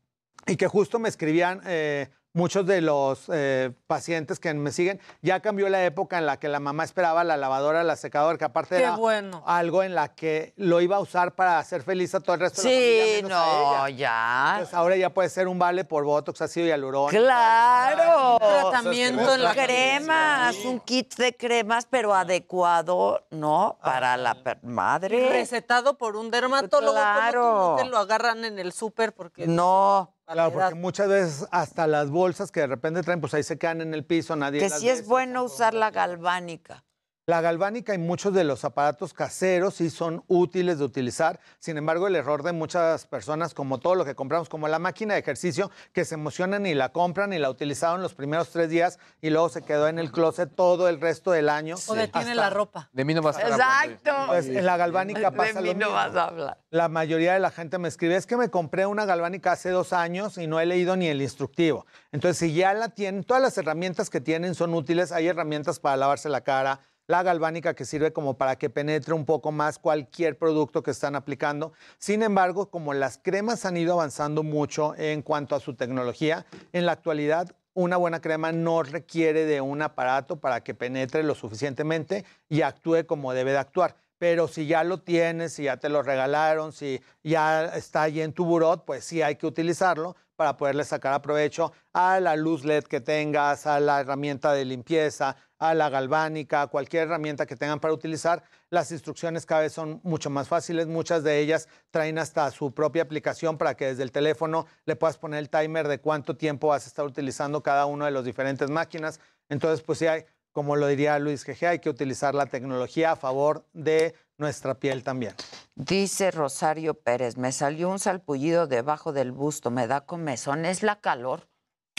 Y que justo me escribían eh, muchos de los eh, pacientes que me siguen. Ya cambió la época en la que la mamá esperaba la lavadora, la secadora, que aparte Qué era bueno. algo en la que lo iba a usar para hacer feliz a todo el resto de la Sí, familia. a no, ella. ya. Entonces ahora ya puede ser un vale por botox, ácido hialurónico. Claro. Un tratamiento en la cremas, un kit de cremas, pero adecuado, ¿no? Para la per- madre. Recetado por un dermatólogo. Claro. no te lo agarran en el súper porque. No. Claro, porque muchas veces hasta las bolsas que de repente traen, pues ahí se quedan en el piso, nadie Que las sí es bueno usar la galvánica. La galvánica y muchos de los aparatos caseros sí son útiles de utilizar. Sin embargo, el error de muchas personas, como todo lo que compramos, como la máquina de ejercicio, que se emocionan y la compran y la utilizaron los primeros tres días y luego se quedó en el closet todo el resto del año. O detiene la ropa. De mí no vas a hablando. Exacto. Pues en la galvánica De pasa mí lo no mismo. vas a hablar. La mayoría de la gente me escribe, es que me compré una galvánica hace dos años y no he leído ni el instructivo. Entonces, si ya la tienen, todas las herramientas que tienen son útiles. Hay herramientas para lavarse la cara, la galvánica que sirve como para que penetre un poco más cualquier producto que están aplicando. Sin embargo, como las cremas han ido avanzando mucho en cuanto a su tecnología, en la actualidad una buena crema no requiere de un aparato para que penetre lo suficientemente y actúe como debe de actuar. Pero si ya lo tienes, si ya te lo regalaron, si ya está ahí en tu burot, pues sí hay que utilizarlo para poderle sacar aprovecho a la luz LED que tengas, a la herramienta de limpieza, a la galvánica, a cualquier herramienta que tengan para utilizar. Las instrucciones cada vez son mucho más fáciles. Muchas de ellas traen hasta su propia aplicación para que desde el teléfono le puedas poner el timer de cuánto tiempo vas a estar utilizando cada una de las diferentes máquinas. Entonces, pues sí hay, como lo diría Luis GG, hay que utilizar la tecnología a favor de nuestra piel también. Dice Rosario Pérez, me salió un salpullido debajo del busto, me da comezón, es la calor.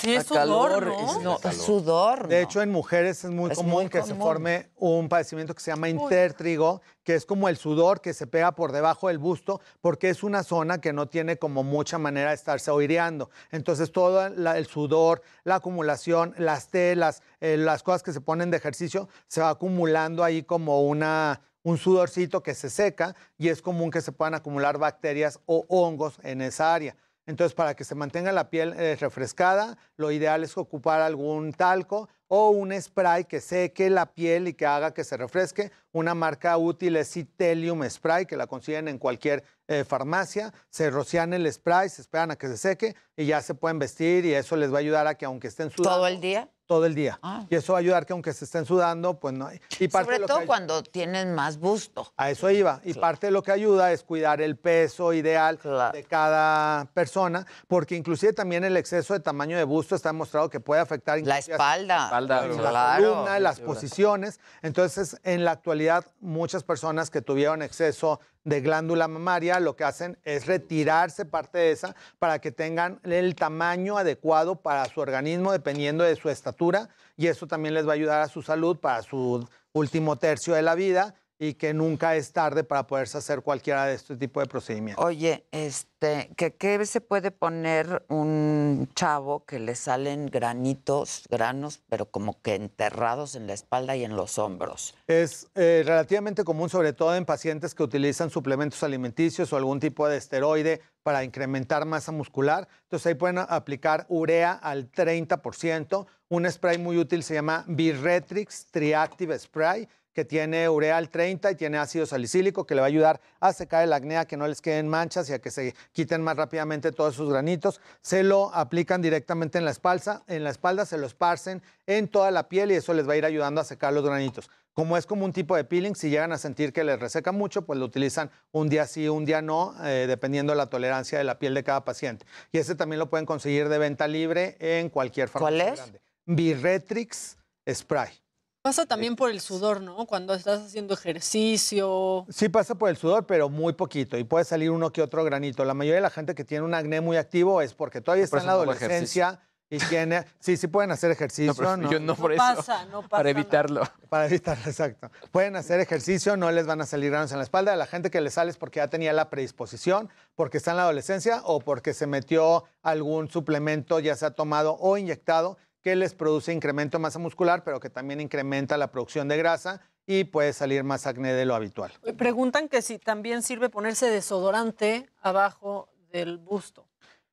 Es sudor, ¿no? No, es sudor. De ¿no? hecho, en mujeres es muy Es común muy que se forme un padecimiento que se llama intertrigo, que es como el sudor que se pega por debajo del busto, porque es una zona que no tiene como mucha manera de estarse oireando. Entonces, todo la- el sudor, la acumulación, las telas, eh, las cosas que se ponen de ejercicio, se va acumulando ahí como una, un sudorcito que se seca y es común que se puedan acumular bacterias o hongos en esa área. Entonces, para que se mantenga la piel eh, refrescada, lo ideal es ocupar algún talco o un spray que seque la piel y que haga que se refresque. Una marca útil es Citelium Spray, que la consiguen en cualquier eh, farmacia. Se rocian el spray, se esperan a que se seque y ya se pueden vestir y eso les va a ayudar a que aunque estén sudando... ¿Todo el día? Todo el día. Ah. Y eso va a ayudar que aunque se estén sudando, pues no hay... Y parte Sobre de lo todo que- cuando tienen más busto. a eso iba. Y parte de lo que ayuda es cuidar el peso ideal de cada persona, porque inclusive también el exceso de tamaño de busto está demostrado que puede afectar La espalda. Espalda, la claro. columna, las posiciones. Entonces, en la actualidad, muchas personas que tuvieron exceso de glándula mamaria lo que hacen es retirarse parte de esa para que tengan el tamaño adecuado para su organismo dependiendo de su estatura y eso también les va a ayudar a su salud para su último tercio de la vida y que nunca es tarde para poderse hacer cualquiera de este tipo de procedimientos. Oye, este, ¿qué, qué se puede poner un chavo que le salen granitos, granos, pero como que enterrados en la espalda y en los hombros? Es eh, relativamente común, sobre todo en pacientes que utilizan suplementos alimenticios o algún tipo de esteroide para incrementar masa muscular. Entonces ahí pueden aplicar urea al 30%. Un spray muy útil se llama Birretrix Triactive Spray que tiene urea al 30 y tiene ácido salicílico que le va a ayudar a secar el acné, a que no les queden manchas y a que se quiten más rápidamente todos sus granitos. Se lo aplican directamente en la espalda, en la espalda se lo esparcen en toda la piel y eso les va a ir ayudando a secar los granitos. Como es como un tipo de peeling, si llegan a sentir que les reseca mucho, pues lo utilizan un día sí, un día no, eh, dependiendo de la tolerancia de la piel de cada paciente. Y ese también lo pueden conseguir de venta libre en cualquier farmacia ¿Cuál es? grande. Birretrix Spray. Pasa también por el sudor, ¿no? Cuando estás haciendo ejercicio. Sí pasa por el sudor, pero muy poquito y puede salir uno que otro granito. La mayoría de la gente que tiene un acné muy activo es porque todavía está en la no adolescencia y tiene... Sí, sí pueden hacer ejercicio. pero ¿no? yo no por No eso. pasa, no pasa Para evitarlo. Para evitarlo, exacto. Pueden hacer ejercicio, no les van a salir granos en la espalda. A la gente que le sale es porque ya tenía la predisposición, porque está en la adolescencia o porque se metió algún suplemento, ya sea tomado o inyectado, que les produce incremento de masa muscular, pero que también incrementa la producción de grasa y puede salir más acné de lo habitual. Preguntan que si también sirve ponerse desodorante abajo del busto.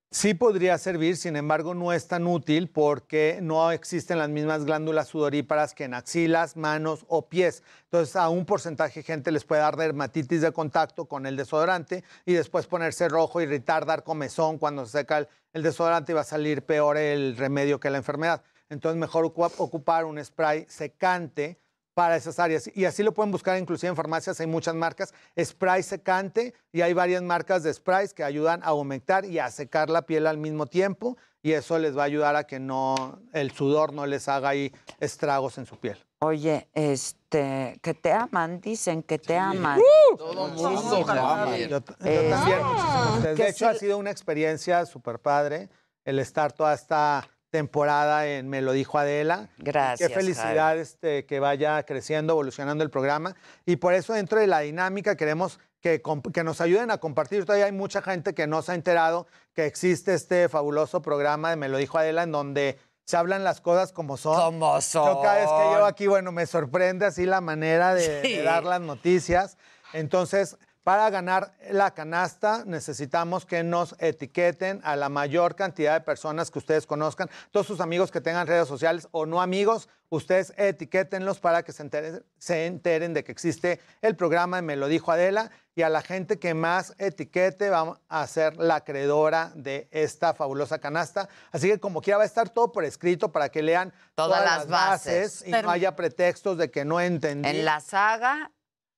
Sí podría servir, sin embargo no es tan útil porque no existen las mismas glándulas sudoríparas que en axilas, manos o pies. Entonces a un porcentaje de gente les puede dar dermatitis de contacto con el desodorante y después ponerse rojo, irritar, dar comezón cuando se seca el, desodorante y va a salir peor el remedio que la enfermedad. Entonces mejor ocu- ocupar un spray secante para esas áreas. Y así lo pueden buscar inclusive en farmacias, hay muchas marcas, spray secante y hay varias marcas de sprays que ayudan a aumentar y a secar la piel al mismo tiempo y eso les va a ayudar a que no el sudor no les haga ahí estragos en su piel. Oye, este, que te aman, dicen que te aman. Todo mundo, Javier. Yo, yo Eh, también, que De hecho, ha sido una experiencia súper padre el estar toda esta temporada en Me lo dijo Adela. Gracias, Qué felicidad este, que vaya creciendo, evolucionando el programa. Y por eso dentro de la dinámica queremos que, nos ayuden a compartir. Todavía hay mucha gente que no se ha enterado que existe este fabuloso programa de Me lo dijo Adela en donde se hablan las cosas como son. Como Yo cada vez que son. llego aquí, bueno, me sorprende así la manera de, Sí. de dar las noticias. Entonces, para ganar la canasta necesitamos que nos etiqueten a la mayor cantidad de personas que ustedes conozcan, todos sus amigos que tengan redes sociales o no amigos, ustedes etiquétenlos para que se enteren, se enteren de que existe el programa Me lo dijo Adela y a la gente que más etiquete vamos a ser la acreedora de esta fabulosa canasta. Así que como quiera va a estar todo por escrito para que lean Todas todas, las las bases. bases, y Pero- no haya pretextos de que no entendí. En la saga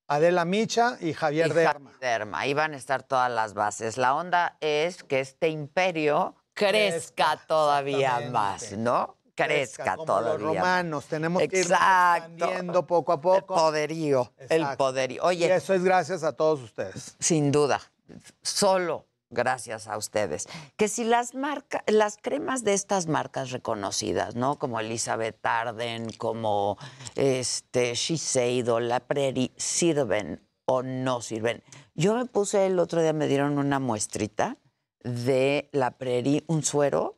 Adela Micha y Javier y Derma. Derma. Ahí van a estar todas las bases. La onda es que este imperio crezca todavía más, ¿no? Crezca, como todavía los romanos, tenemos que ir expandiendo poco a poco. El poderío, el poderío. Oye, Y eso es gracias a todos ustedes. Sin duda, solo gracias a ustedes. Que si las marcas, las cremas de estas marcas reconocidas, ¿no? Como Elizabeth Arden, como este Shiseido, La Prairie, sirven o no sirven. Yo me puse el otro día, me dieron una muestrita de La Prairie, un suero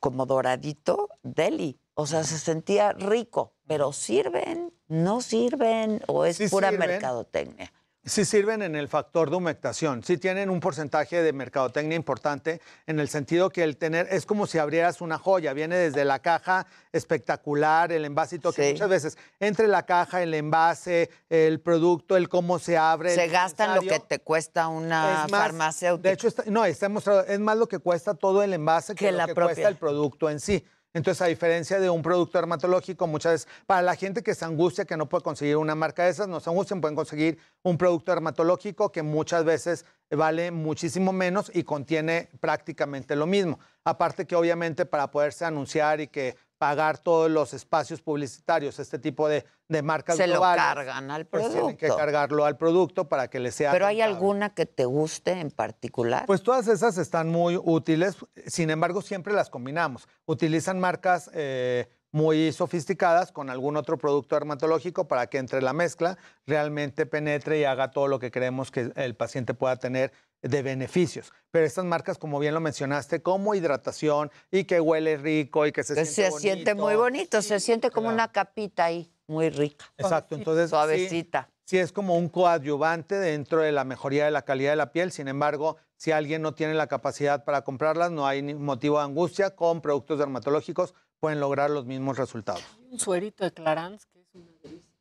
como doradito, deli. O sea, se sentía rico, pero sirven, no sirven o es Sí pura sirven. mercadotecnia. Sí sirven en el factor de humectación, sí tienen un porcentaje de mercadotecnia importante en el sentido que el tener, es como si abrieras una joya, viene desde la caja espectacular, el envasito, que Sí. muchas veces entre la caja, el envase, el producto, el cómo se abre. Se gastan lo que te cuesta una más, farmacéutica. De hecho, está- no, está demostrado, es más lo que cuesta todo el envase que, Que lo la que propia. cuesta el producto en sí. Entonces, a diferencia de un producto dermatológico, muchas veces, para la gente que se angustia que no puede conseguir una marca de esas, no se angustien, pueden conseguir un producto dermatológico que muchas veces vale muchísimo menos y contiene prácticamente lo mismo. Aparte que obviamente para poderse anunciar y que pagar todos los espacios publicitarios, este tipo de, de marcas Se lo globales, cargan al pues tienen que producto. cargarlo al producto para que les sea Pero hay alguna que te guste en particular. Pues todas esas están muy útiles, sin embargo siempre las combinamos. Utilizan marcas eh, muy sofisticadas con algún otro producto dermatológico para que entre la mezcla realmente penetre y haga todo lo que queremos que el paciente pueda tener de beneficios. Pero estas marcas, como bien lo mencionaste, como hidratación y que huele rico y que se Que siente se siente muy bonito, se siente como una capita ahí, muy rica. Exacto, entonces Suavecita. Sí, es como un coadyuvante dentro de la mejoría de la calidad de la piel. Sin embargo, si alguien no tiene la capacidad para comprarlas, no hay ni motivo de angustia. Con productos dermatológicos pueden lograr los mismos resultados. Un suerito de Clarins que es una delicia.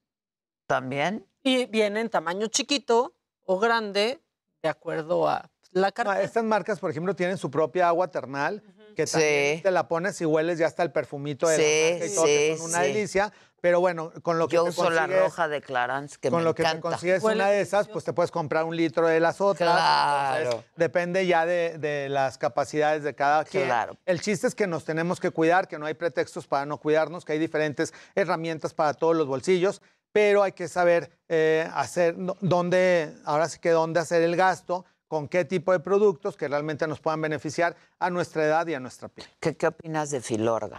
¿También? Y viene en tamaño chiquito o grande, de acuerdo a la carta. No, estas marcas, por ejemplo, tienen su propia agua termal, que también Sí. te la pones y hueles ya hasta el perfumito de Sí, la marca y todo, que sí, son una sí. delicia. Pero bueno, con lo que Yo te uso la roja de Clarins, que con me lo que te encanta. consigues una de esas, pues te puedes comprar un litro de las otras. Claro. Entonces, depende ya de, de las capacidades de cada quien. Claro. El chiste es que nos tenemos que cuidar, que no hay pretextos para no cuidarnos, que hay diferentes herramientas para todos los bolsillos, pero hay que saber eh, hacer dónde, ahora sí que dónde hacer el gasto, con qué tipo de productos que realmente nos puedan beneficiar a nuestra edad y a nuestra piel. ¿Qué, qué opinas de Filorga?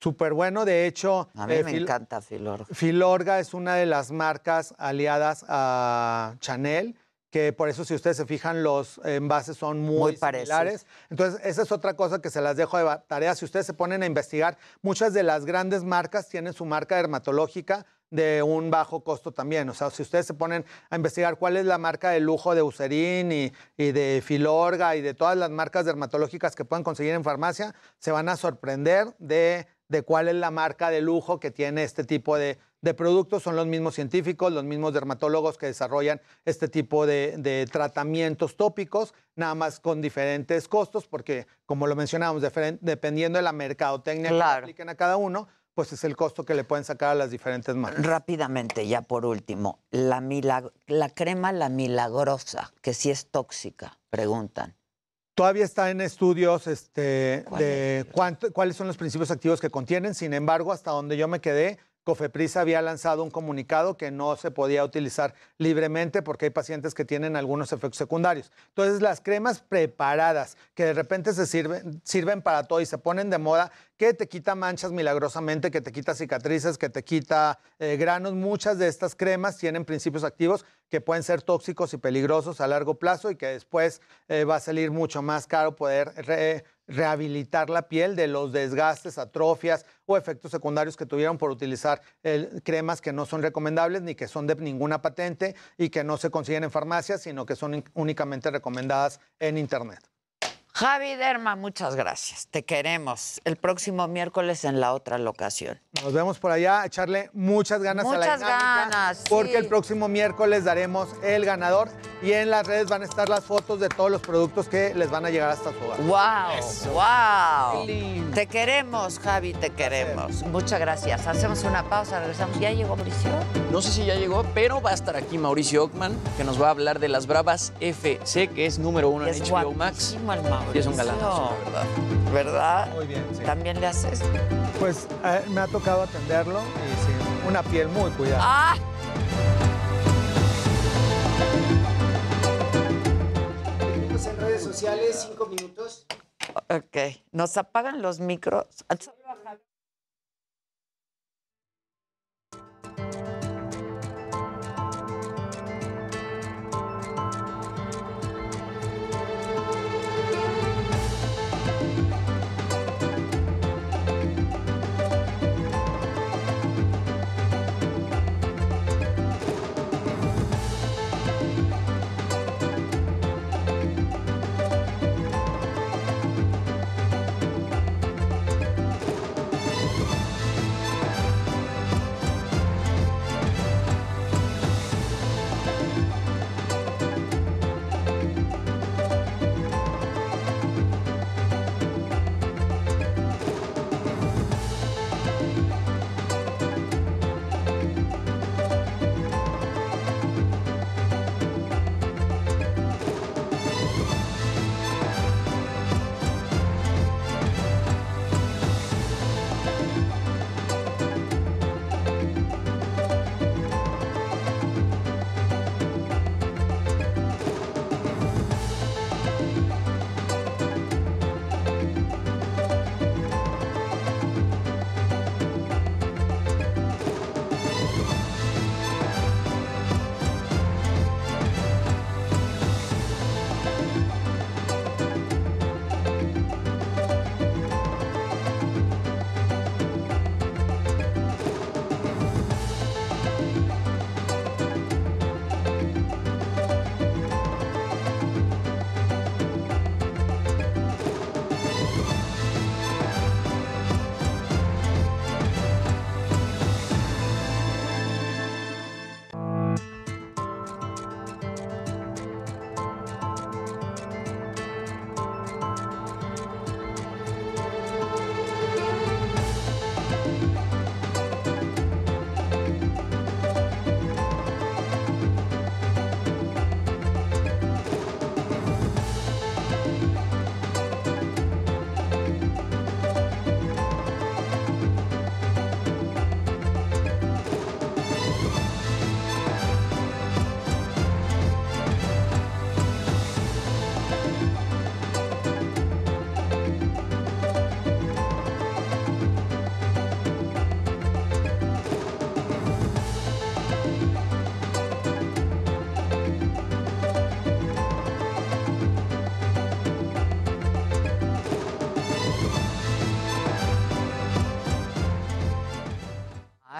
Súper bueno, de hecho. A mí eh, me Fil- encanta Filorga. Filorga es una de las marcas aliadas a Chanel, que por eso si ustedes se fijan los envases son muy, Muy parecidos. similares. Entonces, esa es otra cosa que se las dejo de tarea. Si ustedes se ponen a investigar, muchas de las grandes marcas tienen su marca dermatológica de un bajo costo también. O sea, si ustedes se ponen a investigar cuál es la marca de lujo de Eucerin y, y de Filorga y de todas las marcas dermatológicas que puedan conseguir en farmacia, se van a sorprender de, de cuál es la marca de lujo que tiene este tipo de, de productos. Son los mismos científicos, los mismos dermatólogos que desarrollan este tipo de, de tratamientos tópicos, nada más con diferentes costos, porque como lo mencionábamos, dependiendo de la mercadotecnia que Claro. apliquen a cada uno, pues es el costo que le pueden sacar a las diferentes marcas. Rápidamente, ya por último, la, milag- la crema La Milagrosa, que sí es tóxica, preguntan. Todavía está en estudios este, ¿Cuál de cuánto- cuáles son los principios activos que contienen. Sin embargo, hasta donde yo me quedé, Cofepris había lanzado un comunicado que no se podía utilizar libremente porque hay pacientes que tienen algunos efectos secundarios. Entonces, las cremas preparadas que de repente se sirven, sirven para todo y se ponen de moda, que te quita manchas milagrosamente, que te quita cicatrices, que te quita eh, granos, muchas de estas cremas tienen principios activos que pueden ser tóxicos y peligrosos a largo plazo y que después eh, va a salir mucho más caro poder rehabilitar la piel de los desgastes, atrofias o efectos secundarios que tuvieron por utilizar cremas que no son recomendables ni que son de ninguna patente y que no se consiguen en farmacias, sino que son únicamente recomendadas en Internet. Javi Derma, muchas gracias. Te queremos. El próximo miércoles en la otra locación. Nos vemos por allá, echarle muchas ganas a la Muchas dinámica, ganas, porque sí. el próximo miércoles daremos el ganador y en las redes van a estar las fotos de todos los productos que les van a llegar hasta su hogar. ¡Wow! ¡Wow! Te queremos, Javi, te queremos. Muchas gracias. Hacemos una pausa, regresamos. ¿Ya llegó Mauricio? No sé si ya llegó, pero va a estar aquí Mauricio Ockman, que nos va a hablar de las Bravas FC, que es número uno en Es HBO Max. el Y es un galanazo, la verdad. ¿Verdad? Muy bien, sí. ¿También le haces? Pues eh, me ha tocado atenderlo y sí, una piel muy cuidada. ¡Ah! Seguimos en redes sociales, cinco minutos. Ok. ¿Nos apagan los micros?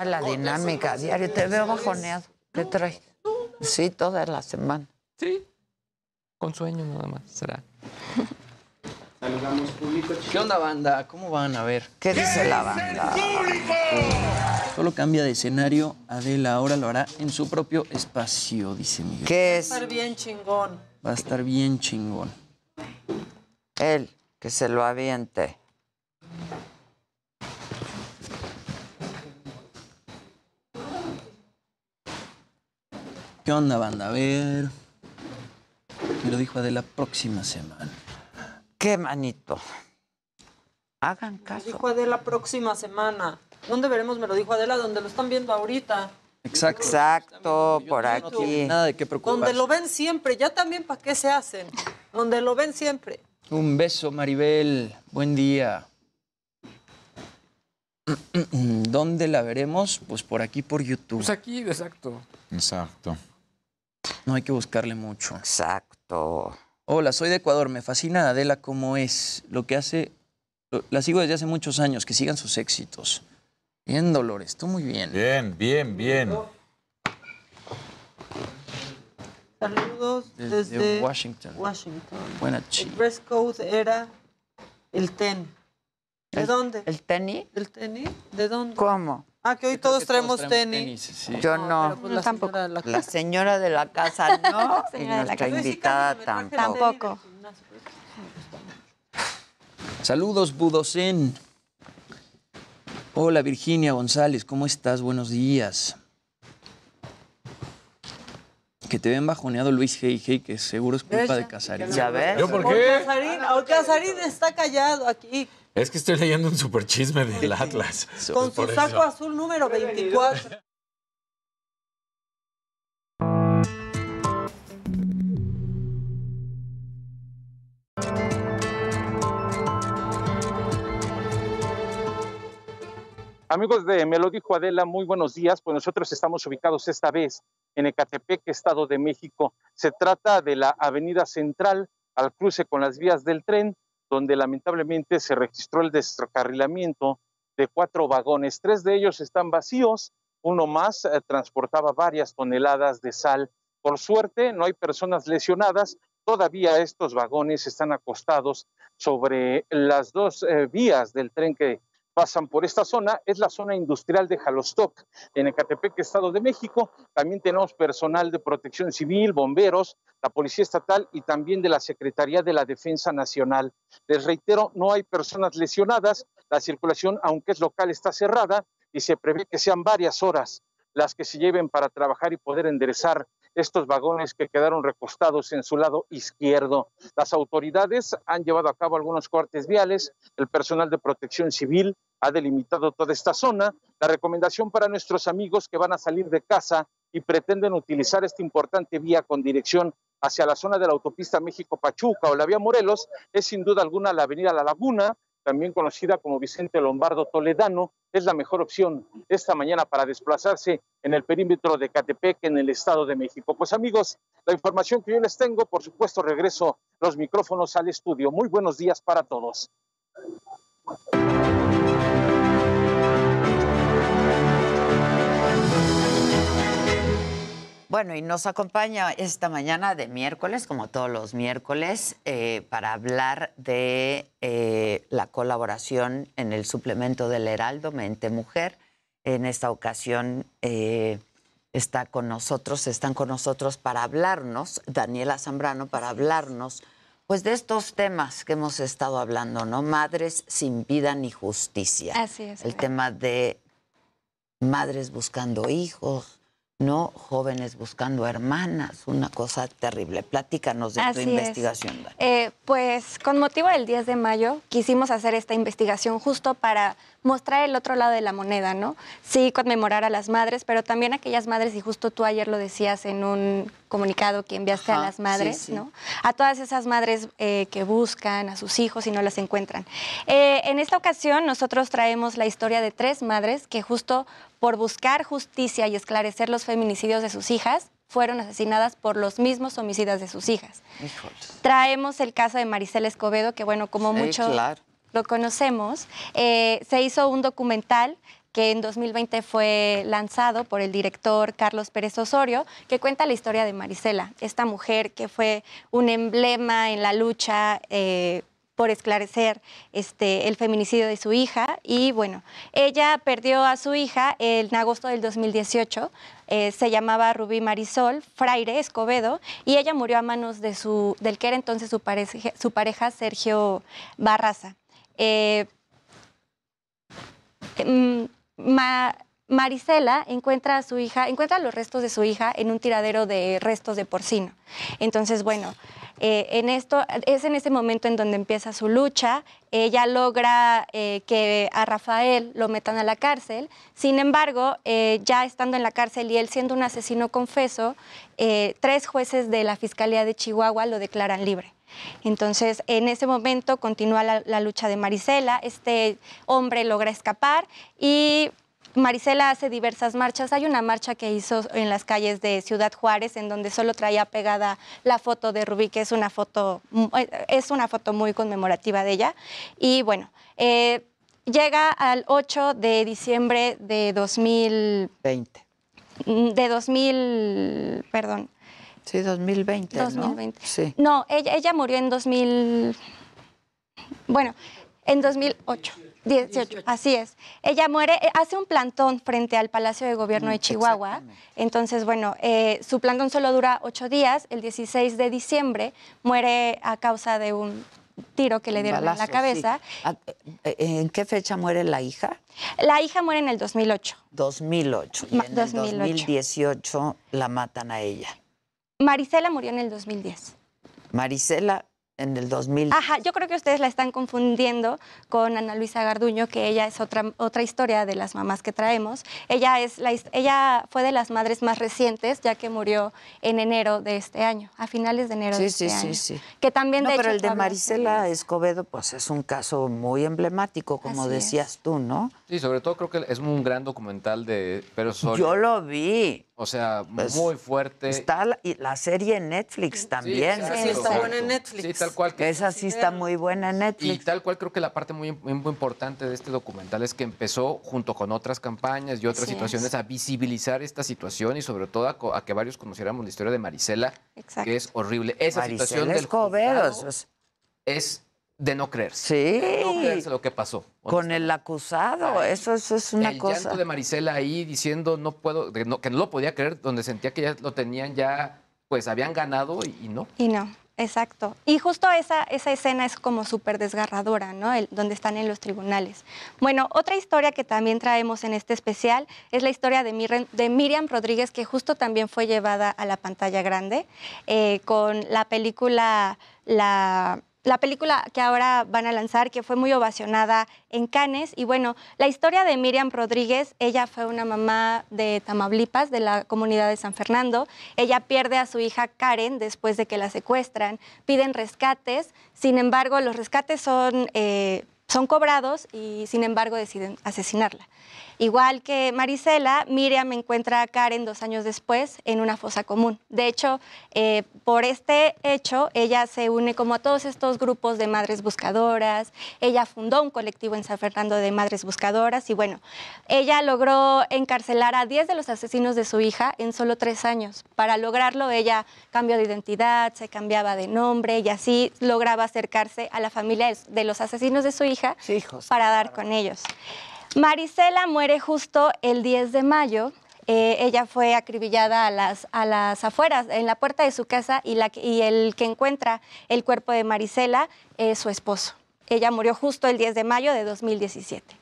La dinámica diario. Te veo bajoneado. ¿Qué traes? Sí, toda la semana. Sí. Con sueño nada más, será. Saludamos público. ¿Qué onda, banda? ¿Cómo van? A ver. ¿Qué dice la banda? Solo cambia de escenario. Adela ahora lo hará en su propio espacio, dice Miguel. ¿Qué Va a estar bien chingón. Va a estar bien chingón. Él, que se lo aviente. ¿Qué onda, banda? A ver. Me lo dijo Adela próxima semana. ¿Qué, manito? Hagan caso. Dijo de la próxima semana. ¿Dónde veremos? Me lo dijo Adela, donde lo están viendo ahorita. Exacto. Exacto, por No aquí. nada de qué preocuparse. Donde lo ven siempre. Ya también, ¿para qué se hacen? Donde lo ven siempre. Un beso, Maribel. Buen día. ¿Dónde la veremos? Pues por aquí, por YouTube. Pues aquí, exacto. Exacto. No hay que buscarle mucho. Exacto. Hola, soy de Ecuador. Me fascina Adela como es. Lo que hace. lo- La sigo desde hace muchos años. Que sigan sus éxitos. Bien, Dolores. Tú muy bien. Bien, bien, bien. Saludos Desde desde, Washington. Washington. Buena El chica. dress code era el ten. ¿De dónde? ¿El tenis? ¿El tenis? ¿De dónde? ¿Cómo? Ah, que hoy todos traemos tenis. Yo no. pero pues la señora de la La señora de la casa no. y Señora nuestra casa. invitada sí tampoco. tenis mucho. Saludos, Budocen. Hola, Virginia González. ¿Cómo estás? Buenos días. Que te ven bajoneado Luis Hey Hey, que seguro es culpa de Casarín. ¿Ya ves? ¿Yo por qué? Casarín, Casarín está callado aquí Es que estoy leyendo un super chisme del Atlas. con su Por saco eso. azul número 24. Amigos de Me lo dijo Adela, muy buenos días. Pues nosotros estamos ubicados esta vez en Ecatepec, Estado de México. Se trata de la Avenida Central al cruce con las vías del tren, donde lamentablemente se registró el descarrilamiento de cuatro vagones. Tres de ellos están vacíos, uno más eh, transportaba varias toneladas de sal. Por suerte, no hay personas lesionadas. Todavía estos vagones están acostados sobre las dos eh, vías del tren que pasan por esta zona, es la zona industrial de Jalostoc, en Ecatepec, Estado de México. También tenemos personal de protección civil, bomberos, la Policía Estatal y también de la Secretaría de la Defensa Nacional. Les reitero, no hay personas lesionadas, la circulación, aunque es local, está cerrada y se prevé que sean varias horas las que se lleven para trabajar y poder enderezar estos vagones que quedaron recostados en su lado izquierdo. Las autoridades han llevado a cabo algunos cortes viales, el personal de protección civil ha delimitado toda esta zona. La recomendación para nuestros amigos que van a salir de casa y pretenden utilizar esta importante vía con dirección hacia la zona de la autopista México-Pachuca o la vía Morelos es sin duda alguna la avenida La Laguna, también conocida como Vicente Lombardo Toledano, es la mejor opción esta mañana para desplazarse en el perímetro de Catepec, en el Estado de México. Pues amigos, la información que yo les tengo, por supuesto, regreso los micrófonos al estudio. Muy buenos días para todos. Bueno, y nos acompaña esta mañana de miércoles, como todos los miércoles, eh, para hablar de eh, la colaboración en el suplemento del Heraldo Mente Mujer. En esta ocasión eh, está con nosotros, están con nosotros para hablarnos, Daniela Zambrano, para hablarnos pues de estos temas que hemos estado hablando, ¿no? Madres sin vida ni justicia. Así es. El tema de madres buscando hijos, ¿no? Jóvenes buscando hermanas, una cosa terrible. Platícanos de tu Así investigación. Eh, pues con motivo del 10 de mayo quisimos hacer esta investigación justo para mostrar el otro lado de la moneda, ¿no? Sí, conmemorar a las madres, pero también a aquellas madres, y justo tú ayer lo decías en un comunicado que enviaste Ajá, a las madres, sí, sí. ¿no? A todas esas madres eh, que buscan a sus hijos y no las encuentran. Eh, en esta ocasión nosotros traemos la historia de tres madres que justo por buscar justicia y esclarecer los feminicidios de sus hijas, fueron asesinadas por los mismos homicidas de sus hijas. Traemos el caso de Maricela Escobedo, que bueno, como Sí, mucho claro. lo conocemos, eh, se hizo un documental que en 2020 fue lanzado por el director Carlos Pérez Osorio, que cuenta la historia de Marisela, esta mujer que fue un emblema en la lucha eh, por esclarecer este, el feminicidio de su hija. Y bueno, ella perdió a su hija en agosto del 2018. eh, se llamaba Rubí Marisol Fraire Escobedo y ella murió a manos de su, del que era entonces su pareja, su pareja Sergio Barraza. Eh, mm, Ma- Marisela encuentra a su hija, encuentra los restos de su hija en un tiradero de restos de porcino. Entonces, bueno, Eh, en esto, es en ese momento en donde empieza su lucha. Ella logra eh, que a Rafael lo metan a la cárcel. Sin embargo, eh, ya estando en la cárcel y él siendo un asesino confeso, tres jueces de la Fiscalía de Chihuahua lo declaran libre. Entonces, en ese momento continúa la, la lucha de Marisela. Este hombre logra escapar y Marisela hace diversas marchas. Hay una marcha que hizo en las calles de Ciudad Juárez, en donde solo traía pegada la foto de Rubí, que es una foto, es una foto muy conmemorativa de ella. Y bueno, eh, llega al 8 de diciembre de 2020. De 2000, perdón. Sí, 2020, ¿no? 2020. Sí. No, ella, ella murió en 2000. Bueno, en 2008. 18, así es. Ella muere, eh, hace un plantón frente al Palacio de Gobierno de Chihuahua. Entonces, bueno, eh, su plantón solo dura ocho días. El 16 de diciembre muere a causa de un tiro que le dieron en la cabeza. sí. ¿A- eh, ¿En qué fecha muere la hija? La hija muere en el 2008. 2008. Y Ma- en 2008. el 2018 la matan a ella. Marisela murió en el 2010. Marisela en el 2000. Ajá, yo creo que ustedes la están confundiendo con Ana Luisa Garduño, que ella es otra, otra historia de las mamás que traemos. Ella, es la, ella fue de las madres más recientes, ya que murió en enero de este año, a finales de enero Sí, de sí, este sí, año. sí. Que también, no, de pero hecho, el de Marisela Escobedo, pues es un caso muy emblemático, como Así es. decías tú, ¿no? Sí, sobre todo creo que es un gran documental de Pero. Yo lo vi. O sea, Pues, muy fuerte. Está la, y la serie en Netflix también. exacto, Sí, está buena en Netflix. Sí, tal cual. que- Esa sí está muy buena en Y Netflix. tal cual creo que la parte muy, muy, muy importante de este documental es que empezó junto con otras campañas y otras situaciones es. a visibilizar esta situación y sobre todo a, que varios conociéramos la historia de Marisela, Exacto. que es horrible. Esa Marisela situación del Escobedo, juzgado es de no creerse. Sí. De no creerse lo que pasó. Con el acusado, eso, eso es una el cosa. llanto de Marisela ahí diciendo no puedo, no- que no lo podía creer, donde sentía que ya lo tenían ya, pues habían ganado y, y no. Y no, exacto. Y justo esa, esa escena es como súper desgarradora, ¿no? El- donde están en los tribunales. Bueno, otra historia que también traemos en este especial es la historia de, Mirren- de Miriam Rodríguez, que justo también fue llevada a la pantalla grande eh, con la película La... La película que ahora van a lanzar, que fue muy ovacionada en Cannes. Y bueno, la historia de Miriam Rodríguez, ella fue una mamá de Tamaulipas, de la comunidad de San Fernando. Ella pierde a su hija Karen después de que la secuestran. Piden rescates, sin embargo, los rescates son, eh, son cobrados y sin embargo deciden asesinarla. Igual que Marisela, Miriam encuentra a Karen dos años después en una fosa común. De hecho, eh, por este hecho, ella se une como a todos estos grupos de madres buscadoras. Ella fundó un colectivo en San Fernando de madres buscadoras y bueno, ella logró encarcelar a 10 de los asesinos de su hija en solo tres años. Para lograrlo, ella cambió de identidad, se cambiaba de nombre y así lograba acercarse a la familia de los asesinos de su hija para dar con ellos. Marisela muere justo el 10 de mayo. Eh, ella fue acribillada a las, a las afueras, en la puerta de su casa, y, la, y el que encuentra el cuerpo de Marisela es su esposo. Ella murió justo el 10 de mayo de 2017.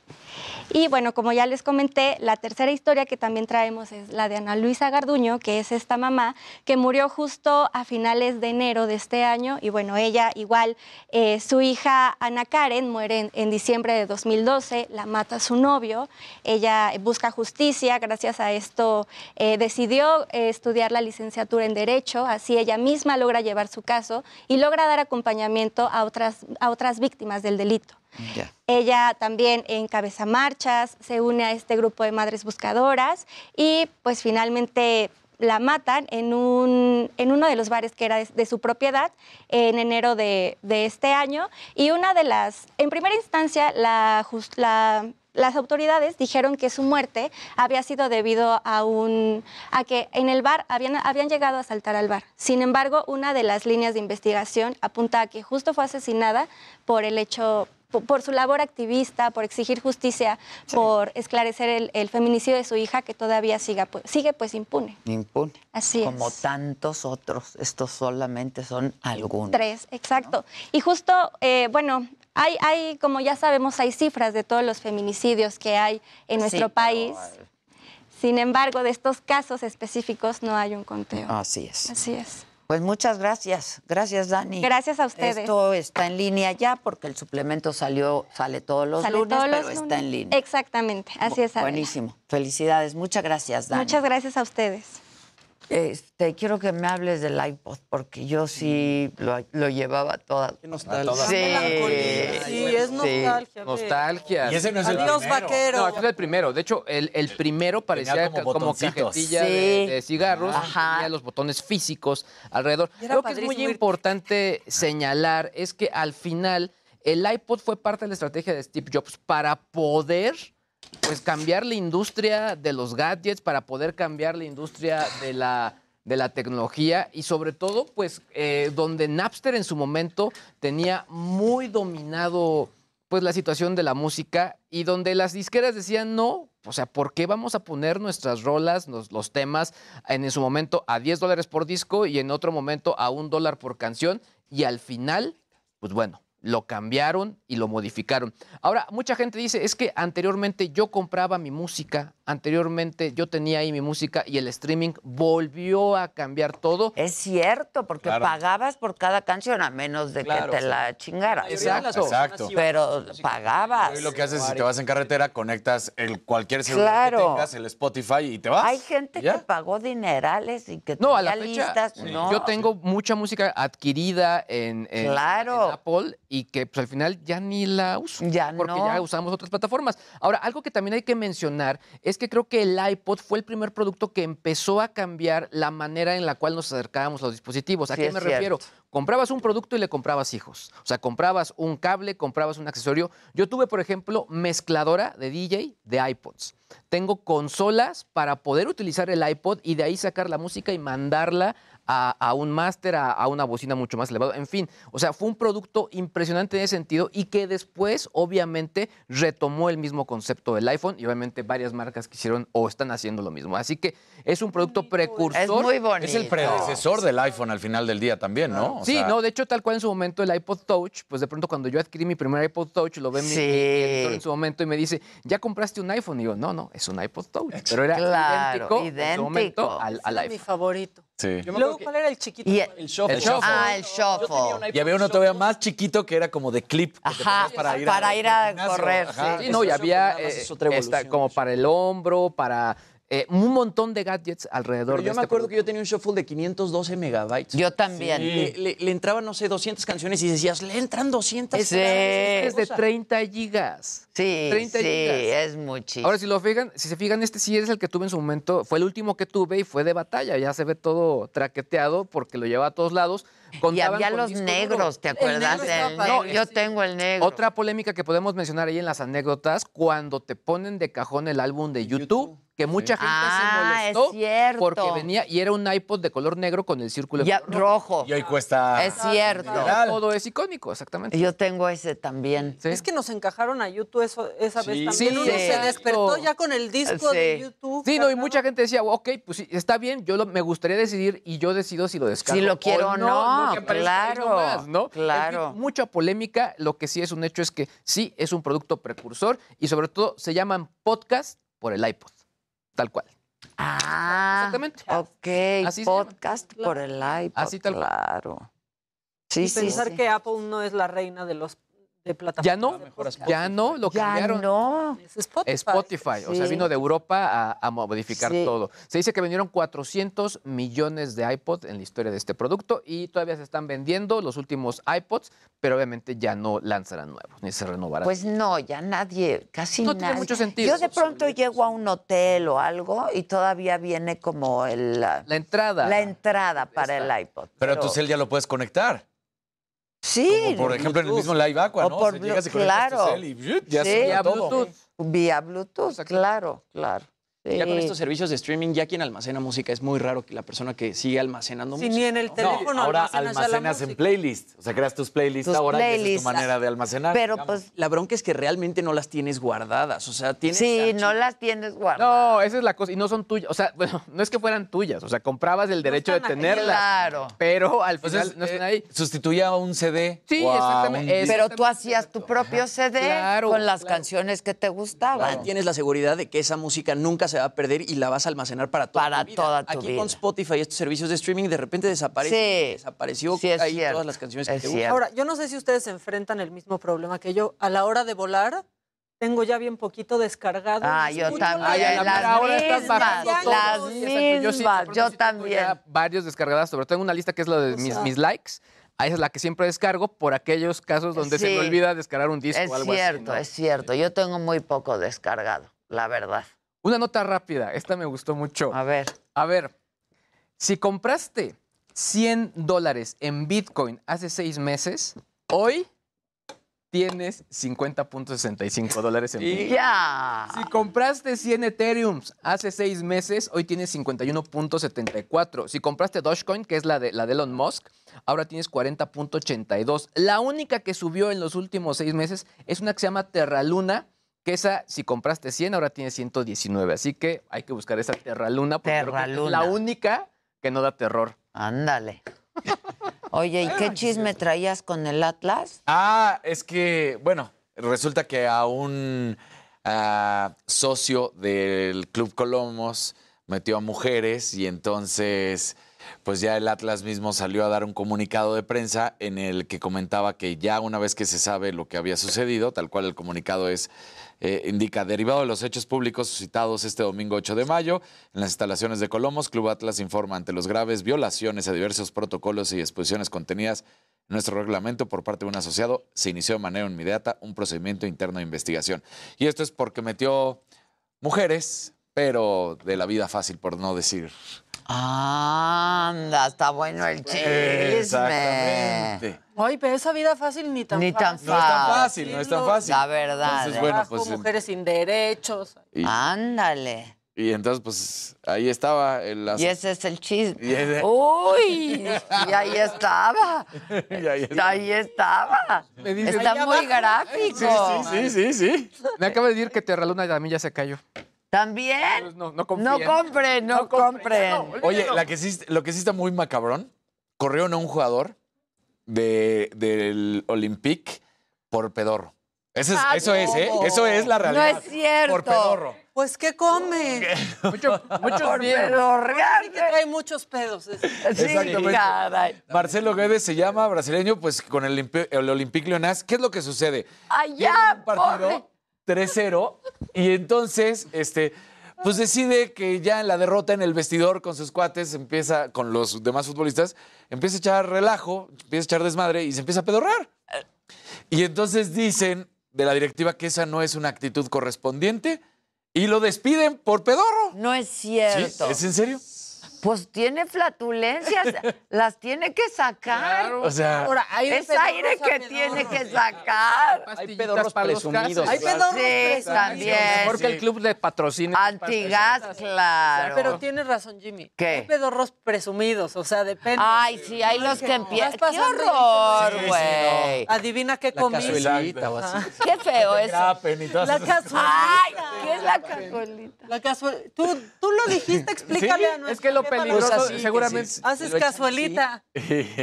Y bueno, como ya les comenté, la tercera historia que también traemos es la de Ana Luisa Garduño, que es esta mamá que murió justo a finales de enero de este año. Y bueno, ella igual, eh, su hija Ana Karen muere en, diciembre de 2012, la mata su novio. Ella busca justicia, gracias a esto eh, decidió eh, estudiar la licenciatura en Derecho, así ella misma logra llevar su caso y logra dar acompañamiento a otras, a otras víctimas del delito. Ella también encabeza marchas, se une a este grupo de madres buscadoras y pues finalmente la matan en, un, en uno de los bares que era de, su propiedad en enero de, de este año. Y una de las, en primera instancia, las autoridades dijeron que su muerte había sido debido a, un, a que en el bar habían, habían llegado a asaltar al bar. Sin embargo, una de las líneas de investigación apunta a que justo fue asesinada por el hecho po- por su labor activista, por exigir justicia, por esclarecer el, el feminicidio de su hija que todavía siga, pues- sigue pues impune. Impune. Así Como es. tantos otros. Estos solamente son algunos. Tres, exacto. Y justo, eh, bueno, hay, hay, como ya sabemos, hay cifras de todos los feminicidios que hay en nuestro Sí, país. Sin embargo, de estos casos específicos no hay un conteo. Así es. Así es. Pues muchas gracias. Gracias, Dani. Gracias a ustedes. Esto está en línea ya porque el suplemento salió, sale todos los Sale lunes, todos los pero está en línea. Exactamente, así es. Adela. Buenísimo. Felicidades. Muchas gracias, Dani. Muchas gracias a ustedes. Este, quiero que me hables del iPod porque yo sí lo, lo llevaba toda. nostalgia. Sí. Sí, es nostalgia. Nostalgia. Y ese no es el Adiós, primero. vaquero. No, este es el primero. De hecho, el, el primero parecía como como, cajetilla Sí. de, de cigarros. Ajá. Tenía los botones físicos alrededor. Creo que es muy importante señalar es que al final el iPod fue parte de la estrategia de Steve Jobs para poder pues cambiar la industria de los gadgets, para poder cambiar la industria de la de la tecnología y sobre todo, pues, eh, donde Napster en su momento tenía muy dominado pues la situación de la música y donde las disqueras decían no, o sea, ¿por qué vamos a poner nuestras rolas, nos- los temas en, en su momento a 10 dólares por disco y en otro momento a un dólar por canción? Y al final, pues bueno, lo cambiaron y lo modificaron. Ahora, mucha gente dice, es que anteriormente yo compraba mi música, anteriormente yo tenía ahí mi música y el streaming volvió a cambiar todo. Es cierto, porque Claro. pagabas por cada canción a menos de Claro, que te la chingaras. Exacto. Exacto. Pero pagabas. Hoy lo que haces es si te vas en carretera, conectas el cualquier celular Claro. que tengas, el Spotify y te vas. Hay gente ¿Ya? que pagó dinerales y que No, a la fecha, listas. sí. No. yo tengo mucha música adquirida en, en- Claro. en Apple y que pues, al final ya ni la uso. Ya porque no. ya usamos otras plataformas. Ahora, algo que también hay que mencionar es que creo que el iPod fue el primer producto que empezó a cambiar la manera en la cual nos acercábamos a los dispositivos. ¿A Sí, qué me refiero? Comprabas un producto y le comprabas hijos. O sea, comprabas un cable, comprabas un accesorio. Yo tuve, por ejemplo, mezcladora de DJ de iPods. Tengo consolas para poder utilizar el iPod y de ahí sacar la música y mandarla a, a un máster, a, a una bocina mucho más elevada. En fin, o sea, fue un producto impresionante en ese sentido y que después, obviamente, retomó el mismo concepto del iPhone y obviamente varias marcas quisieron o están haciendo lo mismo. Así que es un producto precursor. Es muy bonito. Es el predecesor del iPhone al final del día también, ¿no? O Sí, sea, no, de hecho, tal cual en su momento el iPod Touch, pues de pronto cuando yo adquirí mi primer iPod Touch, lo ve mi, mi Sí. editor en su momento y me dice, ¿ya compraste un iPhone? Y yo, no, no, es un iPod Touch. Pero era Claro, idéntico, en su momento al, al Era mi iPhone. favorito. Sí. Yo me Luego, acuerdo que ¿cuál era el chiquito? Y- el shuffle. El shuffle. Ah, el Yo tenía shuffle. iPod Y había uno todavía más chiquito que era como de clip. que te Ajá, ponías para ir a, correr, sí. Sí, no, y Eso había nada más eh, es otra esta- evolución como para el hombro, para eh, un montón de gadgets alrededor Pero de yo me este acuerdo que yo tenía un shuffle de 512 megabytes. Yo también. Le, le- le entraban, no sé, 200 canciones y decías, le entran 200. Sí. Es de 30 gigas. Sí, 30 sí, gigas. es muchísimo. Ahora, si lo fijan, si se fijan, este sí es el que tuve en su momento. Fue el último que tuve y fue de batalla. Ya se ve todo traqueteado porque lo llevaba a todos lados. y había los negros. ¿te acuerdas? negro El. Yo tengo el negro. Otra polémica que podemos mencionar ahí en las anécdotas, cuando te ponen de cajón el álbum de YouTube, que mucha gente Ah, se es molestó cierto. porque venía y era un iPod de color negro con el círculo Ya, rojo. Y hoy cuesta. Es cierto. Literal. Todo es icónico, exactamente. Yo tengo ese también. Sí. Es que nos encajaron a YouTube eso, esa vez también. Sí, Uno sí. se despertó ya con el disco Sí. de YouTube. Sí, no, y mucha gente decía, ok, pues sí, está bien, yo lo- me gustaría decidir y yo decido si lo descargo. Si lo quiero o no, claro, ¿no? En fin, claro. mucha polémica, lo que sí es un hecho es que sí es un producto precursor y sobre todo se llaman podcast por el iPod, tal cual. Ah, Exactamente. ok. Así. Podcast por el iPod. Así tal cual. Claro. Sí, y sí, pensar sí. que Apple no es la reina de los de. Ya no, ya no, lo Ya cambiaron. no. Es Spotify. Spotify, o sea, vino de Europa a, a modificar Sí. todo. Se dice que vendieron 400 millones de iPod en la historia de este producto y todavía se están vendiendo los últimos iPods, pero obviamente ya no lanzarán nuevos ni se renovarán. Pues no, ya nadie, casi No nadie. tiene mucho sentido. Yo de pronto llego a un hotel o algo y todavía viene como el, la, entrada. la entrada para el iPod. Pero tu cel ya lo puedes conectar. Sí. Como por ejemplo en el mismo Live Aqua, O ¿no? por O sea, llegas y claro. y ya Sí. Vía. Bluetooth. Vía Bluetooth, claro, claro. Ya con Sí. estos servicios de streaming, ya quien almacena música es muy raro que la persona que sigue almacenando Si música. ni en el ¿no? teléfono ahora almacenas ya la almacenas en playlist. O sea, creas tus playlists Tus ahora y esa es playlists. tu manera de almacenar. Pero digamos. pues La bronca es que realmente no las tienes guardadas. O sea, tienes. sí, archivos. no las tienes guardadas. No, esa es la cosa. Y no son tuyas. O sea, bueno, no es que fueran tuyas. O sea, comprabas el derecho de tenerlas. Claro. Pero al final Entonces, no están eh, ahí. sustituía a un CD. Sí, exactamente, Pero tú hacías tu propio CD Claro, con las claro. canciones que te gustaban. Tienes la seguridad de que esa música nunca se se va a perder y la vas a almacenar para toda Para tu vida. toda tu Aquí vida. con Spotify y estos servicios de streaming de repente desaparece. Sí. Desapareció Sí, es ahí cierto. todas las canciones que Es te cierto. Ahora, yo no sé si ustedes enfrentan el mismo problema que yo. A la hora de volar, tengo ya bien poquito descargado. Ah, yo también. Las mera hora estás bajando todo. las mismas, yo también. ya varios descargadas, sobre todo tengo una lista que es la de mis, likes. Ahí es la que siempre descargo por aquellos casos donde se me olvida descargar un disco Es o algo cierto, así. ¿no? es cierto. Yo tengo muy poco descargado, la verdad. Una nota rápida, esta me gustó mucho. A ver. A ver, si compraste 100 dólares en Bitcoin hace seis meses, hoy tienes 50.65 dólares en Bitcoin. Ya. Si compraste 100 Ethereums hace seis meses, hoy tienes 51.74. Si compraste Dogecoin, que es la de, la de Elon Musk, ahora tienes 40.82. La única que subió en los últimos seis meses es una que se llama Terraluna, que esa, si compraste 100, ahora tienes 119. Así que hay que buscar esa Terraluna, porque creo que es Terraluna. la única que no da terror. Ándale. Oye, ¿y qué chisme traías con el Atlas? Ah, es que, bueno, resulta que a un ah, socio del Club Colomos metió a mujeres y entonces, pues ya el Atlas mismo salió a dar un comunicado de prensa en el que comentaba que ya una vez que se sabe lo que había sucedido, tal cual el comunicado es, eh, indica, derivado de los hechos públicos suscitados este domingo 8 de mayo en las instalaciones de Colomos, Club Atlas informa ante los graves violaciones a diversos protocolos y exposiciones contenidas en nuestro reglamento por parte de un asociado, se inició de manera inmediata un procedimiento interno de investigación. Y esto es porque metió mujeres, pero de la vida fácil, por no decir. Anda, está bueno el chisme. Exactamente. Ay, pero esa vida fácil ni tan Ni tan fácil. No es tan fácil, no es tan fácil. La verdad. Entonces, ¿eh? bueno, pues, mujeres sin derechos. Y, Ándale. y entonces, pues ahí estaba el Y ese es el chisme. Y ese- Uy, y ahí estaba. Y ahí está. Ahí estaba. Me dice- Está Ahí muy abajo. gráfico. Sí, sí, sí. Me acaba de decir que Terraluna a mí ya se cayó. ¿También? No, no No confíen. compren, no, compren. Oye, la que sí, lo que sí está muy macabrón, corrieron a un jugador de, del Olympique por pedorro. Eso es, Ah, eso es, ¿eh? no. Eso es la No realidad. es cierto. Por pedorro. Pues, ¿qué come? Mucho, muchos Por pedorrear. Sí que trae muchos pedos. ese. Exactamente. caray. Marcelo Guedes se llama, brasileño, pues con el, Olympique Lyonnais. ¿Qué es lo que sucede? Allá, un partido pobre. 3-0 y entonces, este, pues decide que ya en la derrota en el vestidor con sus cuates, empieza, con los demás futbolistas, empieza a echar relajo, empieza a echar desmadre y se empieza a pedorrar. Y entonces dicen de la directiva que esa no es una actitud correspondiente y lo despiden por pedorro. No es ¿Sí? cierto. ¿Es en serio? Pues tiene flatulencias, las tiene que sacar. O sea, Ahora, hay Es aire que pedorros. tiene que sacar. Hay pedorros para los presumidos. casos. Hay pedorros Sí, presumidos. también. Mejor que el club le patrocine. Antigas, claro. Pero tienes razón, Jimmy. ¿Qué? Hay pedorros presumidos, o sea, depende. Ay, sí, hay los que empiezan. ¡Qué horror, güey! Adivina qué La comí. así. ¡Qué feo eso! La cazuelita. ¡Ay! ¿Qué es la cazuelita? La cazuelita. Tú, tú lo dijiste, explícale a nuestro Es que lo peligroso, Pues así, seguramente. sí, Haces cazuelita.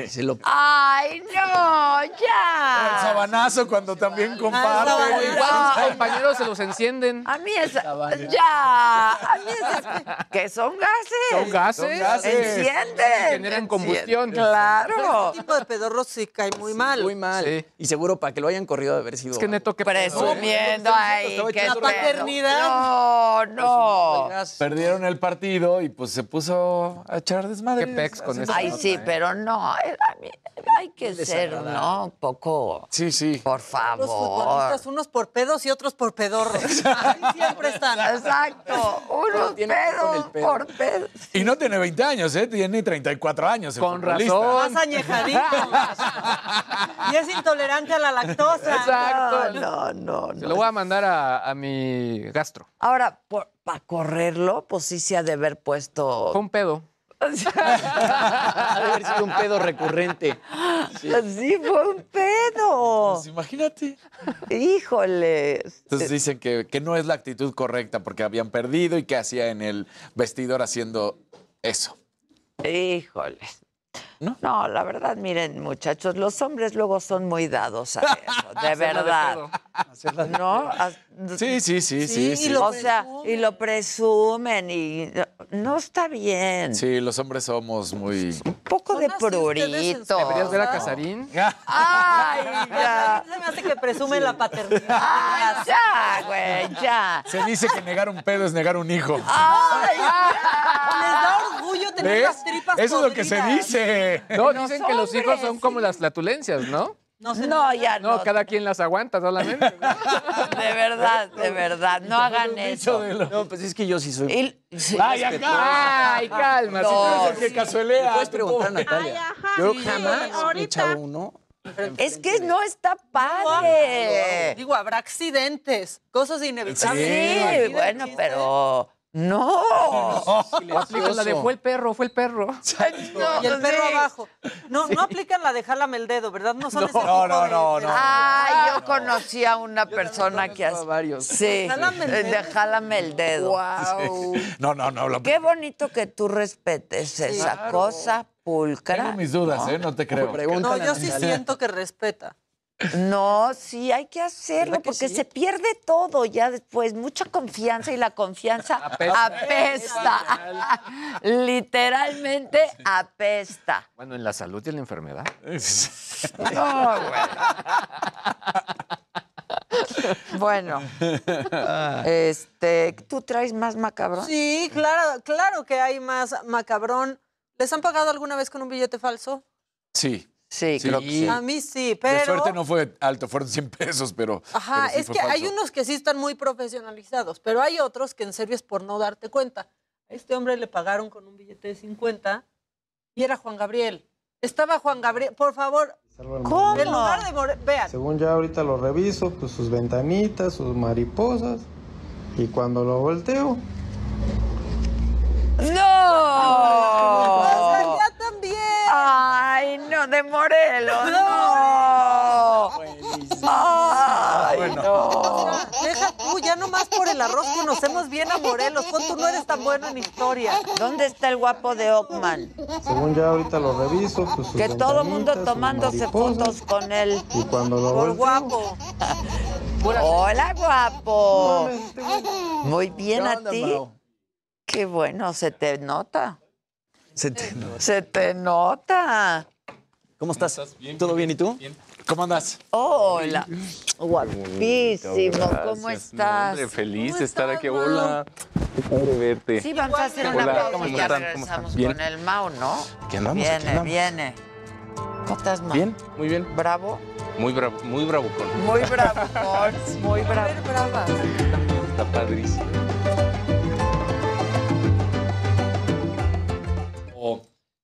Se lo ¡Ay, no! El ¡Ya! sabanazo cuando también comparte. Igual compañeros se los encienden. A mí es... ¡Ya! A mí es... Que son gases. Son gases. Son gases. Encienden. Generan combustión. Claro. Ese tipo de pedorros sí cae muy mal. Muy mal. Sí. Y seguro para que lo hayan corrido de haber sido. Es que neto que Presumiendo ahí. Echando La paternidad. No, no. Perdieron el partido y pues se puso a echar desmadre. Qué pex con eso. Ay, sí, pero no. Hay que ser, ¿no? Un poco. Sí, sí. Por Los favor. futbolistas, unos por pedos y otros por pedorros. Así siempre están. Exacto. Unos pedos el pedo. por pedos. Y no tiene 20 años, ¿eh? Tiene 34 años. el Con futbolista. razón. Más añejadito. y es intolerante a la lactosa. Exacto. No, no, no. Se lo voy a mandar a, a mi gastro. Ahora, para correrlo, pues sí se ha de haber puesto. Fue un pedo. Ha de haber sido un pedo recurrente. Sí, fue un pedo. Pues imagínate. Híjoles. Entonces dicen que, que no es la actitud correcta porque habían perdido y que hacía en el vestidor haciendo eso. Híjoles. ¿No? la verdad, miren, muchachos, los hombres luego son muy dados a eso, de verdad. ¿No? Sí, sí, sí, sí. sí. o sea, y lo presumen y no está bien. Sí, los hombres somos muy... Un poco de prurito. ¿Deberías ver a Casarín? Ay, ya. Se me hace que presume la paternidad. Ay, ya, güey, ya. Se dice que negar un pedo es negar un hijo. Ay, tener ¿Ves? las tripas Eso es lo que se dice. No, dicen que los hijos son como las flatulencias, ¿no? No. No, ya no. No, cada quien las aguanta solamente. De verdad, de verdad, no hagan eso. No, pues es que yo sí soy. Sí. Ay, acá. Ay, calma. No, si tú eres el que cazuelea. Puedes preguntar a Natalia. Yo jamás he echado uno. Es que no está padre. Digo, habrá accidentes, cosas Sí, inevitables. bueno, pero no. O aplican la de fue el perro, fue el perro. Y el perro abajo. No, no aplican la de jálame el dedo, ¿verdad? No son ese tipo no, no, de- no, de- no. Ay, yo conocí a una persona que hace varios. Sí, Jálame el de dedo. jálame el dedo. Wow. No, no, no. lo- Qué bonito que tú respetes esa cosa pulcra. Tengo mis dudas, ¿eh? No te creo. No, yo sí siento que respeta. No, sí, hay que hacerlo ¿Verdad que porque sí? se pierde todo ya después. Mucha confianza y la confianza Apesta. apesta. Literalmente apesta. Bueno, en la salud y en la enfermedad. No, Bueno, este, ¿tú traes más macabrón? Sí, claro, claro que hay más macabrón. ¿Les han pagado alguna vez con un billete falso? Sí. Sí, Sí. creo que sí. A mí sí, De pero... suerte no fue alto, fueron 100 pesos, pero. Ajá, pero sí es fue que hay unos que sí están muy profesionalizados, pero hay otros que en serio es por no darte cuenta. A este hombre le pagaron con un billete de 50 y era Juan Gabriel. Estaba Juan Gabriel, por favor, ¿Cómo? en lugar de... more- Vean, Según ya ahorita lo reviso, pues sus ventanitas, sus mariposas. Y cuando lo volteo, ¡No! También. ¡Ay, no, de Morelos! ¡No! ¡Ay, no! deja tú, ya nomás por el arroz conocemos bien a Morelos. Pon tú no eres tan bueno en historia. ¿Dónde está el guapo de Ockman? según ya ahorita lo reviso, pues sus Que todo el mundo tomándose fotos con él. Y cuando lo Por guapo. Hola, guapo. Muy bien ¿Qué a ti. Qué bueno, se te nota. Se te- Se te nota. ¿Cómo estás? ¿Todo bien y tú? ¿Cómo andas? Hola. Guapísimo. ¿Cómo estás? Hombre, feliz ¿Cómo de estar estás, aquí. Mau? Hola. Qué padre verte. Sí, vamos a hacer una pausa ¿cómo y ya están? ¿Cómo regresamos? Bien. con el Mau, ¿no? Aquí andamos, Viene, andamos. viene. ¿Cómo estás, Mau? Bien, muy bien. ¿Bravo? Muy bravo, muy bravucón. Muy bravo, muy bravo. Ver bravas. Está padrísimo. O,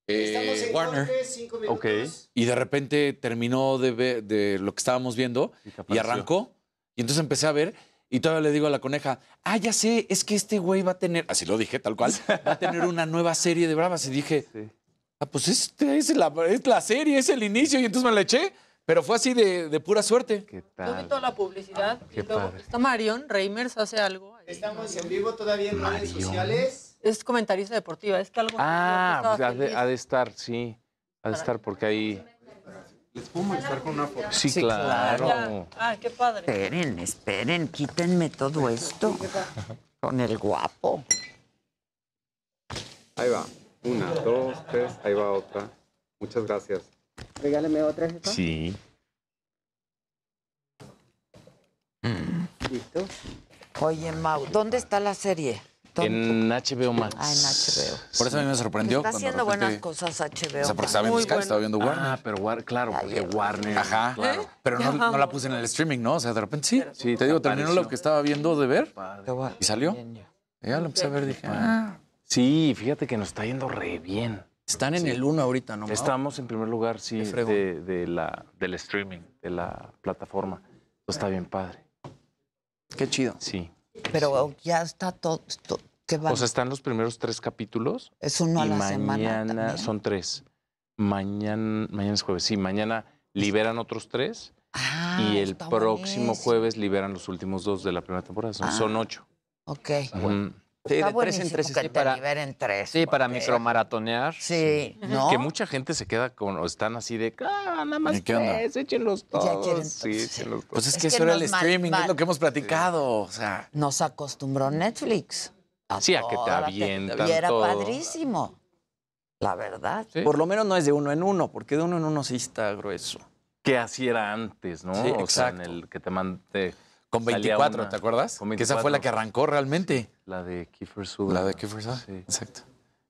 eh, Estamos en Warner. corte, cinco minutos. Ok. Y de repente terminó de, ver, de lo que estábamos viendo ¿Y arrancó. Y entonces empecé a ver y todavía le digo a la coneja, ah, ya sé, es que este güey va a tener, así lo dije tal cual, va a tener una nueva serie de Bravas. Y dije, Sí. ah, pues este es la, es la serie, es el inicio. Y entonces me la eché, pero fue así de, de pura suerte. ¿Qué Yo vi tal? toda la publicidad. Qué y luego padre. está Marion Reimers, hace algo. ahí. Estamos en vivo todavía en redes sociales. Es comentarista deportiva, es que algo... Ah, pues ha de, feliz. ha de estar, sí. Ha de estar porque ahí. ¿Les puedo molestar con una foto? Sí, Sí, claro. Ah, qué padre. Esperen, esperen, quítenme todo esto. Con el guapo. Ahí va. Una, dos, tres. Ahí va otra. Muchas gracias. Regáleme otra, jefa. Sí. Listo. Oye, Mau, ¿dónde está la serie? En HBO Max. Ah, en HBO. Por eso a mí me sorprendió. Está haciendo buenas cosas HBO. O sea, porque estaba viendo Sky, bueno. estaba viendo Warner. Ah, pero War- claro, porque Warner. Ajá. Claro. Pero no, no la puse en el streaming, ¿no? O sea, de repente sí. Sí, te digo, terminó lo que estaba viendo de ver y salió. Ya. Lo empecé a ver, dije, ah. Sí, fíjate que nos está yendo re bien. Están en el uno ahorita, ¿no? Estamos en primer lugar, sí, de, de la, del streaming, de la plataforma. Está bien padre. Qué chido. Sí. Pero ya está todo. O sea, están los primeros tres capítulos. es uno a y la semana. mañana son tres. Mañana, mañana es jueves. Sí, mañana liberan otros tres. Ah, y el próximo buenísimo. jueves liberan los últimos dos de la primera temporada. Son, Ah. son ocho. Ok. Está Sí, de tres en tres. que sí, te para, liberen tres. sí, para porque- micromaratonear. Sí, ¿no? Que mucha gente se queda con, o están así de, ah, nada más ¿Y qué onda? tres, échenlos Ya todos. quieren sí, échenlos todos. Pues es Es que que eso era el mal- streaming, mal- es lo que hemos platicado. O sea, Nos acostumbró Netflix. Sí, a que te avientan Y era todo. padrísimo. La verdad. Por lo menos no es de uno en uno, porque de uno en uno sí está grueso. Que así era antes, ¿no? Sí, o sea, en exacto. el que te mandé. con salía 24, una- ¿te acuerdas? con Que esa fue la que 24. arrancó realmente. La de Kiefer Sutherland. La de Kiefer Sutherland. Sí. Exacto.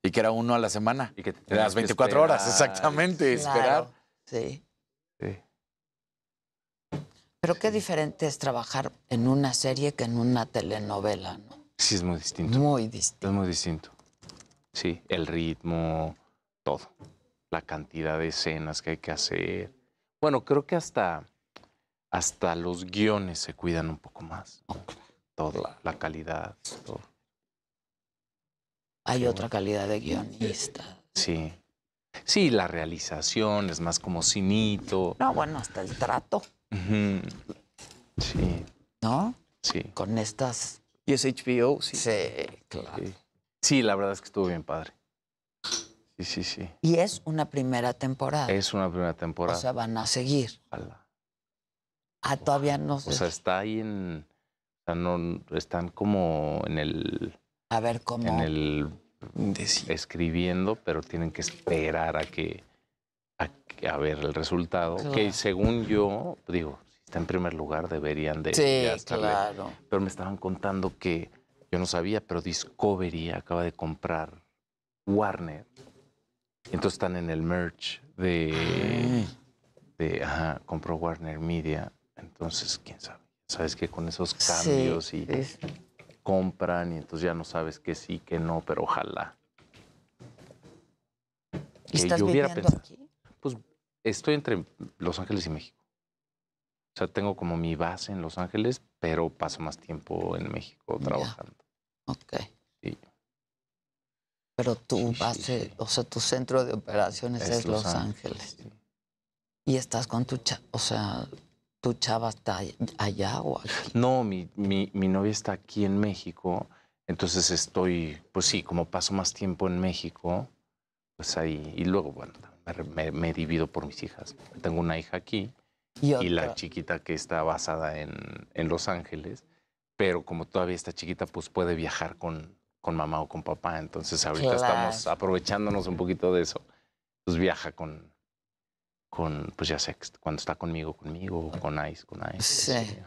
Y que era uno a la semana. Y que te las que 24 horas, exactamente. Claro, Esperar. Sí. Sí. Pero qué diferente es trabajar en una serie que en una telenovela, ¿no? Sí, es muy distinto. Muy distinto. Es muy distinto. Sí, el ritmo, todo. La cantidad de escenas que hay que hacer. Bueno, creo que hasta, hasta los guiones se cuidan un poco más. ¿no? Todo, la calidad, todo. Hay otra calidad de guionista. Sí. Sí, la realización es más como cinito. No, bueno, hasta el trato. Sí, ¿no? sí. Con estas. Y es HBO, sí. Sí, claro. Sí. Sí, la verdad es que estuvo bien padre. Sí, sí, sí. Y es una primera temporada. Es una primera o temporada. sea, van a seguir. Ojalá. Ah, todavía no sé. O sea, está ahí en. O sea, no, están como en el. a ver cómo. En el. Escribiendo, pero tienen que esperar a que. a, que- a ver el resultado. Claro. Que según yo, digo, está en primer lugar, deberían de. Sí, claro. Pero me estaban contando que. Yo no sabía, pero Discovery acaba de comprar Warner. Entonces están en el merch de. de ajá, compró Warner Media. Entonces, quién sabe. Sabes que con esos cambios y compran y entonces ya no sabes que sí, que no, pero ojalá. ¿Y estás viviendo aquí? Pues estoy entre Los Ángeles y México. O sea, tengo como mi base en Los Ángeles, pero paso más tiempo en México trabajando. Ok. Sí. Pero tu base, o sea, tu centro de operaciones es, Es Los, Los Ángeles. Y estás con tu chava, o sea, tu chava está all- allá o aquí. No, mi, mi, mi novia está aquí en México, entonces estoy, pues sí, como paso más tiempo en México, pues ahí, y luego, bueno, me, me- me divido por mis hijas. Tengo una hija aquí Y y, la chiquita que está basada en, en Los Ángeles, pero como todavía está chiquita, pues puede viajar con, con mamá o con papá, entonces ahorita estamos aprovechándonos un poquito de eso. Pues viaja con, con pues ya sé, cuando está conmigo, conmigo, o con Ice, con Ice. Sí.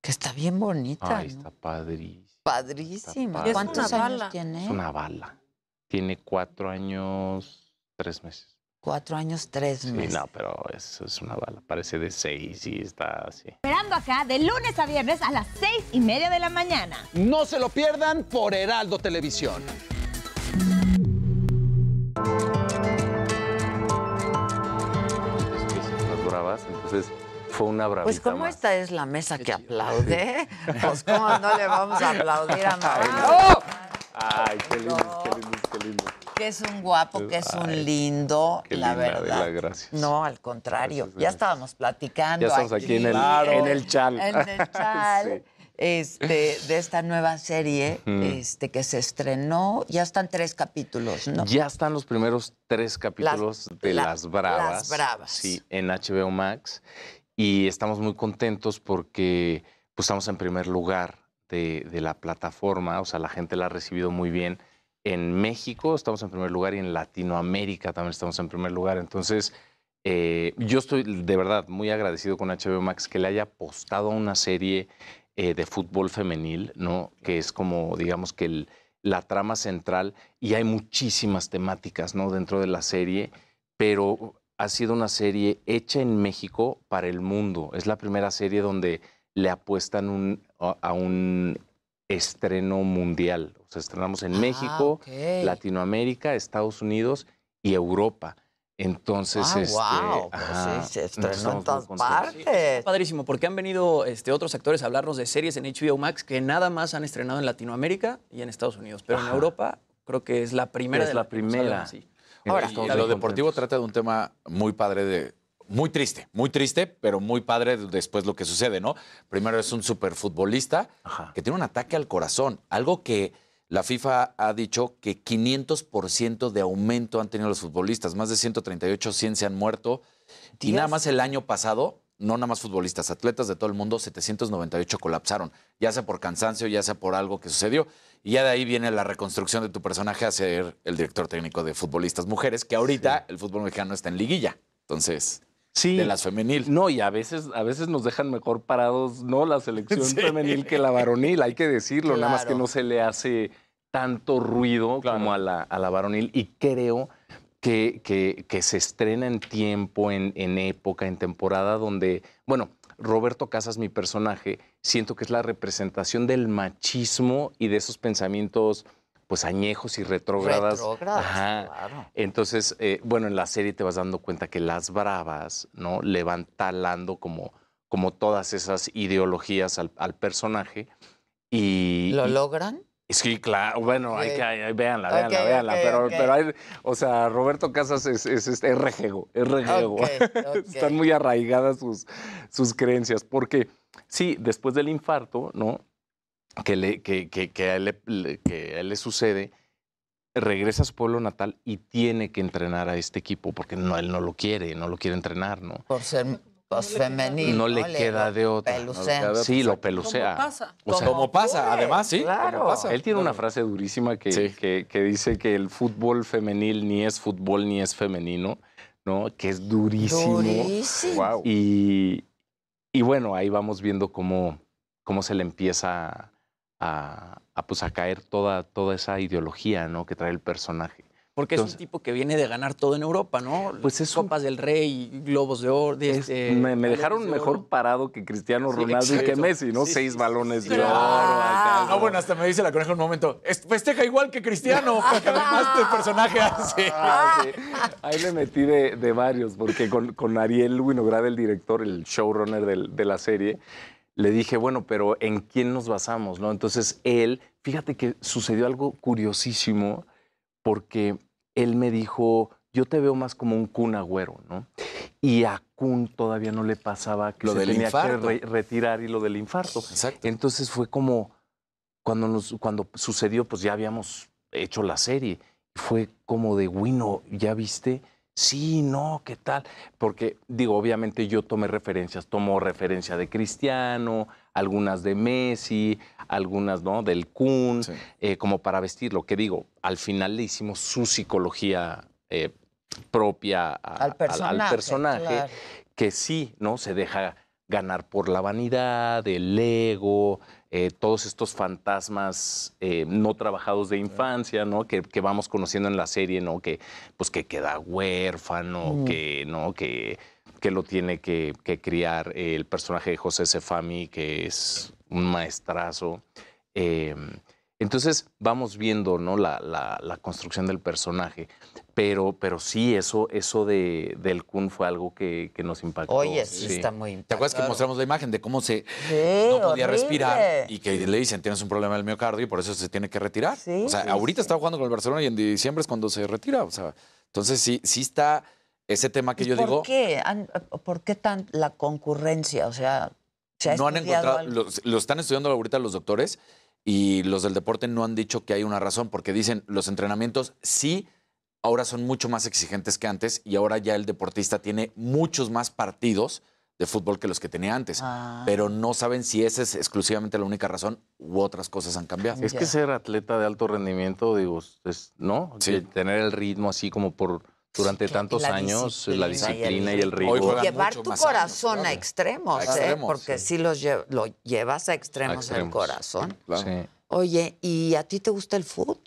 Que está bien bonita. Ay, ¿no? está padrísimo. Padrísima. padre. ¿Cuántos años bala. tiene? Es una bala. Tiene cuatro años, tres meses. Cuatro años, tres Sí, meses. no, pero es, es una bala. Parece de seis y está así. Esperando acá de lunes a viernes a las seis y media de la mañana. No se lo pierdan por Heraldo Televisión. Las bravas, entonces fue una bravita Pues como más. esta es la mesa que aplaude, pues cómo no le vamos a aplaudir a Mauricio, Ay, qué lindo, qué lindo, qué lindo. Que es un guapo, que es un Ay, lindo, qué la linda, verdad. Adela. No, al contrario, Gracias, ya estábamos platicando. Ya estamos aquí en el- Claro. en el chal. En el chal. Este, de esta nueva serie este, que se estrenó, ya están tres capítulos, ¿no? Ya están los primeros tres capítulos de la- Las Bravas. Las Bravas. Sí, en HBO Max. Y estamos muy contentos porque pues, estamos en primer lugar de, de la plataforma. O sea, la gente la ha recibido muy bien. En México estamos en primer lugar y en Latinoamérica también estamos en primer lugar. Entonces, eh, yo estoy de verdad muy agradecido con HBO Max que le haya apostado a una serie eh, de fútbol femenil, ¿no? Que es como, digamos que la trama central y hay muchísimas temáticas, ¿no? Dentro de la serie, pero ha sido una serie hecha en México para el mundo. Es la primera serie donde le apuestan un- a un estreno mundial. O sea, estrenamos en Ah, México. Latinoamérica, Estados Unidos y Europa. Entonces, Ah, este, guau, pues ajá, sí, se entonces estrenó en todas partes. Padrísimo, porque han venido este, otros actores a hablarnos de series en HBO Max que nada más han estrenado en Latinoamérica y en Estados Unidos. Pero en. Europa creo que es la primera Es de la primera. hablan. Ahora, y lo deportivo trata de un tema muy padre de. Muy triste, muy triste, pero muy padre después lo que sucede, ¿no? Primero es un superfutbolista que tiene un ataque al corazón, algo que la FIFA ha dicho que 500% de aumento han tenido los futbolistas. Más de 138, 100 se han muerto. Y nada más el año pasado, no nada más futbolistas, atletas de todo el mundo, 798 colapsaron. Ya sea por cansancio, ya sea por algo que sucedió. Y ya de ahí viene la reconstrucción de tu personaje a ser el director técnico de futbolistas mujeres, que ahorita el fútbol mexicano está en liguilla. Entonces, Sí. de las femenil. No, y a veces, a veces nos dejan mejor parados, ¿no? La selección Sí. femenil que la varonil, hay que decirlo, nada más que no se le hace tanto ruido como a la, a la varonil. Y creo que, que- que se estrena en tiempo, en, en época, en temporada, donde, bueno, Roberto Casas, mi personaje, siento que es la representación del machismo y de esos pensamientos pues añejos y retrógradas. Retrógradas, Ajá. claro. Entonces, eh, bueno, en la serie te vas dando cuenta que las bravas, ¿no? Le van talando como, como todas esas ideologías al, al personaje. Y, ¿Lo y- logran? Sí, claro, bueno, hay que, hay- véanla, véanla, véanla, pero, pero hay, o sea, Roberto Casas es, es, es, es rejego, es rejego. Están muy arraigadas sus, sus creencias, porque sí, después del infarto, ¿no? Que, le, que, que, que a él le, que a él le sucede, regresa a su pueblo natal y tiene que entrenar a este equipo, porque no, él no lo quiere, no lo quiere entrenar, ¿no? Por ser pues, femenil. No le queda de otra. pelucean. Sí, lo pelucea. Como pasa. O sea, Como pasa, además, sí. Claro. pasa. Él tiene una frase durísima que, que- que dice que el fútbol femenil ni es fútbol ni es femenino, ¿no? Que es durísimo. Durísimo. Guau. Y, y bueno, ahí vamos viendo cómo, cómo se le empieza a, a, pues, a caer toda, toda esa ideología, ¿no? Que trae el personaje. Porque es un tipo que viene de ganar todo en Europa, ¿no? Pues es Copas del Rey, Globos de Oro. de Es- este, me, dejaron de mejor oro. parado que Cristiano Sí, Ronaldo y que. Messi, ¿no? Sí, Seis sí, balones sí, de oro. Ah, No, bueno, hasta me dice la coneja un momento. "Es- Festeja igual que Cristiano, porque además el personaje hace. Ah, sí. Ahí le metí de, de varios, porque con, con Ariel Winograd, el director, el showrunner del- de la serie, le dije, bueno, pero ¿en quién nos basamos? ¿no? Entonces él, fíjate que sucedió algo curiosísimo, porque él me dijo, yo te veo más como un Kun Agüero, ¿no? Y a Kun todavía no le pasaba que Lo se del tenía infarto. que re- retirar y lo del infarto. Exacto. Entonces fue como, cuando, nos, cuando sucedió, pues ya habíamos hecho la serie. Fue como de, Wino, ¿ya viste? Sí, no, ¿qué tal? Porque, digo, obviamente yo tomé referencias, tomo referencia de Cristiano, algunas de Messi, algunas, ¿no? Del Kun, eh, como para vestirlo. Que digo, al final le hicimos su psicología eh, propia a- Al personaje, personaje, claro. que sí, ¿no? Se deja ganar por la vanidad, el ego, eh, todos estos fantasmas eh, no trabajados de infancia, ¿no? Que, que vamos conociendo en la serie, ¿no? Que, pues, que queda huérfano, Mm. que, ¿no? Que, que lo tiene que, que criar el personaje de José Sefami, que es un maestrazo. Eh, entonces vamos viendo ¿no? la, la- la construcción del personaje, pero, pero sí, eso, eso de, del Kun fue algo que, que nos impactó. Oye, sí, está muy ¿Te acuerdas que mostramos la imagen de cómo se Sí, no podía horrible. respirar y que le dicen tienes un problema del miocardio y por eso se tiene que retirar? o sea, sí, ahorita está jugando con el Barcelona y en diciembre es cuando se retira. O sea, entonces sí, sí está ese tema que yo ¿Por digo. qué? Han- ¿Por qué tan la concurrencia? O sea, ¿se ha no han encontrado, lo están estudiando ahorita los doctores y los del deporte no han dicho que hay una razón, porque dicen los entrenamientos sí, ahora son mucho más exigentes que antes y ahora ya el deportista tiene muchos más partidos de fútbol que los que tenía antes, Ah. pero no saben si esa es exclusivamente la única razón u otras cosas han cambiado. Es que ser atleta de alto rendimiento, digo, es, ¿no? Sí. Tener el ritmo así como por durante tantos la años, la disciplina y el juegan Llevar tu corazón años, a extremos, A ¿eh? Porque sí, los lle- lo llevas a extremos, el extremos. corazón. Sí. Oye, ¿y a ti te gusta el fútbol?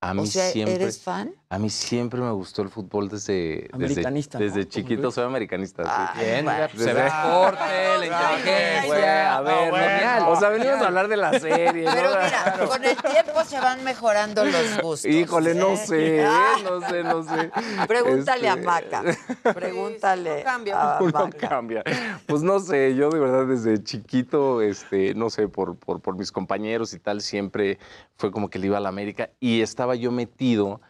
A mí o sea, siempre, ¿eres fan? A mí siempre me gustó el fútbol desde, desde, Americanista, ¿no? desde chiquito. Soy americanista. sí. Ah, Bien, bueno. se ve el deporte, la inteligencia. Güey, a ver, no, genial. o sea, venimos a hablar de la serie. Pero ¿no? mira, con el tiempo se van mejorando los gustos. Híjole, no ¿eh? sé, Ah, no sé, no sé. Pregúntale a Este, Maca. Pregúntale a Uno Maca. cambia. Pues no sé, yo de verdad desde chiquito, este, no sé, por, por, por mis compañeros y tal, siempre fue como que le iba a la América y estaba yo metido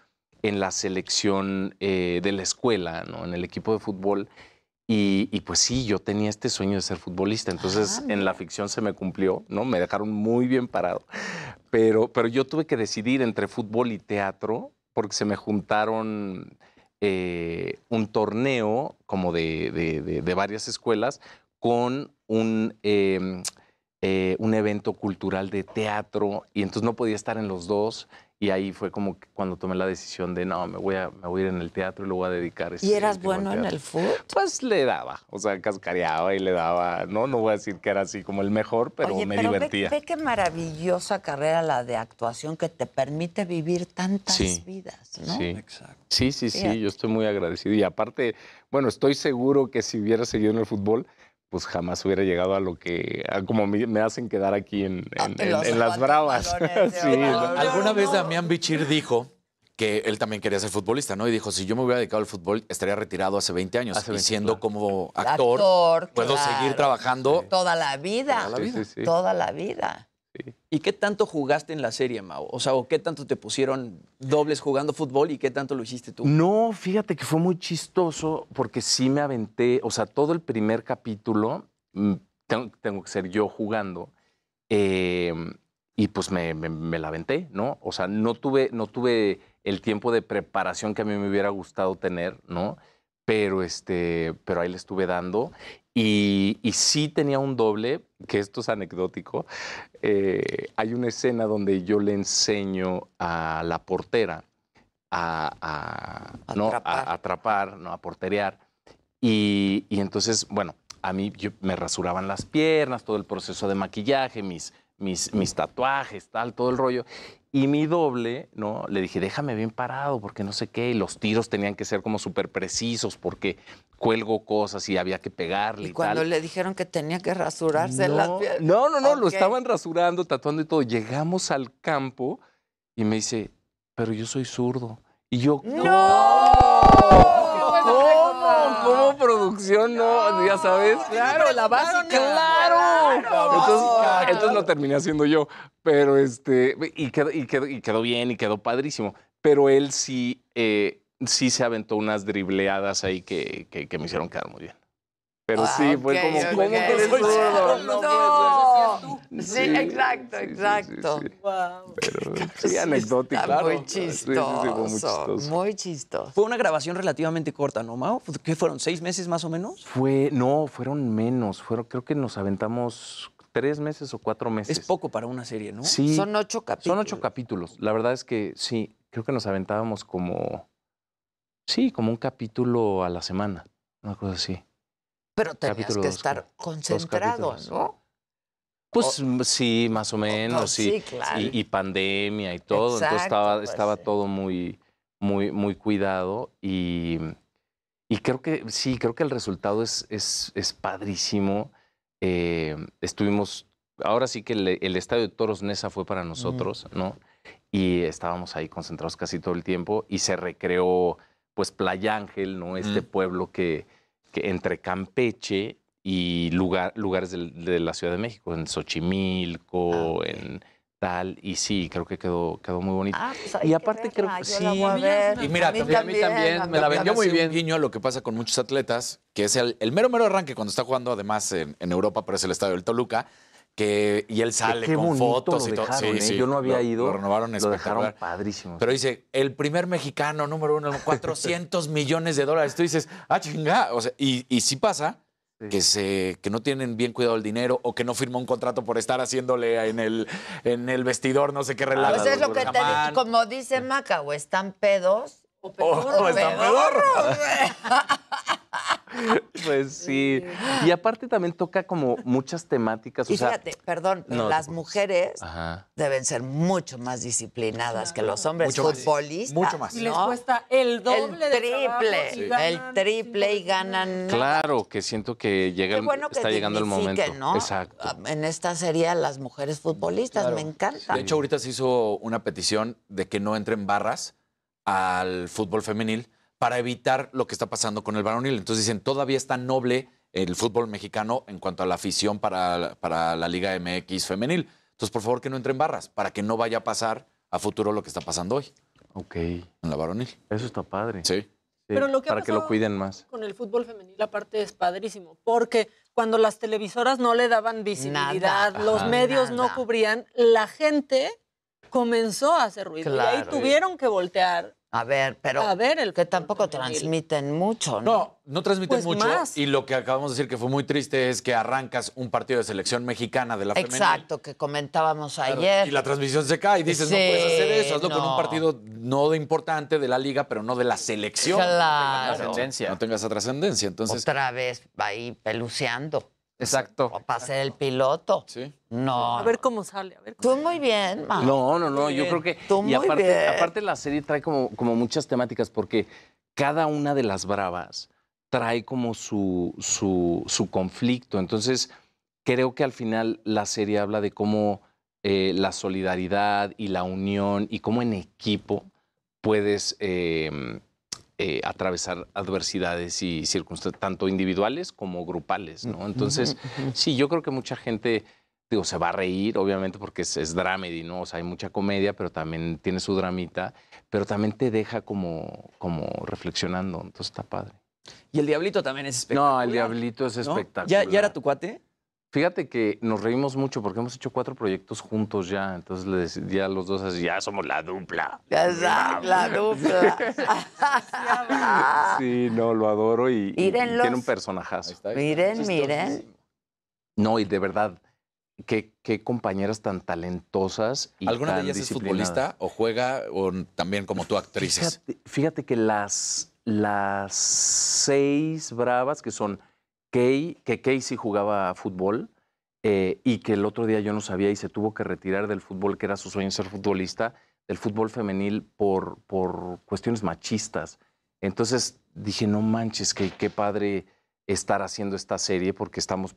en la selección eh, de la escuela, ¿no? En el equipo de fútbol. Y, y, pues sí, yo tenía este sueño de ser futbolista, entonces en la ficción se me cumplió, ¿no? Me dejaron muy bien parado. Pero, pero yo tuve que decidir entre fútbol y teatro porque se me juntaron eh, un torneo como de, de- de- de varias escuelas con un, eh, eh, un evento cultural de teatro y entonces no podía estar en los dos y ahí fue como que cuando tomé la decisión de no, me voy a, me voy a ir en el teatro y lo voy a dedicar. ¿Y este, eras bueno en el fútbol? Pues le daba, o sea, cascareaba y le daba, no, no voy a decir que era así como el mejor, pero Oye, me pero ve- divertía. Ve, qué maravillosa carrera la de actuación que te permite vivir tantas Sí. vidas, ¿no? Sí. Sí, sí, sí, Fíjate. yo estoy muy agradecido. Y aparte, bueno, estoy seguro que si hubiera seguido en el fútbol, pues jamás hubiera llegado a lo que, a como me, me hacen quedar aquí en, en- en- en las bravas. Sí, Alguna vez Damián Bichir dijo que él también quería ser futbolista, ¿no? Y dijo, si yo me hubiera dedicado al fútbol, estaría retirado hace 20 años. Hace y 20, siendo como actor, Actor, puedo claro. seguir trabajando. Toda la vida. Toda la vida. Sí, sí, sí. Toda la vida. ¿Y qué tanto jugaste en la serie, Mau? O sea, ¿o qué tanto te pusieron dobles jugando fútbol y qué tanto lo hiciste tú? No, fíjate que fue muy chistoso porque sí me aventé, o sea, todo el primer capítulo mm, tengo, que ser yo jugando eh, y pues me, me- me la aventé, ¿no? O sea, no tuve, no tuve el tiempo de preparación que a mí me hubiera gustado tener, ¿no? Pero, este, pero ahí le estuve dando y, y sí tenía un doble, que esto es anecdótico. eh, hay una escena donde yo le enseño a la portera a, a- ¿no? a atrapar, ¿no? a porterear. Y, y entonces, bueno, a mí yo- me rasuraban las piernas, todo el proceso de maquillaje, mis, mis, mis tatuajes, tal, todo el rollo. Y mi doble, ¿no? Le dije, déjame bien parado, porque no sé qué. Y los tiros tenían que ser como súper precisos, porque cuelgo cosas y había que pegarle y, Y cuando tal. le dijeron que tenía que rasurarse No, las piernas. No, no, no, lo estaban rasurando, tatuando y todo. Llegamos al campo y me dice, pero yo soy zurdo. Y yo, ¿cómo? ¿Cómo producción? No, ya sabes. Claro, la básica. ¡Claro! Claro. Entonces, entonces lo terminé haciendo yo. Pero este, y quedó, y quedó, y quedó bien y quedó padrísimo. Pero él sí, eh, sí se aventó unas dribleadas ahí que, que, que me hicieron quedar muy bien. Pero Ah, sí, fue ok, como. ¿cómo que eres zurdo? No No. puede Sí, exacto, exacto. Pero sí, anecdótico. Está claro. muy Sí, sí, sí, fue muy chistoso. chistoso. Muy chistoso. Fue una grabación relativamente corta, ¿no, Mau? ¿Qué fueron? ¿Seis meses más o menos? Fue, no, fueron menos. Fueron, creo que nos aventamos tres meses o cuatro meses. Es poco para una serie, ¿no? Sí. Son ocho capítulos. Son ocho capítulos. La verdad es que sí, creo que nos aventábamos como. Sí, como un capítulo a la semana. Una cosa así. Pero tenías Capítulo que dos, estar concentrado. ¿no? Pues sí, más o menos, sí, sí. claro. Y, y pandemia y todo. Entonces estaba, pues, estaba sí. todo muy, muy, muy cuidado. Y, y creo que sí, creo que el resultado es, es, es padrísimo. Eh, estuvimos, ahora sí que el, el estadio de Toros Nesa fue para nosotros, ¿no? Y estábamos ahí concentrados casi todo el tiempo y se recreó, pues, Playa Ángel, ¿no? Este pueblo que, que entre Campeche y lugar, lugares de la Ciudad de México, en Xochimilco, en tal, y sí, creo que quedó, quedó muy bonito. Ah, pues y que aparte creo que yo sí. a. Y mira, A mí también, también, a mí me la vendió muy también. bien. Un guiño a lo que pasa con muchos atletas, que es el, el mero mero arranque cuando está jugando además en, en Europa, pero es el estadio del Toluca, que, y él sale Qué con fotos lo y todo. dejaron, ¿eh? Yo no había lo- ido, Lo renovaron lo dejaron padrísimo. Pero dice, el primer mexicano número uno, 400 millones de dólares. Tú dices, ah, chinga. O sea, y, y sí pasa que, se, que no tienen bien cuidado el dinero o que no firmó un contrato por estar haciéndole en el, en el vestidor no sé qué relajo. Pues es lo que te digo, como dice Maca, o están pedos o o están pedorros, Pues sí. Y aparte también toca como muchas temáticas. Y o sea, fíjate, perdón, pero no, las mujeres Ajá. deben ser mucho más disciplinadas que los hombres Mucho más. futbolistas. Mucho más. Y les ¿no? cuesta el doble el de trabajo triple, el triple y ganan. Claro, que siento que llega bueno que está llegando el momento. ¿no? Exacto. En esta serie las mujeres futbolistas, Claro. me encanta. De hecho, ahorita se hizo una petición de que no entren barras al fútbol femenil para evitar lo que está pasando con el varonil. Entonces dicen, todavía está noble el fútbol mexicano en cuanto a la afición para, para la Liga MX femenil. Entonces, por favor, que no entren barras para que no vaya a pasar a futuro lo que está pasando hoy Ok. en la varonil. Eso está padre. Sí. Pero lo que ha para que lo cuiden más. Con el fútbol femenil aparte es padrísimo, porque cuando las televisoras no le daban visibilidad, Nada. los Ajá. medios no cubrían, la gente comenzó a hacer ruido. Y ahí Claro. tuvieron que voltear A ver, pero a ver el que tampoco transmiten mucho, ¿no? No, no transmiten Pues mucho. más. Y lo que acabamos de decir que fue muy triste es que arrancas un partido de selección mexicana de la femenil. Exacto, que comentábamos Claro, ayer. Y la transmisión se cae y dices, no puedes hacer eso, hazlo con no. un partido no de importante de la liga, pero no de la selección. Claro. Trascendencia. No tengas esa trascendencia. Entonces, Otra vez ahí peluceando. Exacto. O para ser el piloto. Sí. No. A ver cómo sale. A ver Tú muy bien, Ma. No, no, no, yo Bien. creo que... Tú y muy aparte, bien. aparte la serie trae como, como muchas temáticas porque cada una de las bravas trae como su, su, su conflicto. Entonces, creo que al final la serie habla de cómo eh, la solidaridad y la unión y cómo en equipo puedes eh, eh, atravesar adversidades y circunstancias, tanto individuales como grupales, ¿no? Entonces, sí, yo creo que mucha gente, digo, se va a reír, obviamente, porque es, es dramedy, ¿no? O sea, hay mucha comedia, pero también tiene su dramita, pero también te deja como, como reflexionando, entonces está padre. Y el Diablito también es espectacular. No, el Diablito es ¿no? espectacular. ¿Ya, ¿Ya era tu cuate? Fíjate que nos reímos mucho porque hemos hecho cuatro proyectos juntos ya, entonces le dec- ya los dos así, ya somos la dupla. Ya está, la dupla. Sí, no, lo adoro y, y- tiene un personajazo. Miren, miren. No, y de verdad, qué, qué compañeras tan talentosas y ¿alguna de ellas es futbolista o juega o también como tú actrices? Fíjate, fíjate que las, las seis bravas que son Kay, que Kay sí jugaba fútbol eh, y que el otro día yo no sabía y se tuvo que retirar del fútbol, que era su sueño ser futbolista, del fútbol femenil por, por cuestiones machistas. Entonces dije, no manches, que qué padre estar haciendo esta serie porque estamos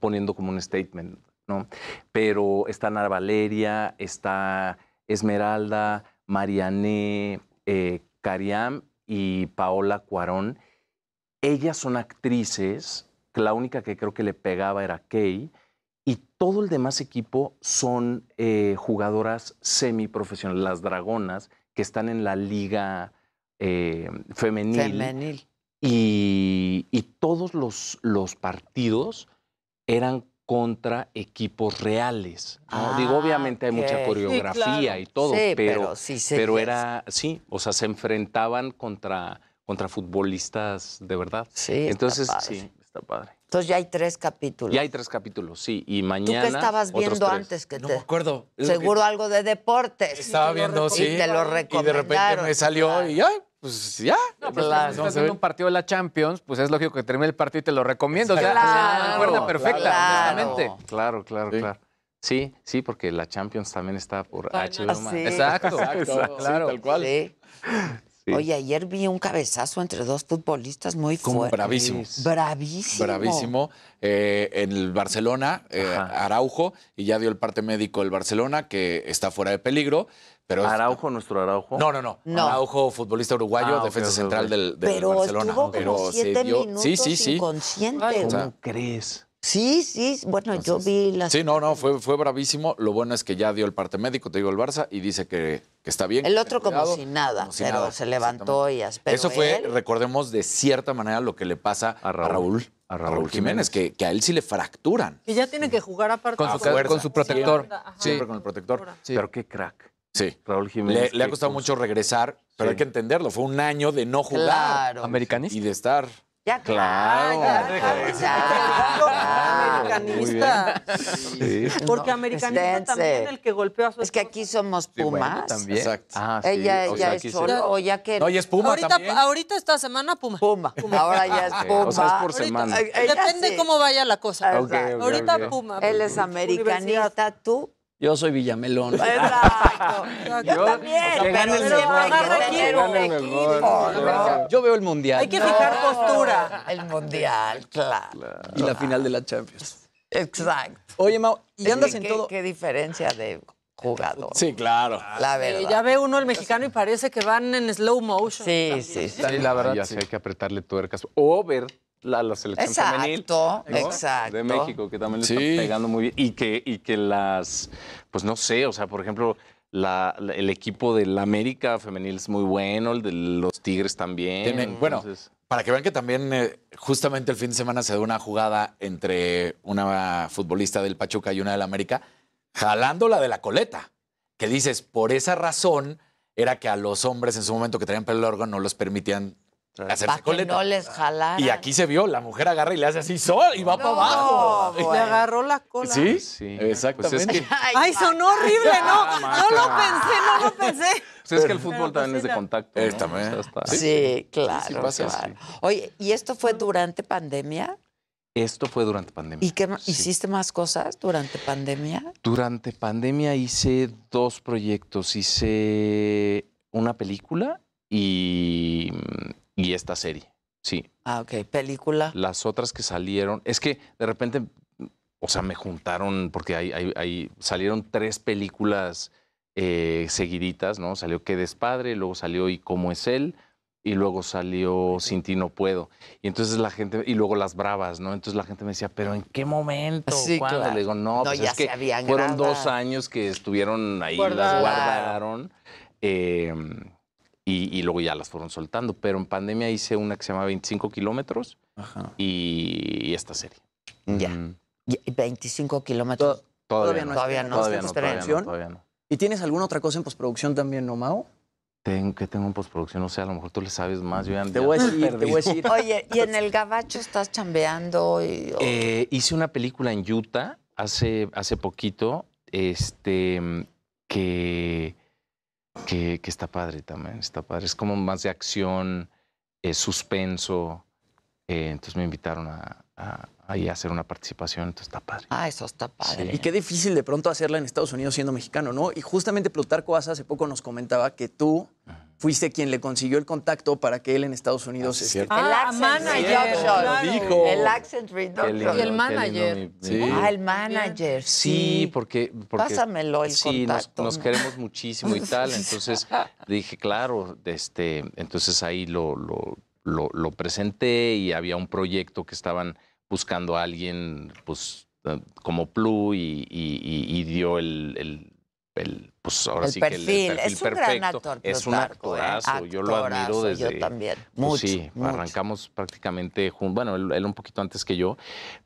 poniendo como un statement, ¿no? Pero está Ana Valeria, está Esmeralda, Mariané, eh, Cariam y Paola Cuarón. Ellas son actrices, la única que creo que le pegaba era Kay, y todo el demás equipo son eh, jugadoras semiprofesionales, las dragonas, que están en la liga eh, femenil. Femenil. Y, y todos los, los partidos eran contra equipos reales. ¿no? Digo, Ah, obviamente hay mucha coreografía Sí, claro. y todo, Sí, pero, pero sí pero era, sí, o sea, se enfrentaban contra, contra futbolistas de verdad. Sí, está Entonces, padre. sí, está padre. Entonces ya hay tres capítulos. Ya hay tres capítulos, sí, y ¿Tú mañana qué estabas otros viendo tres. antes que No te... me acuerdo. Que- Seguro algo de deportes. Estaba viendo, sí. Y te lo Y de repente recomendaron. me salió y ya, pues ya. No, pues Claro. estás viendo un partido de la Champions, pues es lógico que termine el partido y te lo recomiendo. O sea, Claro, es una cuerda perfecta, claro. honestamente. Claro, claro, claro. Sí, sí, porque la Champions también está por HBO Ah. Exacto, Exacto, claro. sí, tal cual. Sí. Sí. Oye, ayer vi un cabezazo entre dos futbolistas muy Como fuerte. bravísimo. Bravísimo. Bravísimo. Eh, en el Barcelona, eh. Araujo, y ya dio el parte médico el Barcelona, que está fuera de peligro. Pero Araujo, nuestro Araujo. No, no, no, No. Araujo, futbolista uruguayo, Ah, defensa central del, del Pero Barcelona. estuvo Pero como siete dio- minutos Sí, sí, sí. inconsciente. Ay, O sea, ¿Cómo crees? Sí, sí. Bueno, yo vi las... Sí, no, no, fue, fue bravísimo. Lo bueno es que ya dio el parte médico, te digo, el Barça, y dice que, que está bien. El otro como cuidado, si nada, como si pero nada, se levantó y... as- pero Eso fue, él- recordemos, de cierta manera lo que le pasa a Raúl, a Raúl, Jiménez, que, que a él sí le fracturan. Que ya tiene que jugar aparte. Con su, fuerza. con su protector. Ajá. Siempre con el protector. Sí. Pero qué crack. Sí. Raúl Jiménez. le ha costado mucho regresar, pero Sí. hay que entenderlo. Fue un año de no jugar Claro. Americanista. y de estar. Ya, Claro. Ya, ya. Americanista. Sí. Porque americanista esténse. también el que golpeó a su Es que esposa. aquí somos Pumas. también. Exacto. Ah, sí. Ella o ya sea, es aquí se- solo, o ya que... No, y es Puma ahorita, también. ahorita esta semana Puma. Puma. Ahora ya es Puma. o sea, es por Ahorita- semana. Ella Depende sí. cómo vaya la cosa. Ok, ok, ahorita ok. Puma. Él es americanista, tú. Yo soy Villamelón. Exacto. Yo Yo- también. que pero que gane el equipo, ¿no? Yo veo el Mundial Hay que fijar No, postura. El mundial, claro. y la final de la Champions. Exacto. Oye, Mau, y andas en qué, todo... Qué diferencia de jugador. Sí, claro. La Eh, verdad. ya ve uno el mexicano y parece que van en slow motion. Sí, también. sí, sí. Sí, la verdad. Ya sí. sé, hay que apretarle tuercas. O ver la, la selección femenil. Exacto, ¿no? exacto. De México, que también le Sí. está pegando muy bien. Y que, y que las, pues no sé, o sea, por ejemplo, la- la- el equipo del América femenil es muy bueno, el de los Tigres también. Tienen- bueno, para que vean que también eh, justamente el fin de semana se dio una jugada entre una futbolista del Pachuca y una del América, jalándola de la coleta. Que dices, por esa razón era que a los hombres en su momento que tenían pelo largo no los permitían hacerse Para que no les jalaran. Y aquí se vio, la mujer agarra y le hace así sol y va para abajo. Le agarró la cola. Sí, Sí, exactamente. pues es que- Ay, sonó horrible, no. No lo pensé, no lo pensé. Pues es que el fútbol también es de contacto. ¿no? También. O sea, está- Sí, claro. sí pasa, claro. sí. Oye, ¿y esto fue durante pandemia? Esto fue durante pandemia. ¿Y qué hiciste más cosas durante pandemia? Durante pandemia hice dos proyectos. Hice una película y, y esta serie. Sí. Ah, ok. ¿Película? Las otras que salieron, es que de repente, o sea, me juntaron porque hay, hay- hay- salieron tres películas eh, seguiditas, ¿no? Salió Qué despadre, luego salió Y cómo es él, y luego salió Sin ti no puedo. Y entonces la gente, y luego Las Bravas, ¿no? Entonces la gente me decía, ¿pero en qué momento? Sí, ¿Cuándo? claro. Le digo, no, No, pues ya es que se habían fueron dos años que estuvieron ahí, las guardaron. eh, y, y luego ya las fueron soltando. Pero en pandemia hice una que se llama 25 kilómetros y, y esta serie. Ya. Y 25 kilómetros. Todavía no. Todavía no. Todavía no, todavía no, postproducción. todavía no. ¿Y tienes alguna otra cosa en postproducción también, no, Mao? Tengo, que tengo en postproducción, o sea, a lo mejor tú le sabes más. Yo ya, Te ya voy a decir, te voy a decir. Oye, ¿y en el gabacho estás chambeando? Y, Eh, hice una película en Utah hace, hace poquito, este, que, que, que está padre también, está padre. Es como más de acción, eh, suspenso. eh, entonces me invitaron a, a- ahí hacer una participación, entonces está padre. Ah, eso está padre. Y qué difícil de pronto hacerla en Estados Unidos siendo mexicano, ¿no? Y justamente Plutarco Asa hace poco nos comentaba que tú fuiste quien le consiguió el contacto para que él en Estados Unidos... este, el Ah, accent manager, reduction. claro. Dijo. El accent reduction. lindo, Y el qué manager. lindo, mi- Sí. Ah, el manager. Sí, porque, porque Pásamelo el sí, nos, contacto. nos queremos muchísimo y tal. Entonces dije, claro, este, entonces ahí lo, lo, lo- lo presenté y había un proyecto que estaban buscando a alguien, pues, eh, como Plu y, y- y- y dio el, el- el, pues ahora El sí perfil. que el, el perfil Es un gran actor, Es un ¿eh? actorazo. Yo lo admiro desde. yo también. pues Mucho, sí, mucho. arrancamos prácticamente juntos. Bueno, él, él un poquito antes que yo,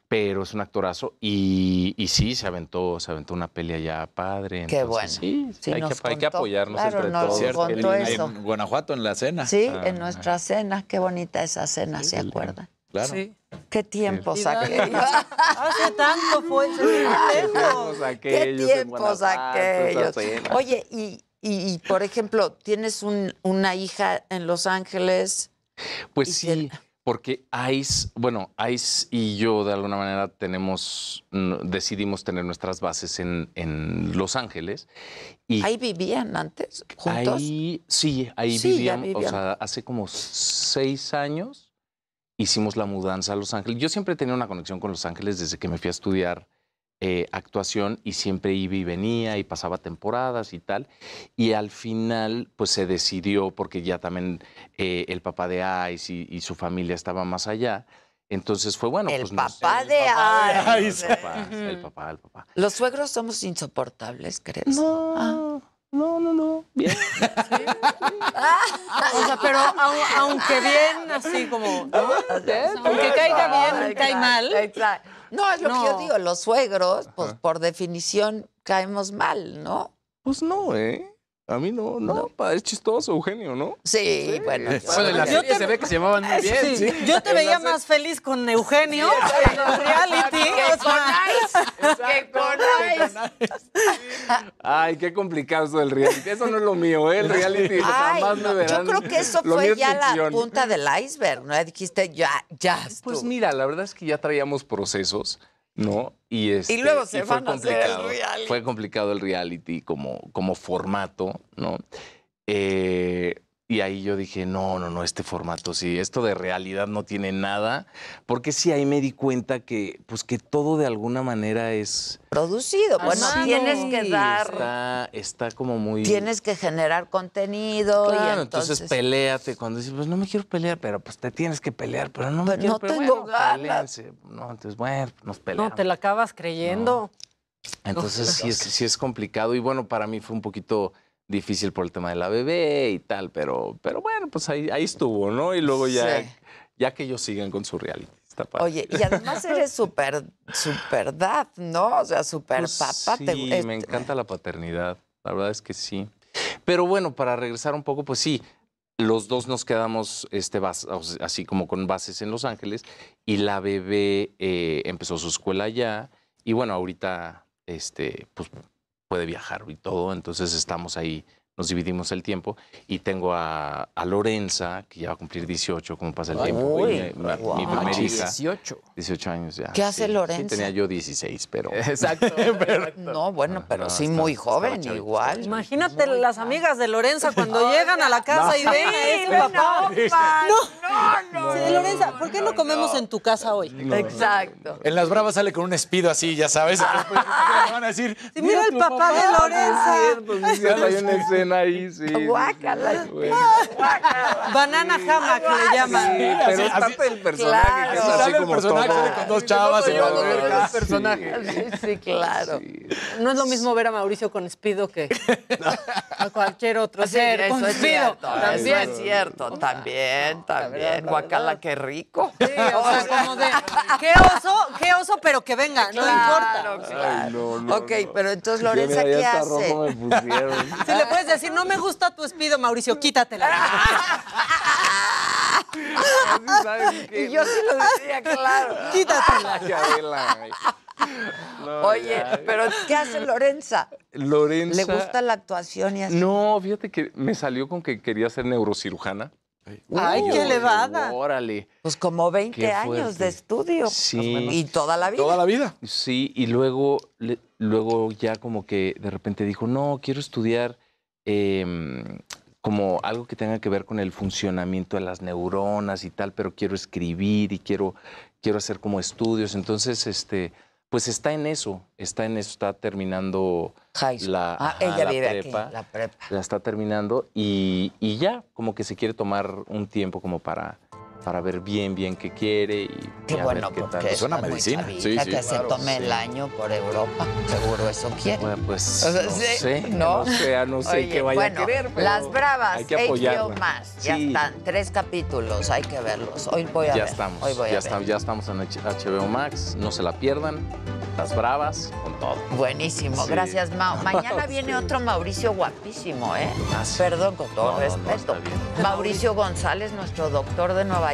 pero es un actorazo. Y, y sí, se aventó, se aventó una pelea ya padre. Qué entonces, bueno. Sí, Sí, hay, nos que, hay que apoyarnos Claro, entre nos todos. contó Qué lindo. eso. En Guanajuato, en la cena. Sí, Ah, en nuestra cena. Qué bonita esa cena, ¿se acuerdan? Claro. Sí. Qué tiempos Sí, aquellos. Hace tanto fue, se ve lejos. Qué tiempos aquellos. Oye, y, y, y, por ejemplo, tienes un- una hija en Los Ángeles. Pues sí, porque Ice, bueno, Ice y yo de alguna manera tenemos, decidimos tener nuestras bases en, en Los Ángeles. Y Ahí vivían antes, juntos. Ahí, sí, ahí Sí, vivíamos, vivían. o sea, hace como seis años hicimos la mudanza a Los Ángeles. Yo siempre tenía una conexión con Los Ángeles desde que me fui a estudiar eh, actuación y siempre iba y venía y pasaba temporadas y tal. Y al final, pues se decidió, porque ya también eh, el papá de Ice y, y su familia estaba más allá. Entonces fue bueno. el pues papá de Ice. El papá, el papá, el papá. Los suegros somos insoportables, ¿crees? No, no, no, no. Bien. O sea, pero au- aunque bien, así como. ¿no? Aunque caiga bien, cae mal. Exacto. No, es lo que yo digo, los suegros, pues por definición caemos mal, ¿no? Pues no, ¿eh? A mí no, no, pa, es chistoso, Eugenio, ¿no? Sí, bueno. Bueno, en la serie te- se ve que se llevaban muy bien. Sí, sí. Yo te veía más feliz con Eugenio en el reality. Que con Ay, qué complicado eso del reality. Eso no es lo mío, ¿eh? El reality Ay, jamás me verán. yo creo que eso Lo fue ya la punta del iceberg, ¿no? Dijiste, ya, ya. Pues estuvo. mira, la verdad es que ya traíamos procesos, ¿no? Y, este, luego se fue van a hacer el complicado. reality. Fue complicado el reality como, como formato, ¿no? Eh, y ahí yo dije, no, no, no, este formato sí, esto de realidad no tiene nada, porque sí ahí me di cuenta que, pues que todo de alguna manera es... Producido. Bueno, Sí, tienes que dar, Está, está como muy... tienes que generar contenido Claro, y entonces, entonces... peléate. Cuando dices, pues no me quiero pelear, pero pues te tienes que pelear, pero no me Pero quiero no pero tengo bueno, ganas. peléense. No, entonces, bueno, nos peleamos. no, te la acabas creyendo. Entonces sí es, sí es complicado y bueno, para mí fue un poquito difícil por el tema de la bebé y tal, pero, pero bueno, pues ahí, ahí estuvo, ¿no? Y luego ya, Sí. ya que ellos sigan con su reality. Está padre. Oye, y además eres súper, súper dad, ¿no? O sea, súper Pues papá. sí, te- me encanta la paternidad. La verdad es que sí. Pero bueno, para regresar un poco, pues sí, los dos nos quedamos este, así como con bases en Los Ángeles y la bebé eh, empezó su escuela allá y bueno, ahorita este, pues, puede viajar y todo, entonces estamos ahí, nos dividimos el tiempo y tengo a, a Lorenza, que ya va a cumplir 18, como pasa el Ay, tiempo, uy, mi, mi- mi guau. primera hija. 18. 18 años ya. ¿Qué hace sí. Lorenza? Sí, tenía yo 16, pero... Exacto. No, bueno, pero no, sí está- muy joven chavito, igual. Imagínate las amigas de Lorenza cuando llegan a la casa y No. ven a ven papá. a No, no, Sí, Lorenza, ¿por qué no comemos en tu casa hoy? Exacto. En las bravas sale con un espido así, ya sabes. pues, ¿qué le van a decir? Sí, mira el papá de Lorenza. Sí, ahí, sí. Guácala. Banana hammock le llaman. Sí, pero es parte del personaje, que es así Sale el como personaje todo. con dos chavas en la alberca. Sí, sí, claro. No es lo mismo ver a Mauricio con Speedo que a cualquier otro Sí, ser eso con es Speedo. cierto, eso También. es cierto, también, también. Guacala, qué rico. Sí, o sea, como de, qué oso, qué oso, pero que venga, no Claro, importa. claro. ok, pero entonces, Lorenza, ¿qué hace? Si le puedes decir, no me gusta tu Speedo, Mauricio, quítatela. Y yo sí lo decía, claro. Quítatela. Oye, pero ¿qué hace Lorenza? Lorenza. ¿Le gusta la actuación y así? No, fíjate que me salió con que quería ser neurocirujana. Ay, qué elevada. Órale. Pues como 20 Qué años de estudio. Sí. Y toda la vida. Toda la vida. Sí, y luego, le- luego ya como que de repente dijo, no, quiero estudiar em, como algo que tenga que ver con el funcionamiento de las neuronas y tal, pero quiero escribir y quiero, quiero hacer como estudios. Entonces, este, pues está en eso, está en eso, está terminando la, Ah, ajá, ella la vive prepa. aquí, la prepa. La está terminando y, y ya, como que se quiere tomar un tiempo como para, para ver bien, bien qué quiere y, Qué bueno, ver qué porque tal. es chavita, que se tome el año por Europa. Seguro eso quiere. Bueno, pues O sea, no sí, sé, ¿no? no sé, no sé Oye, qué vaya bueno, a querer, pero Las Bravas, hay que HBO más. Ya están, tres capítulos, hay que verlos. Hoy voy a ya ver. estamos, Hoy voy ya, a ver. estamos ya estamos en HBO Max, no se la pierdan. Las Bravas con todo. Buenísimo, gracias, Mao. Mañana viene otro Mauricio guapísimo, ¿eh? Perdón, con todo No, respeto. está. Mauricio González, nuestro doctor de Nueva York.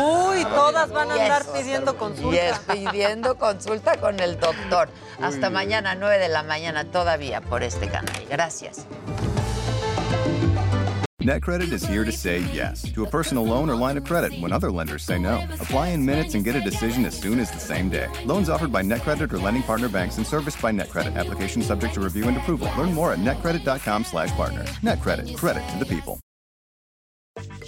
Uy, todas van a Y andar pidiendo consulta. es pidiendo consulta con el doctor. Hasta mañana, 9 de la mañana, todavía por este canal. Gracias. NetCredit is here to say yes to a personal loan or line of credit when other lenders say no. Apply in minutes and get a decision as soon as the same day. Loans offered by NetCredit or lending partner banks and serviced by NetCredit. Application subject to review and approval. Learn more at netcredit.com/partner. NetCredit. Credit to the people.